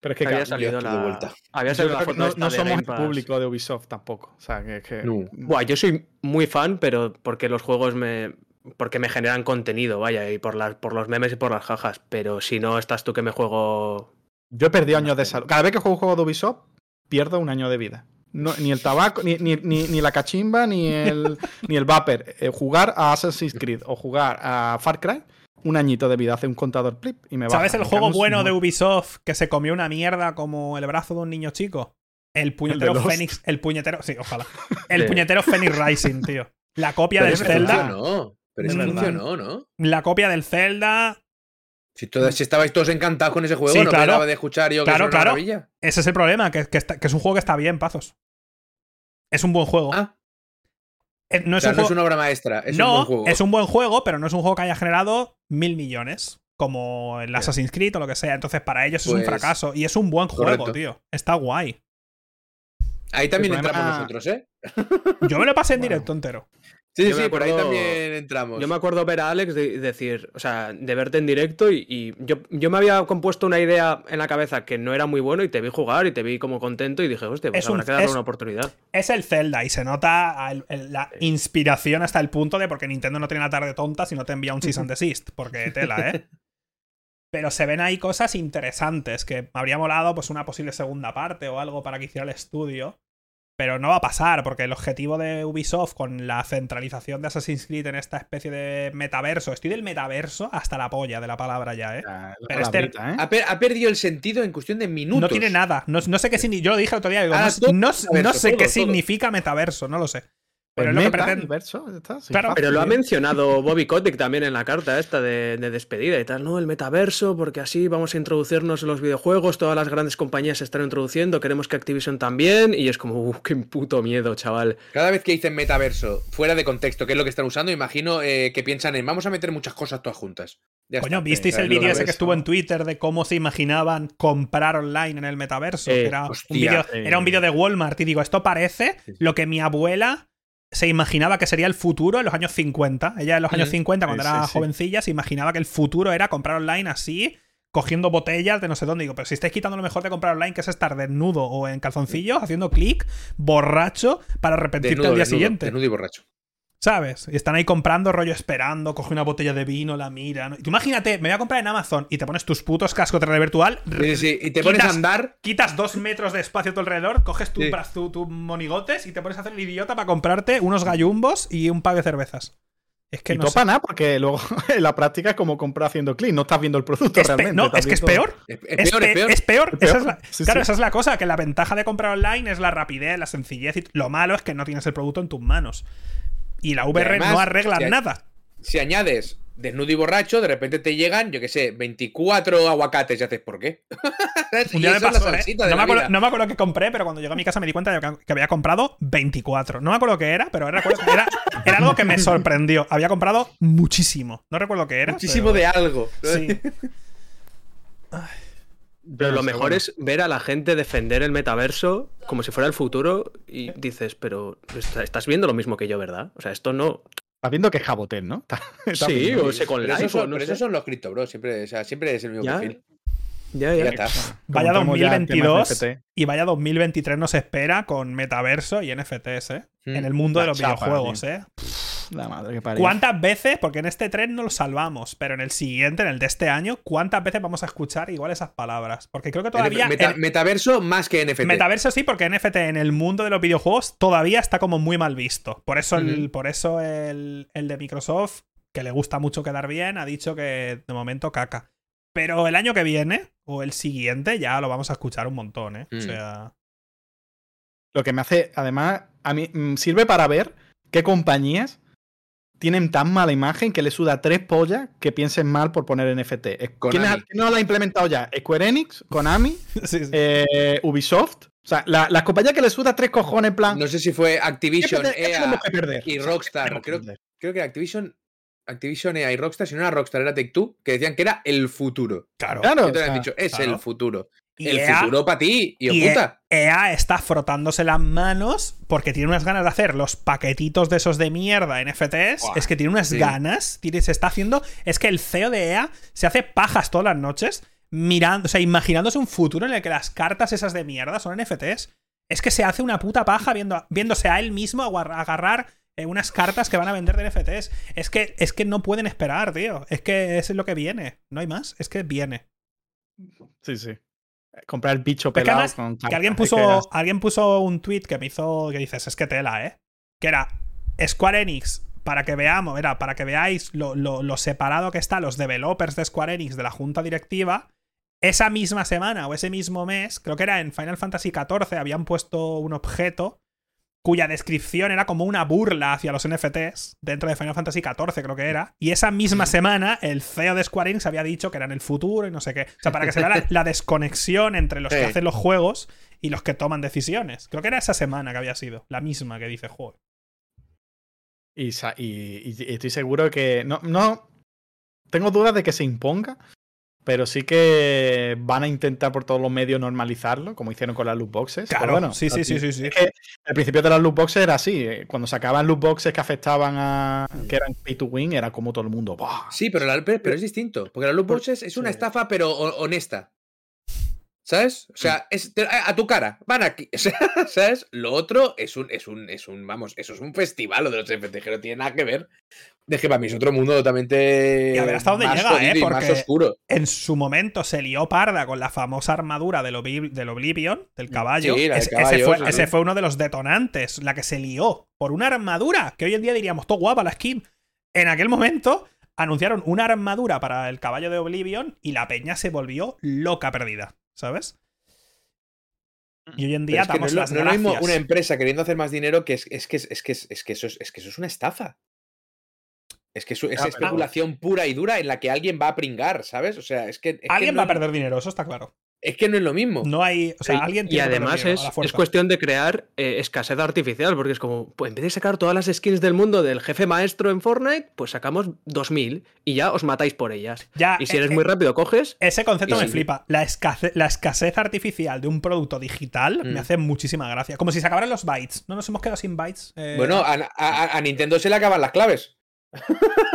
Speaker 3: Pero es que
Speaker 4: había salido la vuelta.
Speaker 3: Había salido la
Speaker 2: foto no, somos el público de Ubisoft tampoco. O sea, que,
Speaker 3: Buah, yo soy muy fan, pero porque los juegos me, porque me generan contenido, vaya, y por, las, por los memes y por las jajas. Pero si no estás tú que me juego.
Speaker 2: Yo he perdido años de salud. Cada vez que juego un juego de Ubisoft, pierdo un año de vida. Ni el tabaco, ni, ni, la cachimba, ni el, ni el vapor. Eh, jugar a Assassin's Creed o jugar a Far Cry, un añito de vida hace un contador flip y me va.
Speaker 1: ¿Sabes el juego bueno de Ubisoft que se comió una mierda como el brazo de un niño chico? El puñetero Phoenix. El puñetero. Sí, ojalá. El puñetero Phoenix Rising, tío. La copia del Zelda.
Speaker 4: No, pero eso funcionó, ¿no?
Speaker 1: La copia del Zelda.
Speaker 4: Si, si estabais todos encantados con ese juego, no claro. de escuchar yo que claro, claro.
Speaker 1: Ese es el problema, que, es un juego que está bien, pazos. Es un buen juego.
Speaker 4: Ah. Eh, no, es, una obra maestra. Es
Speaker 1: no,
Speaker 4: un buen juego.
Speaker 1: es un buen juego, pero no es un juego que haya generado mil millones. Como el Assassin's Creed o lo que sea. Entonces, para ellos es un pues fracaso. Y es un buen juego, tío. Está guay.
Speaker 4: Ahí también entramos nosotros, ¿eh?
Speaker 1: Yo me lo pasé en directo entero.
Speaker 4: Sí, sí, por ahí también entramos.
Speaker 3: Yo me acuerdo ver a Alex decir, o sea, de verte en directo y, yo, yo, me había compuesto una idea en la cabeza que no era muy bueno y te vi jugar y te vi como contento y dije, hostia, pues habrá que darle una oportunidad.
Speaker 1: Es el Zelda y se nota la inspiración hasta el punto de porque Nintendo no tiene la tarde tonta si no te envía un Season Desist, porque tela, ¿eh? Pero se ven ahí cosas interesantes que me habría molado pues una posible segunda parte o algo para que hiciera el estudio. Pero no va a pasar, porque el objetivo de Ubisoft con la centralización de Assassin's Creed en esta especie de metaverso, estoy del metaverso hasta la polla de la palabra ya, ¿eh?
Speaker 4: Pero este, ¿eh? Ha, perdido el sentido en cuestión de minutos.
Speaker 1: No tiene nada. No, sé qué significa. Yo lo dije el otro día. no, sé qué significa metaverso, no lo sé. Pero, lo
Speaker 3: pero lo ha mencionado Bobby Kotick también en la carta esta de, despedida y tal, ¿no? El metaverso, porque así vamos a introducirnos en los videojuegos, todas las grandes compañías se están introduciendo, queremos que Activision también, y es como, uh, qué puto miedo, chaval.
Speaker 4: Cada vez que dicen metaverso, fuera de contexto, ¿qué es lo que están usando? Imagino eh, que piensan en, vamos a meter muchas cosas todas juntas.
Speaker 1: Coño, ¿visteis el vídeo ese que estuvo en Twitter de cómo se imaginaban comprar online en el metaverso? Eh, era, un vídeo de Walmart y digo, esto parece lo que mi abuela se imaginaba que sería el futuro en los años 50. Ella en los años 50, cuando era jovencilla, se imaginaba que el futuro era comprar online así, cogiendo botellas de no sé dónde. Digo, pero si estáis quitando lo mejor de comprar online, que es estar desnudo o en calzoncillos, haciendo clic, borracho, para arrepentirte al día siguiente.
Speaker 4: Desnudo y borracho.
Speaker 1: ¿Sabes? Y están ahí comprando, rollo esperando, coge una botella de vino, la mira. Y tú imagínate, me voy a comprar en Amazon y te pones tus putos cascos de realidad virtual.
Speaker 4: Sí, sí, y te pones a andar.
Speaker 1: Quitas dos metros de espacio a tu alrededor, coges tus tu, monigotes y te pones a hacer el idiota para comprarte unos gallumbos y un par de cervezas.
Speaker 2: Es que no topa nada, porque luego en la práctica es como comprar haciendo clic, no estás viendo el producto realmente.
Speaker 1: No, es que es peor. Es, peor, es peor. claro, esa es la cosa, que la ventaja de comprar online es la rapidez, la sencillez. Y lo malo es que no tienes el producto en tus manos. Y la VR no arregla nada.
Speaker 4: Si añades desnudo y borracho, de repente te llegan, yo qué sé, 24 aguacates. Ya haces, ¿por qué?
Speaker 1: Un día me pasó, ¿eh? no, me acuerdo, no, me acuerdo, qué compré, pero cuando llegué a mi casa me di cuenta de que había comprado 24. No me acuerdo qué era, pero era, era, algo que me sorprendió. Había comprado muchísimo. No recuerdo qué era.
Speaker 4: Muchísimo de algo.
Speaker 1: Sí.
Speaker 3: Pero lo mejor es ver a la gente defender el metaverso como si fuera el futuro y dices, pero estás viendo lo mismo que yo, ¿verdad? O sea, esto no.
Speaker 2: Estás viendo que es Jabotel, ¿no?
Speaker 3: sí, o con
Speaker 4: Life. Eso, esos son los cripto, bro. Siempre, o sea, siempre es el mismo perfil.
Speaker 3: Ya, ya.
Speaker 1: Vaya 2022 y vaya 2023 nos espera con metaverso y NFTs, ¿eh? Hmm. En el mundo de los videojuegos, ¿eh?
Speaker 2: La madre que
Speaker 1: ¿Cuántas veces, porque en este tren no lo salvamos, pero en el siguiente, en el de este año, ¿cuántas veces vamos a escuchar igual esas palabras? Porque creo que todavía.
Speaker 4: metaverso más que NFT.
Speaker 1: Metaverso sí, porque NFT en el mundo de los videojuegos todavía está como muy mal visto. Por eso, el, por eso el, el de Microsoft, que le gusta mucho quedar bien, ha dicho que de momento caca. Pero el año que viene, o el siguiente, ya lo vamos a escuchar un montón, ¿eh? O mm. sea.
Speaker 2: Lo que me hace, además, a mí mm, sirve para ver qué compañías tienen tan mala imagen que le suda tres pollas que piensen mal por poner NFT. ¿Quién, no lo ha implementado ya? Square Enix, Konami, eh, Ubisoft. O sea, las compañías que le suda tres cojones en plan.
Speaker 4: No sé si fue Activision, EA y Rockstar. Creo, creo que Activision Activision EA y Rockstar, si no era Rockstar, era Take Two, que decían que era el futuro.
Speaker 1: Claro.
Speaker 4: claro te dicho, es el futuro. El EA, futuro para ti, y puta.
Speaker 1: EA está frotándose las manos porque tiene unas ganas de hacer los paquetitos de esos de mierda NFTs. es que tiene unas ganas. Tiene, se está haciendo. Es que el CEO de EA se hace pajas todas las noches mirando, o sea, imaginándose un futuro en el que las cartas esas de mierda son NFTs. Es que se hace una puta paja viendo, viéndose a él mismo agarrar eh, unas cartas que van a vender de NFTs. Es que, es que no pueden esperar, tío. Es que es lo que viene. No hay más. Es que viene.
Speaker 2: Sí, sí. Comprar el bicho pelado con
Speaker 1: que alguien puso, alguien puso un tweet que me hizo. que dices, es que tela, ¿eh? Que era Square Enix para que veamos, era para que veáis lo, lo, separado que están los developers de Square Enix de la junta directiva. Esa misma semana o ese mismo mes, creo que era en Final Fantasy XIV, habían puesto un objeto cuya descripción era como una burla hacia los NFTs dentro de Final Fantasy XIV, creo que era. Y esa misma semana, el CEO de Square Enix había dicho que era en el futuro y no sé qué. O sea, para que se vea la, desconexión entre los que hacen los juegos y los que toman decisiones. Creo que era esa semana que había sido, la misma que dice juego.
Speaker 2: Y, estoy seguro que. No, no. Tengo dudas de que se imponga. Pero sí que van a intentar por todos los medios normalizarlo, como hicieron con las loot boxes.
Speaker 1: Claro, bueno, sí, sí, sí, sí, sí.
Speaker 2: el principio de las loot boxes era así. Eh, cuando sacaban loot boxes que afectaban a. que eran pay to win, era como todo el mundo.
Speaker 4: Sí, pero, pero es distinto. Porque las loot boxes es una estafa, pero honesta. ¿Sabes? O sea, es a tu cara, van aquí. ¿Sabes? Lo otro es un, es un, es un, vamos, eso es un festival lo de los FTG, no tiene nada que ver. De que para mí es otro mundo totalmente.
Speaker 1: Y a ver hasta dónde llega, ¿eh? Porque oscuro. en su momento se lió parda con la famosa armadura del, Oblivion, del caballo. ese, fue, uno de los detonantes, la que se lió por una armadura, que hoy en día diríamos, todo guapa la skin. En aquel momento anunciaron una armadura para el caballo de Oblivion y la peña se volvió loca perdida. ¿Sabes? Y hoy en día damos no, las no,
Speaker 4: mismo una empresa queriendo hacer más dinero que es, es, que, es, que, es, que eso es, es que eso es una estafa. Es que es, especulación pura y dura en la que alguien va a pringar, ¿sabes? O sea, es que.
Speaker 1: alguien va a perder dinero, eso está claro.
Speaker 4: Es que no es lo mismo.
Speaker 1: No hay. O sea, alguien
Speaker 3: tiene Y además es, es, cuestión de crear eh, escasez artificial, porque es como, pues en vez de sacar todas las skins del mundo del jefe maestro en Fortnite, pues sacamos 2000 y ya os matáis por ellas. Ya, y si eres eh, muy rápido, coges.
Speaker 1: Ese concepto me flipa. La escasez, la escasez artificial de un producto digital me mm. hace muchísima gracia. Como si se acabaran los bytes. No nos hemos quedado sin bytes.
Speaker 4: Eh. Bueno, a, Nintendo se le acaban las claves.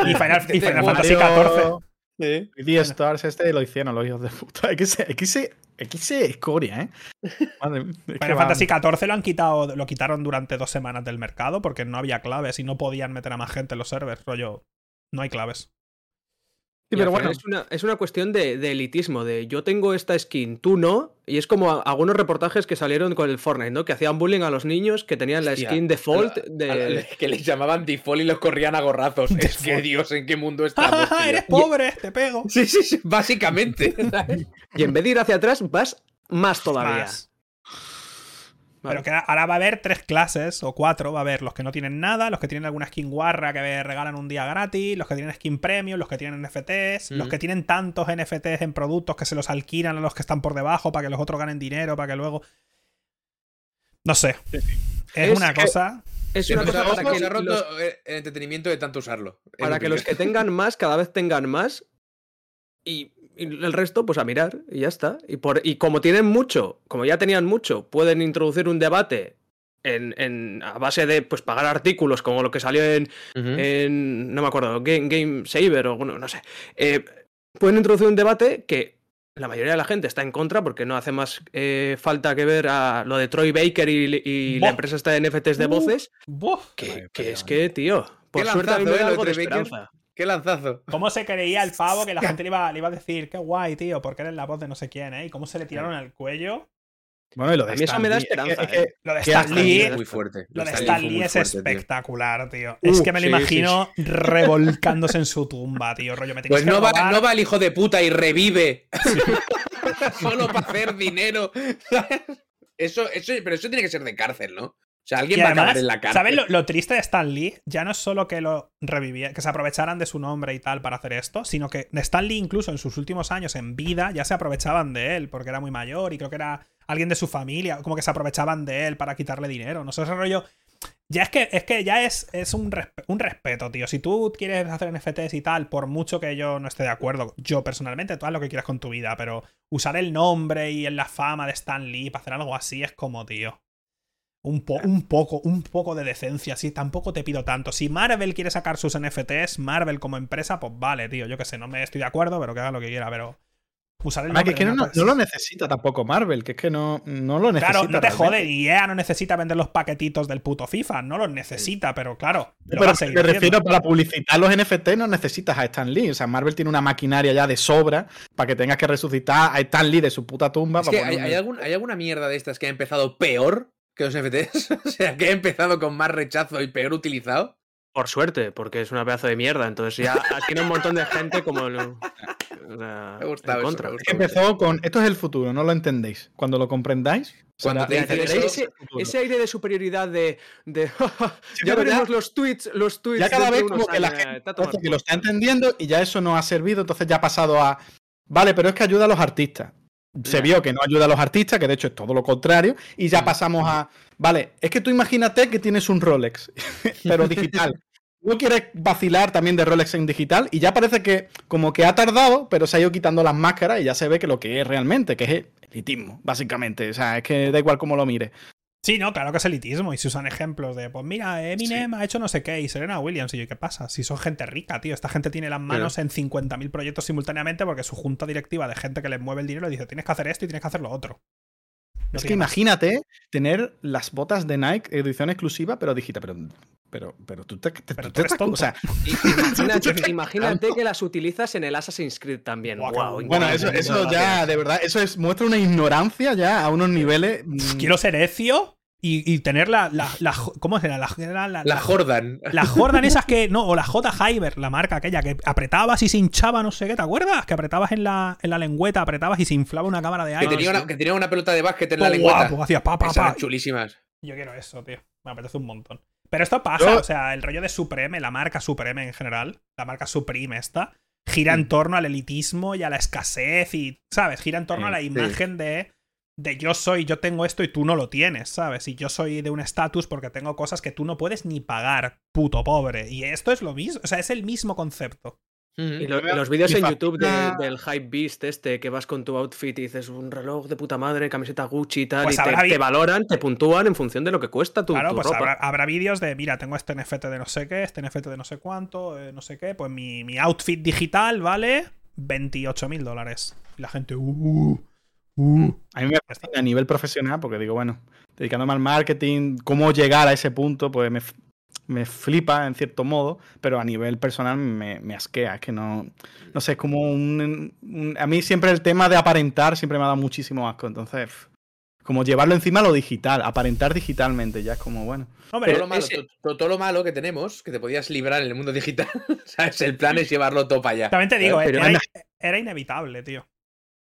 Speaker 1: y Final, y Final Fantasy XIV.
Speaker 2: Sí. Y Stars este lo hicieron los hijos de puta. X, X, X escoria, ¿eh?
Speaker 1: Final Fantasy XIV lo han quitado, lo quitaron durante dos semanas del mercado porque no había claves y no podían meter a más gente en los servers. Rollo, no hay claves.
Speaker 3: Sí, pero bueno, es una, es una cuestión de, elitismo, de yo tengo esta skin, tú no, y es como algunos reportajes que salieron con el Fortnite, ¿no? Que hacían bullying a los niños que tenían la skin default de...
Speaker 4: que les llamaban default y los corrían a gorrazos. es que Dios, ¿en qué mundo estamos?
Speaker 1: ¡Eres pobre! ¡Te pego!
Speaker 4: Sí, sí, sí, básicamente.
Speaker 3: y en vez de ir hacia atrás, vas más todavía.
Speaker 1: Pero que ahora va a haber tres clases o cuatro. Va a haber los que no tienen nada, los que tienen alguna skin guarra que regalan un día gratis, los que tienen skin premium, los que tienen NFTs, los que tienen tantos NFTs en productos que se los alquilan a los que están por debajo para que los otros ganen dinero, para que luego. No sé. Es, una cosa.
Speaker 4: Es una cosa para que se ha roto el entretenimiento de tanto usarlo.
Speaker 3: Para que los que tengan más, cada vez tengan más. Y el resto, pues a mirar y ya está. Y, por, y como tienen mucho, como ya tenían mucho, pueden introducir un debate en, a base de pues pagar artículos como lo que salió en, en no me acuerdo, Game, Game Saver o no sé. Eh, pueden introducir un debate que la mayoría de la gente está en contra porque no hace más eh, falta que ver a lo de Troy Baker y, la empresa está de NFTs de voces. que, es que, tío, por suerte a eh, algo de esperanza.
Speaker 4: ¡Qué lanzazo!
Speaker 1: ¿Cómo se creía el pavo que la gente le iba, le iba a decir, qué guay, tío, porque eres la voz de no sé quién, ¿eh? Y cómo se le tiraron al cuello.
Speaker 3: Bueno, y lo de a mí eso me da esperanza.
Speaker 1: ¿eh? lo de Stan Lee, es muy fuerte. Lo, de Stan Lee es espectacular, tío. es que me lo imagino revolcándose en su tumba, tío. Rollo, me
Speaker 4: pues no, va, no va el hijo de puta y revive. Solo para hacer dinero. Eso, eso, pero eso tiene que ser de cárcel, ¿no? O sea, alguien va a acabar en la cárcel.
Speaker 1: ¿Sabes lo, triste de Stan Lee? Ya no es solo que lo revivía, que se aprovecharan de su nombre y tal para hacer esto, sino que Stan Lee, incluso en sus últimos años en vida, ya se aprovechaban de él, porque era muy mayor y creo que era alguien de su familia, como que se aprovechaban de él para quitarle dinero. No sé, ese rollo. Ya es que, es que ya es, es un, un, respeto, tío. Si tú quieres hacer NFTs y tal, por mucho que yo no esté de acuerdo, yo personalmente, tú haz lo que quieras con tu vida, pero usar el nombre y la fama de Stan Lee para hacer algo así es como, tío. Un, un, poco, un poco de decencia, sí, tampoco te pido tanto. Si Marvel quiere sacar sus NFTs, Marvel como empresa, pues vale, tío, yo que sé, no me estoy de acuerdo, pero que haga lo que quiera, pero usar el
Speaker 2: Además, que
Speaker 1: nombre.
Speaker 2: es que no, lo necesita tampoco Marvel, que es que no, no lo necesita.
Speaker 1: Claro, no te jode. Y EA no necesita vender los paquetitos del puto FIFA. No los necesita, pero claro. Lo
Speaker 2: Pero me refiero para publicitar los NFT no necesitas a Stan Lee. O sea, Marvel tiene una maquinaria ya de sobra para que tengas que resucitar a Stan Lee de su puta tumba.
Speaker 4: Es
Speaker 2: para
Speaker 4: que hay, algún- hay alguna mierda de estas que ha empezado peor que los NFTs. o sea, que ha empezado con más rechazo y peor utilizado.
Speaker 3: Por suerte, porque es una pedazo de mierda. Entonces ya tiene un montón de gente como. lo-
Speaker 4: Me
Speaker 3: en
Speaker 4: eso,
Speaker 3: contra.
Speaker 4: me
Speaker 2: que empezó con esto es el futuro, no lo entendéis. Cuando lo comprendáis,
Speaker 4: Cuando
Speaker 2: será-
Speaker 4: te dicen
Speaker 3: Pero
Speaker 4: eso-
Speaker 3: ese, ese aire de superioridad de. de
Speaker 2: Sí,
Speaker 3: ya veremos
Speaker 2: ya-
Speaker 3: los tweets, los tweets.
Speaker 2: ya cada vez como que la gente parece que lo está entendiendo y ya eso no ha servido, entonces ya ha pasado a vale, pero es que ayuda a los artistas. Se vio que no ayuda a los artistas, que de hecho es todo lo contrario, y ya pasamos a vale, es que tú imagínate que tienes un Rolex, pero digital. No quieres vacilar también de Rolex en digital y ya parece que como que ha tardado, pero se ha ido quitando las máscaras y ya se ve que lo que es realmente, que es elitismo, básicamente. O sea, es que da igual cómo lo mires.
Speaker 1: Sí, no, claro que es elitismo. Y se usan ejemplos de, pues mira, Eminem ha hecho no sé qué y Serena Williams. Y yo, ¿qué pasa? Si son gente rica, tío. Esta gente tiene las manos en 50.000 proyectos simultáneamente porque su junta directiva de gente que les mueve el dinero dice, tienes que hacer esto y tienes que hacer lo otro. No
Speaker 2: Es que
Speaker 1: más.
Speaker 2: imagínate tener las botas de Nike edición exclusiva, pero digital. Pero, pero, pero tú te, te-
Speaker 1: Pero
Speaker 2: tú
Speaker 1: tú
Speaker 2: te
Speaker 1: eres
Speaker 2: estás-
Speaker 1: tonto.
Speaker 2: O sea,
Speaker 3: Imagínate, imagínate que las utilizas en el Assassin's Creed también.
Speaker 1: Guau, bueno.
Speaker 2: eso, ya, de verdad, eso es, muestra una ignorancia ya a unos niveles. mm,
Speaker 1: Quiero ser Ezio y, y tener la, la, la- ¿Cómo era? La, la,
Speaker 4: La Jordan.
Speaker 1: La Jordan esas que. No, o la J. Hyber, la marca aquella, que apretabas y se hinchaba, no sé qué, ¿te acuerdas? Que apretabas en la, en la lengüeta, apretabas y se inflaba una cámara de
Speaker 4: Que
Speaker 1: aire.
Speaker 4: tenía, una, que tenía una pelota de básquet en la lengüeta.
Speaker 1: guapo, hacía pa, pa,
Speaker 4: Esas
Speaker 1: pa.
Speaker 4: eran chulísimas.
Speaker 1: Yo quiero eso, tío. Me apetece un montón. Pero esto pasa,
Speaker 2: Yo-
Speaker 1: o sea, el rollo de Supreme, la marca Supreme en general, la marca Supreme esta, gira en torno al elitismo y a la escasez y, ¿sabes? Gira en torno a la imagen de, de yo soy, yo tengo esto y tú no lo tienes, ¿sabes? Y yo soy de un estatus porque tengo cosas que tú no puedes ni pagar, puto pobre. Y esto es lo mismo, o sea, es el mismo concepto.
Speaker 3: Y
Speaker 4: Ujú.
Speaker 3: lo- los vídeos en YouTube de-
Speaker 2: favorita-
Speaker 3: del Hype Beast este, que vas con tu outfit y dices un reloj de puta madre, camiseta Gucci y tal,
Speaker 1: Pues
Speaker 3: y te,
Speaker 1: habrá vi-
Speaker 3: te valoran, te puntúan en función de lo que cuesta tu,
Speaker 1: claro,
Speaker 3: tu
Speaker 1: pues
Speaker 3: ropa.
Speaker 1: habrá, habrá vídeos de, mira, tengo este NFT de no sé qué, este NFT de no sé cuánto, eh, no sé qué, pues mi, mi outfit digital vale 28 mil dólares. Y la gente, uh, uh.
Speaker 2: A mí me fascina a nivel profesional, porque digo, bueno, dedicándome al marketing, cómo llegar a ese punto, pues me, me flipa en cierto modo, pero a nivel personal me, me asquea. Es que no, no sé, es como un, un- A mí siempre el tema de aparentar siempre me ha dado muchísimo asco. Entonces, como llevarlo encima a lo digital, aparentar digitalmente, ya es como, bueno.
Speaker 1: Hombre,
Speaker 4: todo, lo malo,
Speaker 3: ese-
Speaker 4: to- to- todo lo malo que tenemos, que te podías librar en el mundo digital, ¿sabes? El plan es llevarlo todo para allá.
Speaker 1: También te digo, eh,
Speaker 3: Pero-
Speaker 1: era, era inevitable, tío.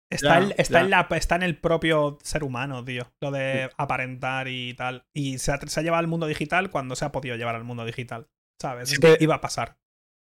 Speaker 1: Está,
Speaker 2: Ya,
Speaker 1: está, en la, está en el propio ser humano, tío. Lo de aparentar y tal. Y se ha, se ha llevado al mundo digital cuando se ha podido llevar al mundo digital. ¿Sabes? Es que- iba a pasar.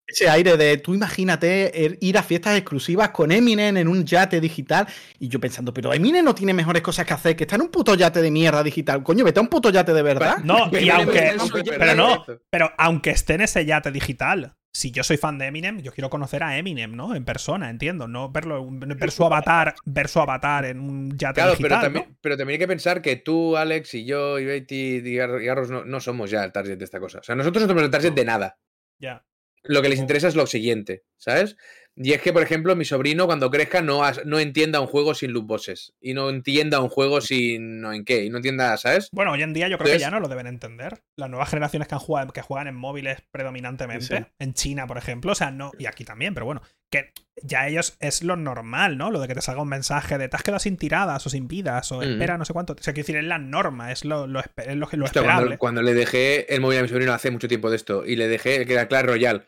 Speaker 2: Ese aire de, tú imagínate er- ir a fiestas exclusivas con Eminem en un yate digital. Y yo pensando, pero Eminem no tiene mejores cosas que hacer que estar en un puto yate de mierda digital. Coño, vete a un puto yate de verdad.
Speaker 1: No, y
Speaker 4: Pero-
Speaker 1: aunque.
Speaker 3: pero
Speaker 1: no, pero aunque esté en ese yate digital, si yo soy fan de Eminem, yo quiero conocer a Eminem, ¿no? En persona, entiendo. No verlo, ver su avatar, ver su avatar en un yate
Speaker 4: Claro,
Speaker 1: digital.
Speaker 4: pero
Speaker 1: ¿no?
Speaker 4: también, pero también hay que pensar que tú, Alex, y yo, y Betty, y Garros no, no somos ya el target de esta cosa. O sea, nosotros no somos el target de nada.
Speaker 1: Ya.
Speaker 4: Lo que les interesa es lo siguiente, ¿sabes? Y es que, por ejemplo, mi sobrino cuando crezca no, no entienda un juego sin loot boxes. Y no entienda un juego sin no en qué. Y no entienda, ¿sabes?
Speaker 1: Bueno, hoy en día yo creo que ya no lo deben entender. Las nuevas generaciones que, han jugado, que juegan en móviles predominantemente,
Speaker 2: Sí,
Speaker 1: en China, por ejemplo, o sea, no, y aquí también, pero bueno, que ya ellos es lo normal, ¿no? Lo de que te salga un mensaje de te has quedado sin tiradas o sin vidas o
Speaker 4: Mm.
Speaker 1: espera no sé cuánto. O sea, quiero decir, es la norma, es lo, lo, es lo, lo esperable.
Speaker 4: cuando, cuando le dejé el móvil a mi sobrino hace mucho tiempo de esto y le dejé que era Clash Royale.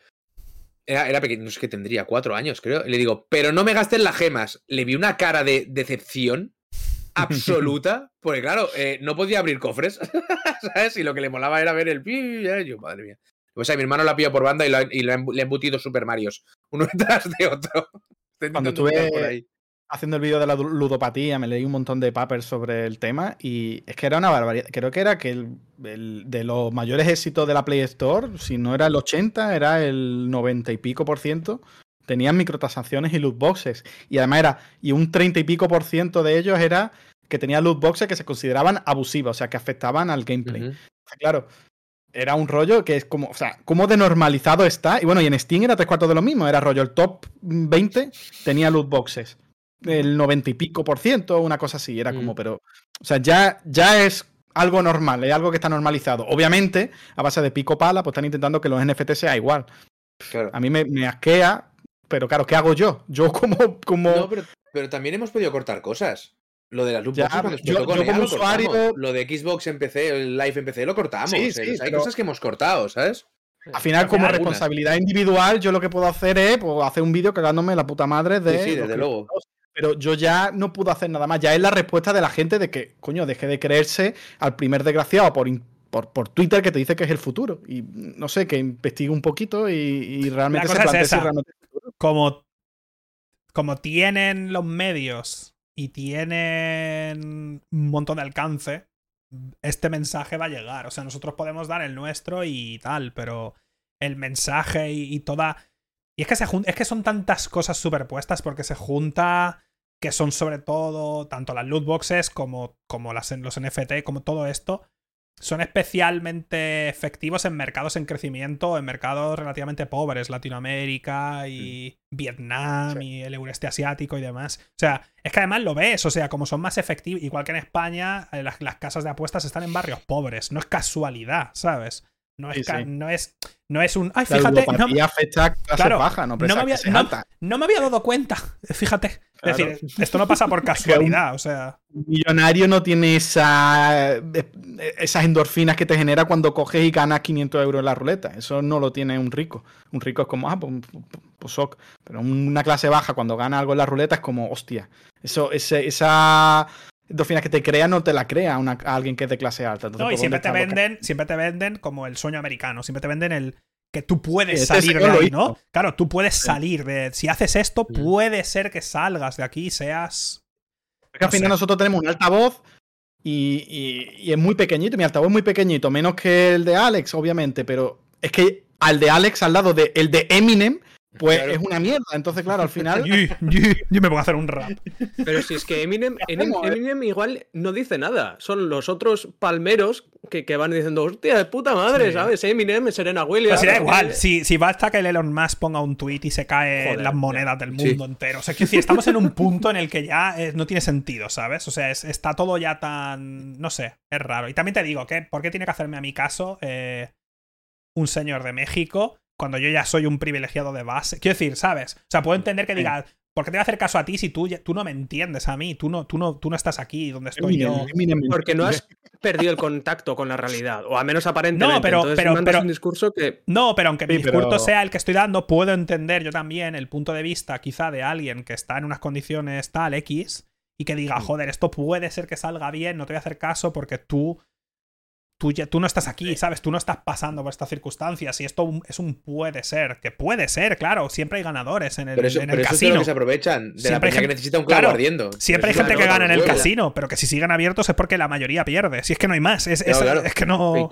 Speaker 4: Era, era pequeño, no sé qué tendría, cuatro años, creo. Y le digo, pero no me gastes las gemas. Le vi una cara de decepción absoluta, porque claro, eh, no podía abrir cofres, ¿sabes? Y lo que le molaba era ver el yo, madre mía. Pues a mi hermano la pilló por banda y, lo y le ha embutido Super Marios, uno detrás de otro.
Speaker 2: Cuando tuve-
Speaker 4: por ahí.
Speaker 2: Haciendo el vídeo de la ludopatía, me leí un montón de papers sobre el tema y es que era una barbaridad. Creo que era que el, el- de los mayores éxitos de la Play Store, si no era el 80, era el 90 y pico por ciento, tenían microtransacciones y loot boxes. Y además era, y un 30 y pico por ciento de ellos era que tenían loot boxes que se consideraban abusivas, o sea, que afectaban al gameplay. Claro, era un rollo que es como, o sea, cómo de normalizado está. Y bueno, y en Steam era tres cuartos de lo mismo. Era rollo el top 20 tenía loot boxes. El 90 y pico por ciento, una cosa así. Era como, mm. pero. O sea, ya, ya es algo normal, es algo que está normalizado. Obviamente, a base de pico pala, pues están intentando que los NFT sea igual. A mí me, asquea, pero claro, ¿qué hago yo? Yo como... como...
Speaker 4: No, pero, también hemos podido cortar cosas. Lo de las loot boxes yo, como usuario... Lo de Xbox en PC, el Live en PC, lo cortamos. Sí, hay cosas que hemos cortado, ¿sabes?
Speaker 2: Al final, como responsabilidad individual, yo lo que puedo hacer es pues, hacer un vídeo cagándome la puta madre de.
Speaker 4: Sí, desde luego.
Speaker 2: Pero yo ya no puedo hacer nada más. Ya es la respuesta de la gente de que, coño, deje de creerse al primer desgraciado por, por, Twitter que te dice que es el futuro. Y no sé, que investigue un poquito y, realmente se
Speaker 1: plantee si realmente es el futuro. Como, como tienen los medios y tienen un montón de alcance, este mensaje va a llegar. O sea, nosotros podemos dar el nuestro y tal, pero el mensaje y, toda. Y es que, se es que son tantas cosas superpuestas porque se junta que son sobre todo tanto las loot boxes como, como las, los NFT, como todo esto, son especialmente efectivos en mercados en crecimiento, en mercados relativamente pobres, Latinoamérica y mm. Vietnam y el eureste asiático y demás. O sea, es que además lo ves, o sea, como son más efectivos, igual que en España, eh, las, las casas de apuestas están en barrios pobres, no es casualidad, ¿sabes? No es, no es, no es un. Ay, fíjate.
Speaker 2: no, afecta claro, baja, no,
Speaker 1: no, me había, no, me había dado cuenta, fíjate. Es decir, esto no pasa por casualidad, o sea.
Speaker 2: Un millonario no tiene esa, esas endorfinas que te genera cuando coges y ganas 500 euros en la ruleta. Eso no lo tiene un rico. Un rico es como, ah, pues, pues Pero una clase baja cuando gana algo en la ruleta es como, hostia. Eso, esa endorfinas que te crea no te la crea a alguien que es de clase alta.
Speaker 1: no, y siempre te venden, siempre te venden como el sueño americano, siempre te venden el que tú puedes salir de ahí, ¿no? Claro, tú puedes salir de. Si haces esto, puede ser que salgas de aquí y seas.
Speaker 2: Porque al final nosotros tenemos un altavoz y, y, es muy pequeñito. Mi altavoz es muy pequeñito, menos que el de Alex, obviamente, pero es que al de Alex al lado de el de Eminem pues es una mierda. Entonces, claro, al final.
Speaker 1: yo, me voy a hacer un rap.
Speaker 3: Pero si es que Eminem, Eminem, igual no dice nada. Son los otros palmeros que, que van diciendo, hostia, de puta madre, ¿sabes? Eminem, Serena Williams.
Speaker 1: Pues da igual. Si, si basta que el Elon Musk ponga un tweet y se caen las monedas del mundo entero. O sea, es que estamos en un punto en el que ya eh, no tiene sentido, ¿sabes? O sea, está todo ya tan. No sé, es raro. Y también te digo, que ¿por qué tiene que hacerme a mi caso eh, un señor de México? Cuando yo ya soy un privilegiado de base. Quiero decir, ¿sabes? O sea, puedo entender que digas, ¿por qué te voy a hacer caso a ti si tú, tú no me entiendes a mí? Tú no, tú no, tú no estás aquí donde estoy yo.
Speaker 3: Porque no has perdido el contacto con la realidad, o al menos aparentemente. No, pero, pero, pero un discurso que...
Speaker 1: No, pero aunque mi discurso sea el que estoy dando, puedo entender yo también el punto de vista quizá de alguien que está en unas condiciones tal X y que diga, joder, esto puede ser que salga bien, no te voy a hacer caso porque tú tú, tú no estás aquí, ¿sabes? Tú no estás pasando por estas circunstancias y esto es un puede ser, que puede ser, claro, siempre hay ganadores en el,
Speaker 4: pero
Speaker 1: en el
Speaker 4: eso
Speaker 1: casino.
Speaker 4: Es que se aprovechan de la gente que necesita un clavo ardiendo.
Speaker 1: Siempre hay gente que gana en el casino, pero que si siguen abiertos es porque la mayoría pierde. Si es que no hay más, es, es que no...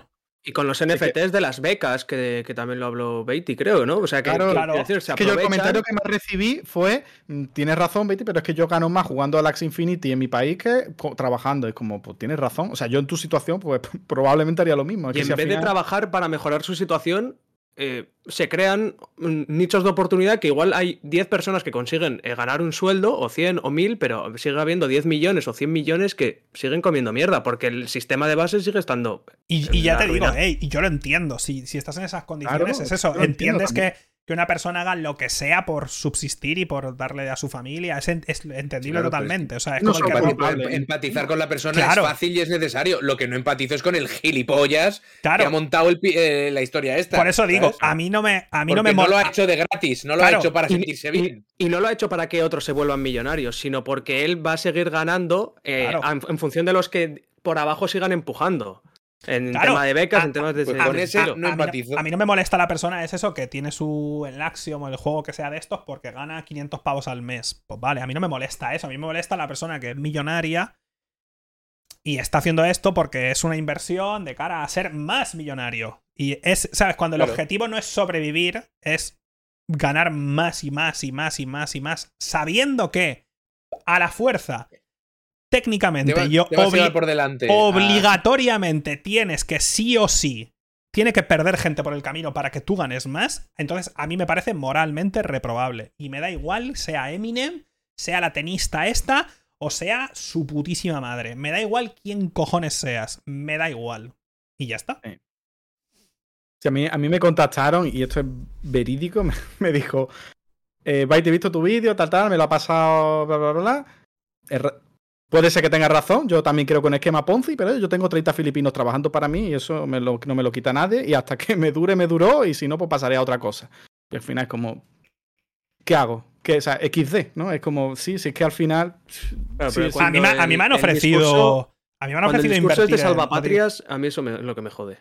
Speaker 3: Y con los NFTs de las becas, que, también lo habló Beatty, creo, ¿no? O sea, que,
Speaker 2: claro, claro. es que yo el comentario que más recibí fue, mm, tienes razón, Beatty, pero es que yo gano más jugando al Axe Infinity en mi país que trabajando. Es como, pues tienes razón. O sea, yo en tu situación, pues probablemente haría lo mismo.
Speaker 3: y en vez de trabajar para mejorar su situación, eh, se crean nichos de oportunidad que igual hay 10 personas que consiguen eh, ganar un sueldo, o 100 o 1000, pero sigue habiendo 10 millones o 100 millones que siguen comiendo mierda, porque el sistema de base sigue estando.
Speaker 1: Y, ya te digo, y yo lo entiendo, si, si estás en esas condiciones, es eso, entiendes que que una persona haga lo que sea por subsistir y por darle a su familia. Es, entendible pues, totalmente. o sea, es como
Speaker 4: que empatizar con la persona es fácil y es necesario. Lo que no empatizo es con el gilipollas que ha montado eh, la historia esta.
Speaker 1: Por eso digo, a mí no me, a mí no me
Speaker 4: No lo ha hecho de gratis, no lo ha hecho para sentirse bien.
Speaker 3: Y, no lo ha hecho para que otros se vuelvan millonarios, sino porque él va a seguir ganando eh, en función de los que por abajo sigan empujando. En tema de becas, en temas de.
Speaker 4: Pues con ese no
Speaker 1: a, mí no, me molesta la persona, es eso, que tiene su el Axiom o el juego que sea de estos porque gana 500 pavos al mes. Pues vale, a mí no me molesta eso. A mí me molesta la persona que es millonaria y está haciendo esto porque es una inversión de cara a ser más millonario. Y es, ¿sabes? Cuando el objetivo no es sobrevivir, es ganar más y más y más y más y más, sabiendo que a la fuerza técnicamente yo
Speaker 4: por delante.
Speaker 1: obligatoriamente tienes que sí o sí tiene que perder gente por el camino para que tú ganes más, entonces a mí me parece moralmente reprobable. Y me da igual sea Eminem, sea la tenista esta o sea su putísima madre. Me da igual quién cojones seas, me da igual. Y ya está.
Speaker 2: a, mí, a mí me contactaron, y esto es verídico, me, dijo, eh, he visto tu vídeo, tal, tal, me lo ha pasado, bla, bla, bla. Puede ser que tenga razón, yo también creo con esquema Ponzi, pero yo tengo 30 filipinos trabajando para mí y eso no me lo quita nadie. Y hasta que me dure, me duró, y si no, pues pasaré a otra cosa. Y al final es como, ¿qué hago? Que, o sea, XD, ¿no? Es como, sí, sí, es que al final.
Speaker 1: a, mí, me han ofrecido. a mí me han ofrecido
Speaker 3: el
Speaker 1: invertir.
Speaker 3: de salvapatrias, a mí eso es lo que me jode.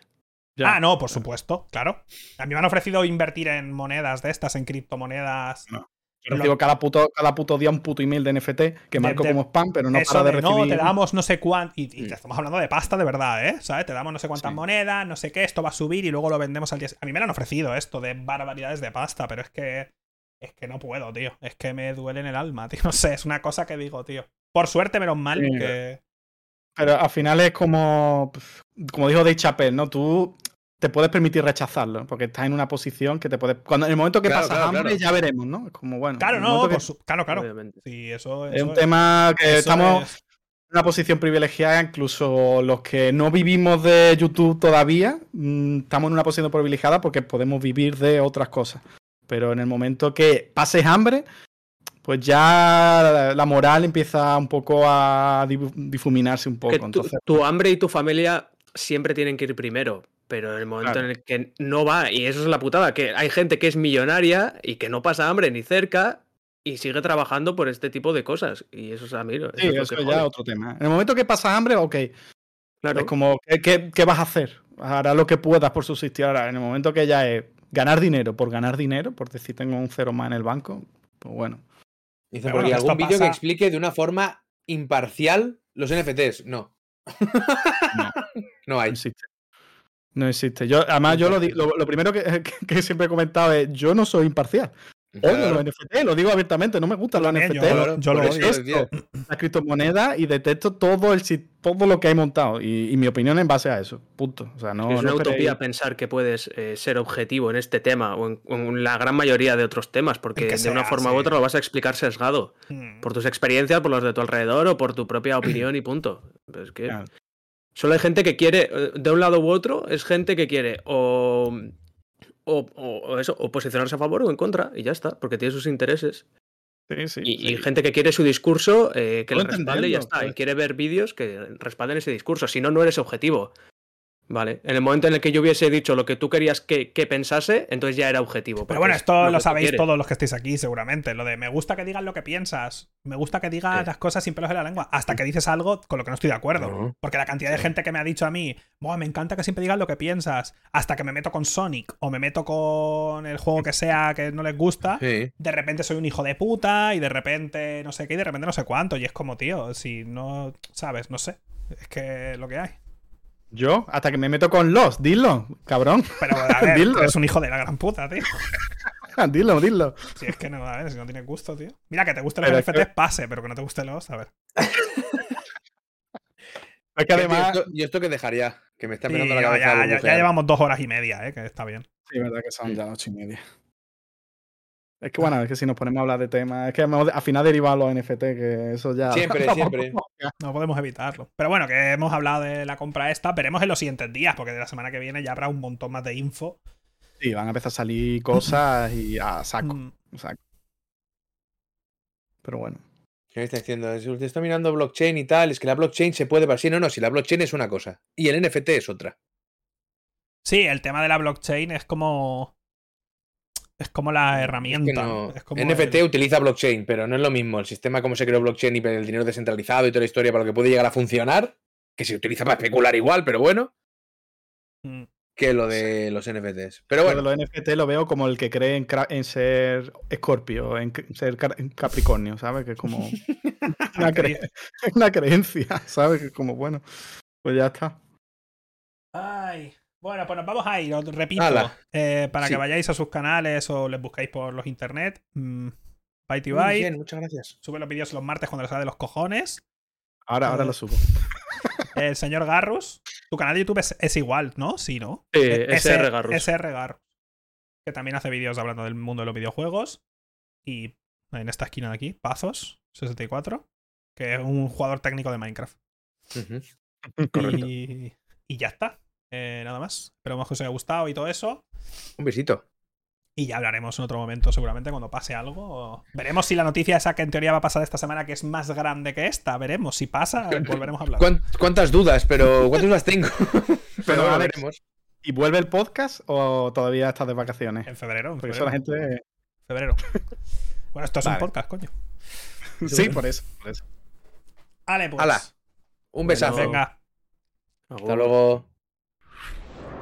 Speaker 1: Ah, no, por supuesto, claro. A mí me han ofrecido invertir en monedas de estas, en criptomonedas.
Speaker 2: No. Recibo cada puto, cada puto día un puto email de NFT que marco como spam, pero no para de, recibir.
Speaker 1: No, te damos no sé cuánto. Y, te estamos hablando de pasta de verdad, ¿eh? ¿Sabes? Te damos no sé cuántas monedas, no sé qué, esto va a subir y luego lo vendemos al día. A mí me lo han ofrecido esto de barbaridades de pasta, pero es que. Es que no puedo, tío. Es que me duele en el alma, tío. No sé, es una cosa que digo, tío. Por suerte, menos mal que.
Speaker 2: Pero al final es como. Como dijo Dave Chappelle, ¿no? Tú te puedes permitir rechazarlo, porque estás en una posición que te puede. Cuando en el momento que pasas hambre, ya veremos, ¿no? Es como bueno.
Speaker 1: Claro, no, claro, claro. Sí, eso,
Speaker 2: es un tema que estamos en una posición privilegiada, incluso los que no vivimos de YouTube todavía, mm, estamos en una posición privilegiada porque podemos vivir de otras cosas. Pero en el momento que pases hambre, pues ya la moral empieza un poco a difuminarse un poco.
Speaker 3: tu, hambre y tu familia siempre tienen que ir primero, pero en el momento en el que no va, y eso es la putada, que hay gente que es millonaria y que no pasa hambre ni cerca y sigue trabajando por este tipo de cosas. Y eso es a mí.
Speaker 2: Sí, eso, es ya otro tema. En el momento que pasa hambre, ok. Claro. Es como, ¿qué, ¿qué, vas a hacer? Hará lo que puedas por subsistir. Ahora, en el momento que ya es ganar dinero por ganar dinero, por decir tengo un cero más en el banco, pues bueno.
Speaker 4: Dice, porque algún vídeo que explique de una forma imparcial los NFTs. No. no. no hay.
Speaker 2: No existe. No existe. Yo, además, yo lo, lo, primero que, que, siempre he comentado es: yo no soy imparcial. Odio los NFT, lo digo abiertamente, no me gustan los NFT. Yo, lo odio. La criptomoneda y detesto todo, el, todo lo que hay montado. Y, mi opinión en base a eso. Punto. O sea, no,
Speaker 3: es una utopía pensar que puedes eh, ser objetivo en este tema o en, la gran mayoría de otros temas, porque de una forma u otra lo vas a explicar sesgado. Hmm. Por tus experiencias, por los de tu alrededor o por tu propia opinión y punto. Es que. Solo hay gente que quiere, eh, de un lado u otro, es gente que quiere o o, eso, o posicionarse a favor o en contra, y ya está, porque tiene sus intereses. y, gente que quiere su discurso eh, que le respalde y ya está. Y quiere ver vídeos que respalden ese discurso. Si no, no eres objetivo. Vale, en el momento en el que yo hubiese dicho lo que tú querías que, pensase, entonces ya era objetivo.
Speaker 1: Pero bueno, esto lo, sabéis todos los que estáis aquí, seguramente. Lo de me gusta que digas lo que piensas, me gusta que digas las cosas sin pelos en la lengua, hasta que dices algo con lo que no estoy de acuerdo. Porque la cantidad de gente que me ha dicho a mí, me encanta que siempre digas lo que piensas, hasta que me meto con Sonic o me meto con el juego que sea que no les gusta, de repente soy un hijo de puta y de repente no sé qué y de repente no sé cuánto. Y es como, tío, si no, sabes, no sé. Es que lo que hay.
Speaker 2: Yo, hasta que me meto con los, dilo, cabrón.
Speaker 1: Pero a ver, dilo. eres un hijo de la gran puta, tío.
Speaker 2: dilo, dilo.
Speaker 1: Si es que no, a ver, si no tienes gusto, tío. Mira, que te gusten los NFTs, pase, pero que no te gusten los, a ver.
Speaker 2: es que además.
Speaker 4: ¿Y esto, qué dejaría? Que me está mirando la cabeza.
Speaker 1: Ya, ya, llevamos dos horas y media, eh, que está bien.
Speaker 2: Sí, verdad que son ya ocho y media. Es que bueno, es que si nos ponemos a hablar de temas, es que al final deriva los NFT, que eso ya.
Speaker 4: Siempre, siempre.
Speaker 1: No podemos evitarlo. Pero bueno, que hemos hablado de la compra esta, veremos en los siguientes días, porque de la semana que viene ya habrá un montón más de info.
Speaker 2: Sí, van a empezar a salir cosas y a saco. Mm. Pero bueno.
Speaker 4: ¿Qué me está diciendo? Usted está mirando blockchain y tal, es que la blockchain se puede sí. No, no, si la blockchain es una cosa y el NFT es otra.
Speaker 1: Sí, el tema de la blockchain es como es como la herramienta.
Speaker 4: NFT utiliza blockchain, pero no es lo mismo el sistema como se creó blockchain y el dinero descentralizado y toda la historia para lo que puede llegar a funcionar, que se utiliza para especular igual, pero bueno, mm. que lo de los NFTs. Pero bueno.
Speaker 2: Lo de los NFT lo veo como el que cree en, ser Escorpio, en, ser Capricornio, ¿sabes? Que es como una, una creencia, ¿sabes? Que es como, bueno, pues ya está.
Speaker 1: Ay. Bueno, pues nos vamos a ir, os repito, eh, para que vayáis a sus canales o les busquéis por los internet. Mm, Byte
Speaker 4: Bien, muchas gracias.
Speaker 1: Sube los vídeos los martes cuando les sale de los cojones.
Speaker 2: Ahora, ahora eh, lo subo.
Speaker 1: El señor Garrus, tu canal de YouTube es, igual, ¿no? Sí, ¿no?
Speaker 3: Sí, SR Garrus.
Speaker 1: SR Garrus. Que también hace vídeos hablando del mundo de los videojuegos. Y en esta esquina de aquí, Pazos64, que es un jugador técnico de Minecraft. y, y, ya está. Eh, nada más. Esperamos que os haya gustado y todo eso.
Speaker 4: Un besito.
Speaker 1: Y ya hablaremos en otro momento, seguramente, cuando pase algo. Veremos si la noticia esa que en teoría va a pasar esta semana, que es más grande que esta. Veremos. Si pasa, volveremos a hablar.
Speaker 4: ¿Cuántas dudas? Pero ¿cuántas dudas tengo?
Speaker 2: pero veremos. ¿Y vuelve el podcast o todavía estás de vacaciones?
Speaker 1: En febrero. En
Speaker 2: Porque
Speaker 1: febrero.
Speaker 2: eso la gente.
Speaker 1: Febrero. Bueno, esto es un podcast, coño.
Speaker 2: sí, por eso, por eso.
Speaker 1: Vale, pues.
Speaker 4: Un besazo.
Speaker 1: Venga.
Speaker 4: Hasta luego.